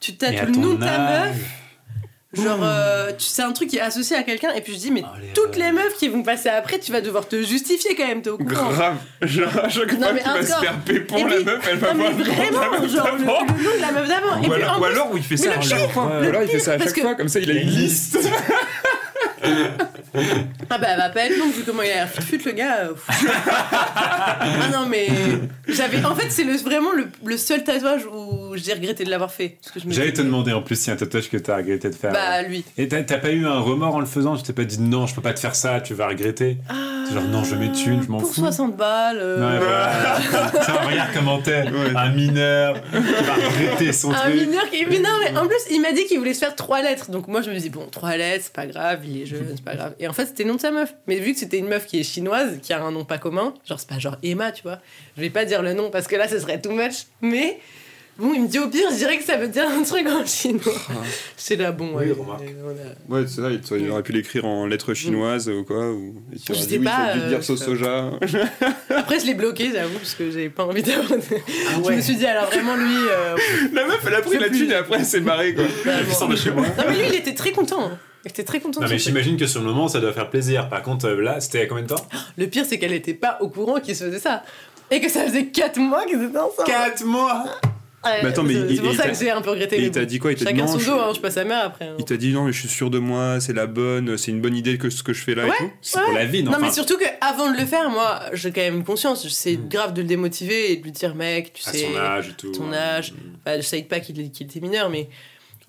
Speaker 2: tu tatoues le nom de ta
Speaker 3: âge.
Speaker 2: meuf. Genre, euh, tu- c'est un truc qui est associé à quelqu'un. Et puis je dis, mais
Speaker 3: Oh,
Speaker 2: toutes les meufs qui vont passer après, tu vas devoir te justifier quand même, t'es au courant.
Speaker 1: Grave. Genre, à chaque
Speaker 2: Non,
Speaker 1: fois qu'il va se faire pépon,
Speaker 2: Et
Speaker 1: la
Speaker 2: puis-
Speaker 1: meuf, elle va voir le de
Speaker 2: vraiment,
Speaker 1: meuf
Speaker 2: genre le, le
Speaker 1: d'avant.
Speaker 2: nom de la meuf d'avant.
Speaker 1: Ou
Speaker 2: puis
Speaker 1: alors, ou alors où il fait ça à chaque fois.
Speaker 3: le
Speaker 1: Ou alors il fait ça à
Speaker 2: parce
Speaker 1: chaque
Speaker 2: que-
Speaker 1: fois, comme ça il a une liste. [LAUGHS]
Speaker 2: Ah bah elle va pas être longue vu comment il a l'air fut le gars. euh, [LAUGHS] ah non mais j'avais en fait c'est le, vraiment le, le seul tatouage où j'ai regretté de l'avoir fait.
Speaker 3: J'allais te demander en plus si un tatouage que t'as regretté de faire.
Speaker 2: Bah lui.
Speaker 3: Et t'as pas eu un remords en le faisant? Tu t'es pas dit non, je peux pas te faire ça, tu vas regretter
Speaker 2: Ah,
Speaker 3: Genre, non, je mets thunes, je m'en
Speaker 2: pour
Speaker 3: fous.
Speaker 2: 60 balles. euh,
Speaker 3: Ouais, voilà. [LAUGHS] Tiens, regarde comment t'es.
Speaker 1: Ouais.
Speaker 3: Un mineur qui va regretter son
Speaker 2: Un
Speaker 3: truc.
Speaker 2: mineur qui. Mais non, mais en plus, il m'a dit qu'il voulait se faire trois lettres. Donc moi, je me dis, bon, trois lettres, c'est pas grave, il est jeune, c'est pas grave. Et en fait, c'était le nom de sa meuf. Mais vu que c'était une meuf qui est chinoise, qui a un nom pas commun, genre, c'est pas genre Emma, tu vois. Je vais pas dire le nom parce que là, ce serait too much. Mais bon, il me dit au pire, je dirais que ça veut dire un truc en chinois. [LAUGHS] C'est là, bon,
Speaker 3: Oui,
Speaker 2: ouais.
Speaker 3: remarque.
Speaker 2: a-
Speaker 1: Ouais, c'est ça, il, il aurait pu l'écrire en lettres chinoises ou quoi. Ou, et
Speaker 2: Je sais
Speaker 1: dit, oui,
Speaker 2: pas,
Speaker 1: vite
Speaker 2: euh,
Speaker 1: dire sauce soja. [LAUGHS]
Speaker 2: Après, je l'ai bloqué, j'avoue, parce que j'avais pas envie d'avoir.
Speaker 3: Ah
Speaker 2: Je me suis dit, alors vraiment, lui. euh, [LAUGHS]
Speaker 1: La meuf, elle a pris la thune et après elle s'est barrée quoi.
Speaker 3: de chez moi.
Speaker 2: Non, mais lui, il était très content. hein. Il était très content.
Speaker 3: Non mais j'imagine que sur le moment ça doit faire plaisir. Par contre euh, là c'était à combien de temps?
Speaker 2: Le pire, c'est qu'elle était pas au courant qu'il se faisait ça. Et que ça faisait 4 mois qu'ils étaient ensemble.
Speaker 3: 4 mois?
Speaker 1: Mais attends, mais
Speaker 2: c'est pour ça
Speaker 1: t'a-
Speaker 2: que j'ai un peu regretté.
Speaker 1: Il t'a dit quoi? Il t'a dit
Speaker 2: Chacun
Speaker 1: non,
Speaker 2: son
Speaker 1: je-
Speaker 2: dos, hein, je passe à mère après. hein.
Speaker 1: Il t'a dit non, mais je suis sûr de moi, c'est la bonne, c'est une bonne idée que ce que je fais là et tout.
Speaker 3: C'est pour la vie non
Speaker 2: Non, mais
Speaker 3: Enfin,
Speaker 2: surtout qu'avant de le faire, moi, j'ai quand même conscience. C'est grave de le démotiver et de lui dire, mec, tu
Speaker 3: à
Speaker 2: sais.
Speaker 3: son âge et tout.
Speaker 2: ton âge. Bah, je savais pas qu'il était mineur, mais.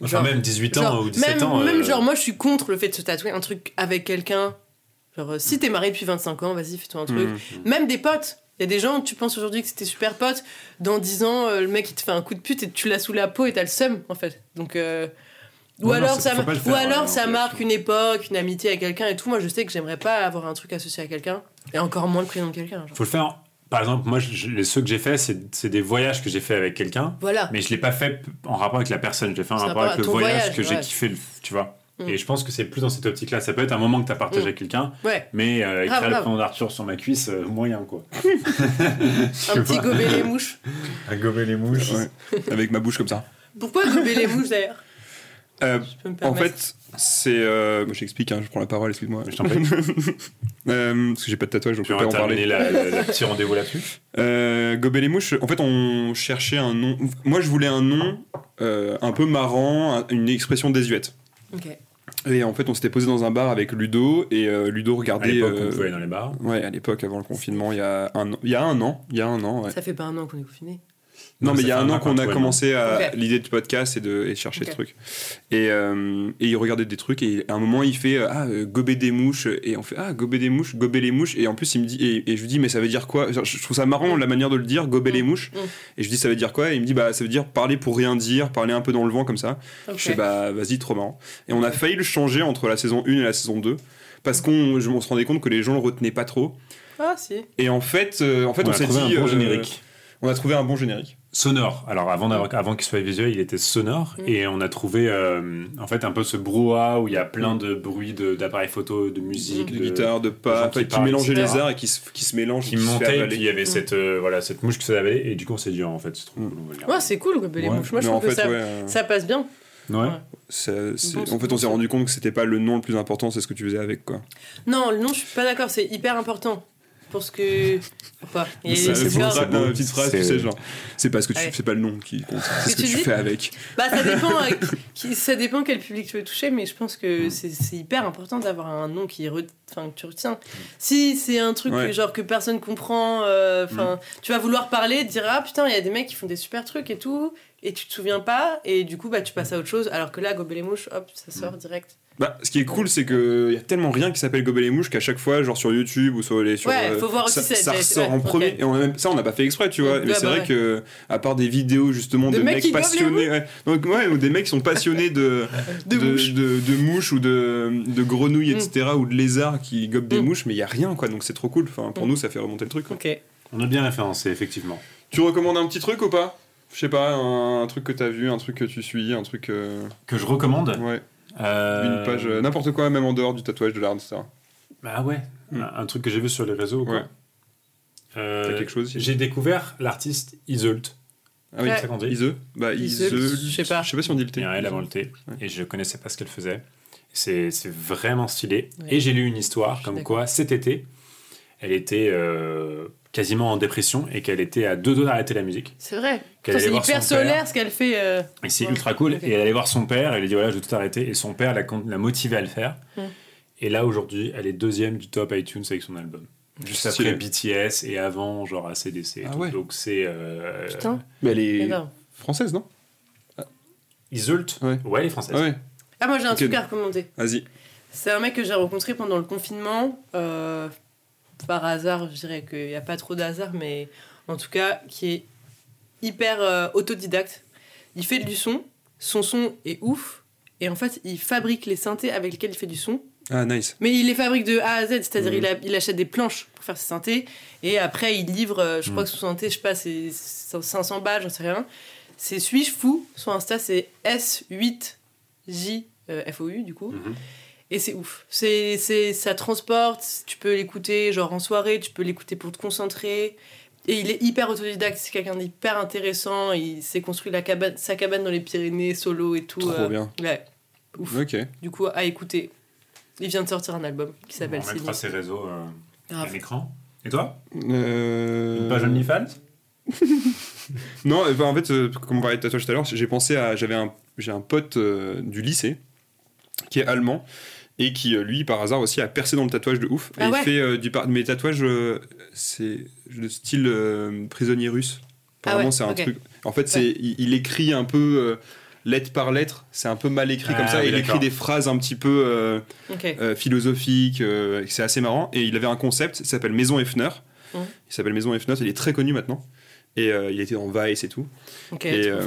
Speaker 3: Enfin
Speaker 2: genre-
Speaker 3: même 18 ans
Speaker 2: genre,
Speaker 3: ou 17
Speaker 2: même,
Speaker 3: ans.
Speaker 2: Même
Speaker 3: euh,
Speaker 2: genre, moi, je suis contre le fait de se tatouer un truc avec quelqu'un. Genre, euh, si t'es marié depuis 25 ans, vas-y, fais-toi un truc.
Speaker 1: Mmh.
Speaker 2: Même des potes. Il y a des gens, tu penses aujourd'hui que c'était super pote. Dans 10 ans, euh, le mec, il te fait un coup de pute et tu l'as sous la peau et t'as le seum, en fait. Donc. euh, Ou
Speaker 3: non,
Speaker 2: alors, ça, ou alors
Speaker 3: ouais,
Speaker 2: marque une époque, une amitié avec quelqu'un et tout. Moi, je sais que j'aimerais pas avoir un truc associé à quelqu'un. Et encore moins le prénom de quelqu'un.
Speaker 3: Faut le faire. Par exemple, moi, je- ceux que j'ai fait, c'est des voyages que j'ai fait avec quelqu'un,
Speaker 2: Voilà.
Speaker 3: mais je l'ai pas fait en rapport avec la personne. Je l'ai fait en rapport avec
Speaker 2: à
Speaker 3: le voyage,
Speaker 2: voyage,
Speaker 3: que j'ai kiffé, tu vois. Et je pense que c'est plus dans cette optique-là. Ça peut être un moment que tu as partagé
Speaker 2: Mm.
Speaker 3: avec quelqu'un,
Speaker 2: Ouais,
Speaker 3: mais euh, écrire
Speaker 2: Grave,
Speaker 3: le prénom d'Arthur sur ma cuisse, euh, moyen quoi. [LAUGHS]
Speaker 2: un petit gober les mouches.
Speaker 3: À gober les mouches.
Speaker 1: Ouais. Avec ma bouche comme ça.
Speaker 2: Pourquoi gober les mouches d'ailleurs?
Speaker 1: Euh, en fait, c'est. euh, moi, j'explique, hein, je prends la parole, excuse-moi.
Speaker 3: Je t'en prie. [LAUGHS]
Speaker 1: Euh, parce que j'ai pas de tatouage, donc
Speaker 3: Tu
Speaker 1: je peux pas en parler.
Speaker 3: la- la- le petit rendez-vous là-dessus?
Speaker 1: Euh, Gober les mouches, en fait, on cherchait un nom. Moi, je voulais un nom euh, un peu marrant, un- une expression désuète.
Speaker 2: Ok.
Speaker 1: Et en fait, on s'était posé dans un bar avec Ludo, et euh, Ludo
Speaker 3: À
Speaker 1: regardait.
Speaker 3: l'époque,
Speaker 1: euh,
Speaker 3: on pouvait aller dans les bars.
Speaker 1: Ouais, à l'époque, avant le confinement, il y a un an. Il y a un an, il y a un an, ouais.
Speaker 2: Ça fait pas un an qu'on est confiné.
Speaker 1: Non, mais il y a un an
Speaker 3: qu'on
Speaker 1: a commencé à l'idée du podcast et de et chercher
Speaker 2: Ok.
Speaker 1: ce truc. Et, euh, et il regardait des trucs et à un moment il fait euh, ah euh, gober des mouches et on fait ah gober des mouches, gober les mouches et en plus il me dit et, et je lui dis mais ça veut dire quoi? Je trouve ça marrant la manière de le dire gober
Speaker 2: Mm.
Speaker 1: les mouches
Speaker 2: Mm.
Speaker 1: et je dis ça veut dire quoi? Et il me dit bah ça veut dire parler pour rien dire, parler un peu dans le vent comme ça.
Speaker 2: Ok.
Speaker 1: Je fais bah vas-y trop marrant. Et on a failli le changer entre la saison 1 et la saison 2 parce qu'on je- on se rendait compte que les gens le retenaient pas trop
Speaker 2: Ah si.
Speaker 1: et en fait euh, en fait on,
Speaker 3: a
Speaker 1: s'est
Speaker 3: trouvé
Speaker 1: dit
Speaker 3: un bon
Speaker 1: euh,
Speaker 3: générique.
Speaker 1: on a trouvé un bon générique.
Speaker 3: Sonore. Alors avant, d'avoir- avant qu'il soit visuel, il était sonore
Speaker 2: Mm.
Speaker 3: et on a trouvé euh, en fait un peu ce brouhaha où il y a plein de bruits de- d'appareils photo, de musique,
Speaker 1: de,
Speaker 3: de,
Speaker 1: guitare, de pas,
Speaker 3: qui
Speaker 1: qui,
Speaker 3: etc.
Speaker 1: les arts et qui se, qui se mélangent,
Speaker 3: qui
Speaker 1: avaler.
Speaker 3: puis il y avait
Speaker 2: Mm.
Speaker 3: cette euh, voilà cette mouche qui se lavait et du coup on s'est dit en fait c'est trop
Speaker 1: Mm.
Speaker 3: cool.
Speaker 2: Ouais, c'est cool les
Speaker 3: Ouais.
Speaker 2: mouches. Moi je trouve
Speaker 1: fait,
Speaker 2: que ça,
Speaker 1: ouais, euh,
Speaker 2: ça passe bien.
Speaker 3: Ouais.
Speaker 2: Bon,
Speaker 1: en fait, on s'est rendu compte que c'était pas le nom le plus important, c'est ce que tu faisais avec quoi.
Speaker 2: Non, le nom, je suis pas d'accord, c'est hyper important. Pour ce que. Pourquoi Il y a
Speaker 1: Ça,
Speaker 2: des
Speaker 1: c'est ça, une petite phrase,
Speaker 3: C'est-
Speaker 1: tu sais, genre, c'est pas ce que tu,
Speaker 2: Ouais.
Speaker 1: c'est pas le nom qui compte, c'est ce que
Speaker 2: tu
Speaker 1: fais avec.
Speaker 2: Bah, ça dépend, euh, [LAUGHS] qui- ça dépend quel public tu veux toucher, mais je pense
Speaker 1: Mm.
Speaker 2: que c'est c'est hyper important d'avoir un nom qui re- enfin, que tu retiens. Si c'est un truc
Speaker 1: Ouais. Mm.
Speaker 2: que, genre que personne comprend, euh, enfin, tu vas vouloir parler, te dire ah putain, il y a des mecs qui font des super trucs et tout, et tu te souviens pas, et du coup bah tu passes à autre chose, alors que là, gober les mouches, hop, ça sort direct.
Speaker 1: Bah, ce qui est cool, c'est que y a tellement rien qui s'appelle Gober les mouches qu'à chaque fois, genre sur YouTube ou sur les. Sur,
Speaker 2: Ouais,
Speaker 1: euh,
Speaker 2: faut voir aussi
Speaker 1: ça, ça
Speaker 2: ouais,
Speaker 1: ressort en premier. Et on a même, ça, on n'a pas fait exprès, tu vois.
Speaker 2: Ouais,
Speaker 1: mais c'est
Speaker 2: bah
Speaker 1: vrai
Speaker 2: ouais.
Speaker 1: que, à part des vidéos justement
Speaker 2: De
Speaker 1: de,
Speaker 2: mecs
Speaker 1: passionnés. Ouais, donc, ouais, ou des mecs qui sont passionnés de, [LAUGHS]
Speaker 2: De mouches.
Speaker 1: de, de mouches ou de, de grenouilles,
Speaker 2: Mm.
Speaker 1: etc. ou de lézards qui gobent des
Speaker 2: Mm.
Speaker 1: mouches, mais il y a rien, quoi. Donc c'est trop cool. Enfin, pour
Speaker 2: Mm.
Speaker 1: nous, ça fait remonter le truc. quoi.
Speaker 2: Ok.
Speaker 3: On a bien référencé effectivement.
Speaker 1: Tu recommandes un petit truc ou pas? Je sais pas, un, un truc que t'as vu, un truc que tu suis, un truc. euh,
Speaker 3: Que je recommande?
Speaker 1: ouais,
Speaker 3: Euh,
Speaker 1: une page, euh, n'importe quoi, même en dehors du tatouage, de l'art, etc.
Speaker 3: Bah ouais.
Speaker 1: Mm.
Speaker 3: Un, un truc que j'ai vu sur les réseaux. Quoi.
Speaker 1: Ouais.
Speaker 3: Euh,
Speaker 1: T'as quelque chose
Speaker 3: J'ai découvert l'artiste Iseult.
Speaker 1: Ah oui,
Speaker 2: Ouais.
Speaker 1: Ise Bah,
Speaker 2: Iseult,
Speaker 1: Ise.
Speaker 2: je sais pas.
Speaker 1: Je sais pas si on dit le
Speaker 3: Il
Speaker 1: T.
Speaker 3: y a elle avant le thé.
Speaker 1: Ouais.
Speaker 3: Et je connaissais pas ce qu'elle faisait. C'est c'est vraiment stylé.
Speaker 2: Ouais.
Speaker 3: Et j'ai lu une histoire comme quoi cet été, elle était euh, quasiment en dépression et qu'elle était à deux doigts d'arrêter la musique.
Speaker 2: C'est vrai.
Speaker 3: Qu'elle
Speaker 2: Putain,
Speaker 3: allait
Speaker 2: C'est
Speaker 3: voir
Speaker 2: hyper
Speaker 3: son père.
Speaker 2: solaire ce qu'elle fait. euh.
Speaker 3: Et c'est
Speaker 2: Ouais.
Speaker 3: ultra cool. Et elle allait voir son père, elle lui dit voilà, je vais tout arrêter. Et son père l'a l'a motivé à le faire.
Speaker 2: Mm.
Speaker 3: Et là, aujourd'hui, elle est deuxième du top iTunes avec son album. Juste après BTS et avant, genre ACDC. et
Speaker 1: Ah
Speaker 3: tout.
Speaker 1: ouais.
Speaker 3: Donc c'est. Euh,
Speaker 2: Putain.
Speaker 1: Mais elle est
Speaker 2: énorme.
Speaker 1: française, non?
Speaker 3: Iseult
Speaker 1: Ouais.
Speaker 3: Ouais, elle est française.
Speaker 1: Ah ouais,
Speaker 2: Ah, moi j'ai un truc à recommander.
Speaker 1: vas-y.
Speaker 2: C'est un mec que j'ai rencontré pendant le confinement. euh, par hasard, je dirais qu'il n'y a pas trop d'hasard, mais en tout cas, qui est hyper euh, autodidacte. Il fait du son, son son est ouf, et en fait, il fabrique les synthés avec lesquels il fait du son.
Speaker 1: Ah, nice.
Speaker 2: Mais il les fabrique de A à Z, c'est-à-dire
Speaker 1: Mhm.
Speaker 2: il, a- il achète des planches pour faire ses synthés, et après il livre, euh, je crois
Speaker 3: Mhm.
Speaker 2: que son synthé, je sais pas, c'est 500 balles, j'en sais rien. C'est Suis-je fou? Son Insta, c'est S8JFOU, du coup.
Speaker 3: Mhm.
Speaker 2: Et c'est ouf. C'est, c'est, ça transporte, tu peux l'écouter genre en soirée, tu peux l'écouter pour te concentrer. Et il est hyper autodidacte, c'est quelqu'un d'hyper intéressant. Il s'est construit la cabane, sa cabane dans les Pyrénées, solo et tout.
Speaker 1: Trop
Speaker 2: euh,
Speaker 1: bien.
Speaker 2: Ouais, ouf.
Speaker 1: Ok.
Speaker 2: Du coup, à écouter. Il vient de sortir un album qui s'appelle
Speaker 3: On mettra ses réseaux euh, à
Speaker 2: Grave.
Speaker 3: l'écran. Et toi?
Speaker 1: Euh...
Speaker 3: Une page OnlyFans? [LAUGHS]
Speaker 1: Non, euh, bah, en fait, euh, comme on parlait de tatouage tout à l'heure, j'ai pensé à. J'avais un, j'ai un pote euh, du lycée qui est allemand et qui, euh, lui, par hasard aussi, a percé dans le tatouage de ouf. Et
Speaker 2: Ah
Speaker 1: il
Speaker 2: ouais
Speaker 1: fait euh, du par... mes tatouages, euh, c'est le style euh, prisonnier russe. Apparemment,
Speaker 2: Ah ouais,
Speaker 1: c'est un truc. En fait, c'est il, il écrit un peu euh, lettre par lettre. C'est un peu mal écrit comme
Speaker 3: Ah
Speaker 1: ça.
Speaker 3: oui,
Speaker 1: il écrit des phrases un petit peu euh, euh, philosophiques. euh, c'est assez marrant. Et il avait un concept. Ça s'appelle Maison Effner. Il s'appelle Maison Effner. Il est très connu maintenant. Et euh, il était dans Vice et tout
Speaker 2: Ok,
Speaker 1: et, euh,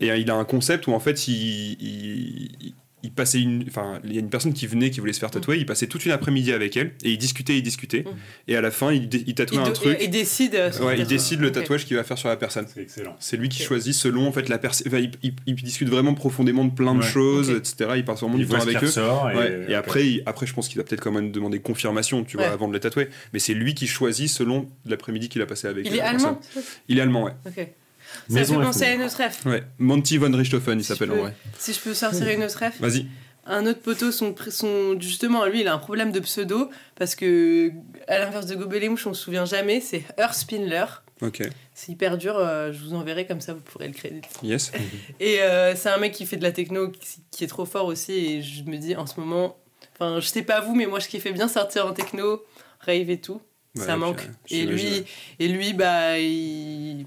Speaker 1: et euh, il a un concept où en fait il, il, il passait une. Enfin, il y a une personne qui venait qui voulait se faire tatouer, il passait toute une après-midi avec elle et il discutait, il discutait.
Speaker 2: Mm.
Speaker 1: Et à la fin, il, il tatouait
Speaker 2: Il,
Speaker 1: un
Speaker 2: do-
Speaker 1: truc.
Speaker 2: il décide. euh,
Speaker 1: Ouais, il décide le tatouage qu'il va faire sur la personne.
Speaker 3: C'est excellent.
Speaker 1: C'est lui qui choisit selon en fait la personne. Enfin, il, il- il discute vraiment profondément de plein de
Speaker 3: Ouais.
Speaker 1: choses, etc. Il passe vraiment du temps avec eux.
Speaker 3: et,
Speaker 1: Ouais, et
Speaker 3: ok.
Speaker 1: après, il- après, je pense qu'il va peut-être quand même demander confirmation, tu vois,
Speaker 2: Ouais.
Speaker 1: avant de les tatouer. Mais c'est lui qui choisit selon l'après-midi qu'il a passé avec
Speaker 2: Il est allemand.
Speaker 1: Il est allemand, ouais.
Speaker 2: Ça
Speaker 3: Maison
Speaker 2: fait penser à une autre ref.
Speaker 1: ouais. Monty von Richthofen, il
Speaker 2: Si
Speaker 1: s'appelle en vrai.
Speaker 2: Si je peux sortir une autre ref.
Speaker 1: Vas-y.
Speaker 2: Un autre poteau, son, son, justement, lui, il a un problème de pseudo parce que, à l'inverse de Gobelemouche, on se souvient jamais, c'est Spindler.
Speaker 1: Ok.
Speaker 2: C'est hyper dur, euh, je vous enverrai comme ça, vous pourrez le crédit.
Speaker 1: Yes. [LAUGHS]
Speaker 2: Et euh, c'est un mec qui fait de la techno qui, qui est trop fort aussi. Et je me dis en ce moment, enfin, je sais pas vous, mais moi je kiffais bien sortir en techno, rave et tout.
Speaker 1: Ouais,
Speaker 2: ça manque.
Speaker 1: euh,
Speaker 2: et lui, et lui, bah, il,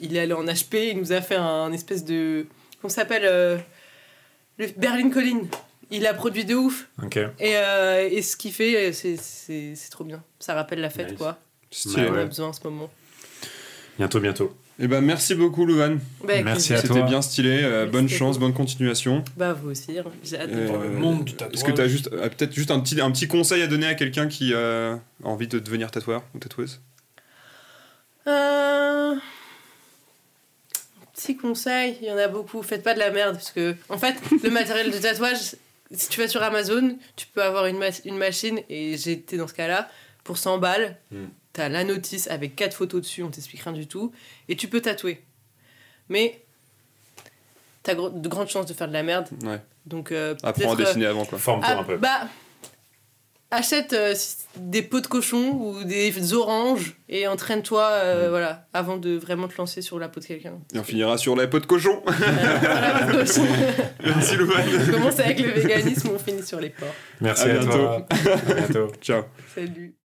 Speaker 2: il est allé en HP. Il nous a fait un, espèce de, qu'on s'appelle euh, le Berlin Collin. Il a produit de ouf.
Speaker 3: Ok.
Speaker 2: Et, euh, et ce qu'il fait, c'est, c'est, c'est trop bien. Ça rappelle la fête,
Speaker 3: Nice.
Speaker 2: quoi.
Speaker 1: Stylé.
Speaker 2: On a besoin en ce moment.
Speaker 3: Bientôt, bientôt.
Speaker 1: Eh ben, merci beaucoup, Louvain.
Speaker 2: Bah,
Speaker 3: Merci à
Speaker 1: C'était
Speaker 3: toi.
Speaker 1: bien stylé. euh, bonne chance, bonne continuation.
Speaker 2: Bah, vous aussi. hein. J'ai hâte de
Speaker 1: Euh,
Speaker 2: voir.
Speaker 3: le monde du tatouage.
Speaker 1: Est-ce que tu as juste, euh, peut-être juste un petit, un petit conseil à donner à quelqu'un qui euh, a envie de devenir tatoueur ou tatoueuse?
Speaker 2: Euh... Petit conseil, il y en a beaucoup. Faites pas de la merde parce que, en fait, le matériel de tatouage, si tu vas sur Amazon, tu peux avoir une, ma- une machine et j'ai été dans ce cas-là pour 100 balles.
Speaker 3: Mm.
Speaker 2: T'as la notice avec quatre photos dessus, on t'explique rien du tout et tu peux tatouer. Mais t'as de grandes chances de faire de la merde.
Speaker 1: Ouais.
Speaker 2: Donc euh,
Speaker 1: Apprends à
Speaker 2: euh,
Speaker 1: dessiner avant, quoi.
Speaker 3: Forme-toi
Speaker 2: ah,
Speaker 3: un peu.
Speaker 2: Bah, achète euh, des pots de cochon ou des oranges et entraîne-toi euh, voilà, avant de vraiment te lancer sur la peau de quelqu'un.
Speaker 1: Et on finira sur la peau de cochon.
Speaker 2: Euh, [LAUGHS] [LAUGHS]
Speaker 1: merci, Louvain.
Speaker 2: on commence avec le véganisme, on finit sur les porcs.
Speaker 3: Merci
Speaker 1: À
Speaker 3: à,
Speaker 1: bientôt.
Speaker 3: toi. à bientôt. [LAUGHS]
Speaker 1: Ciao.
Speaker 2: Salut.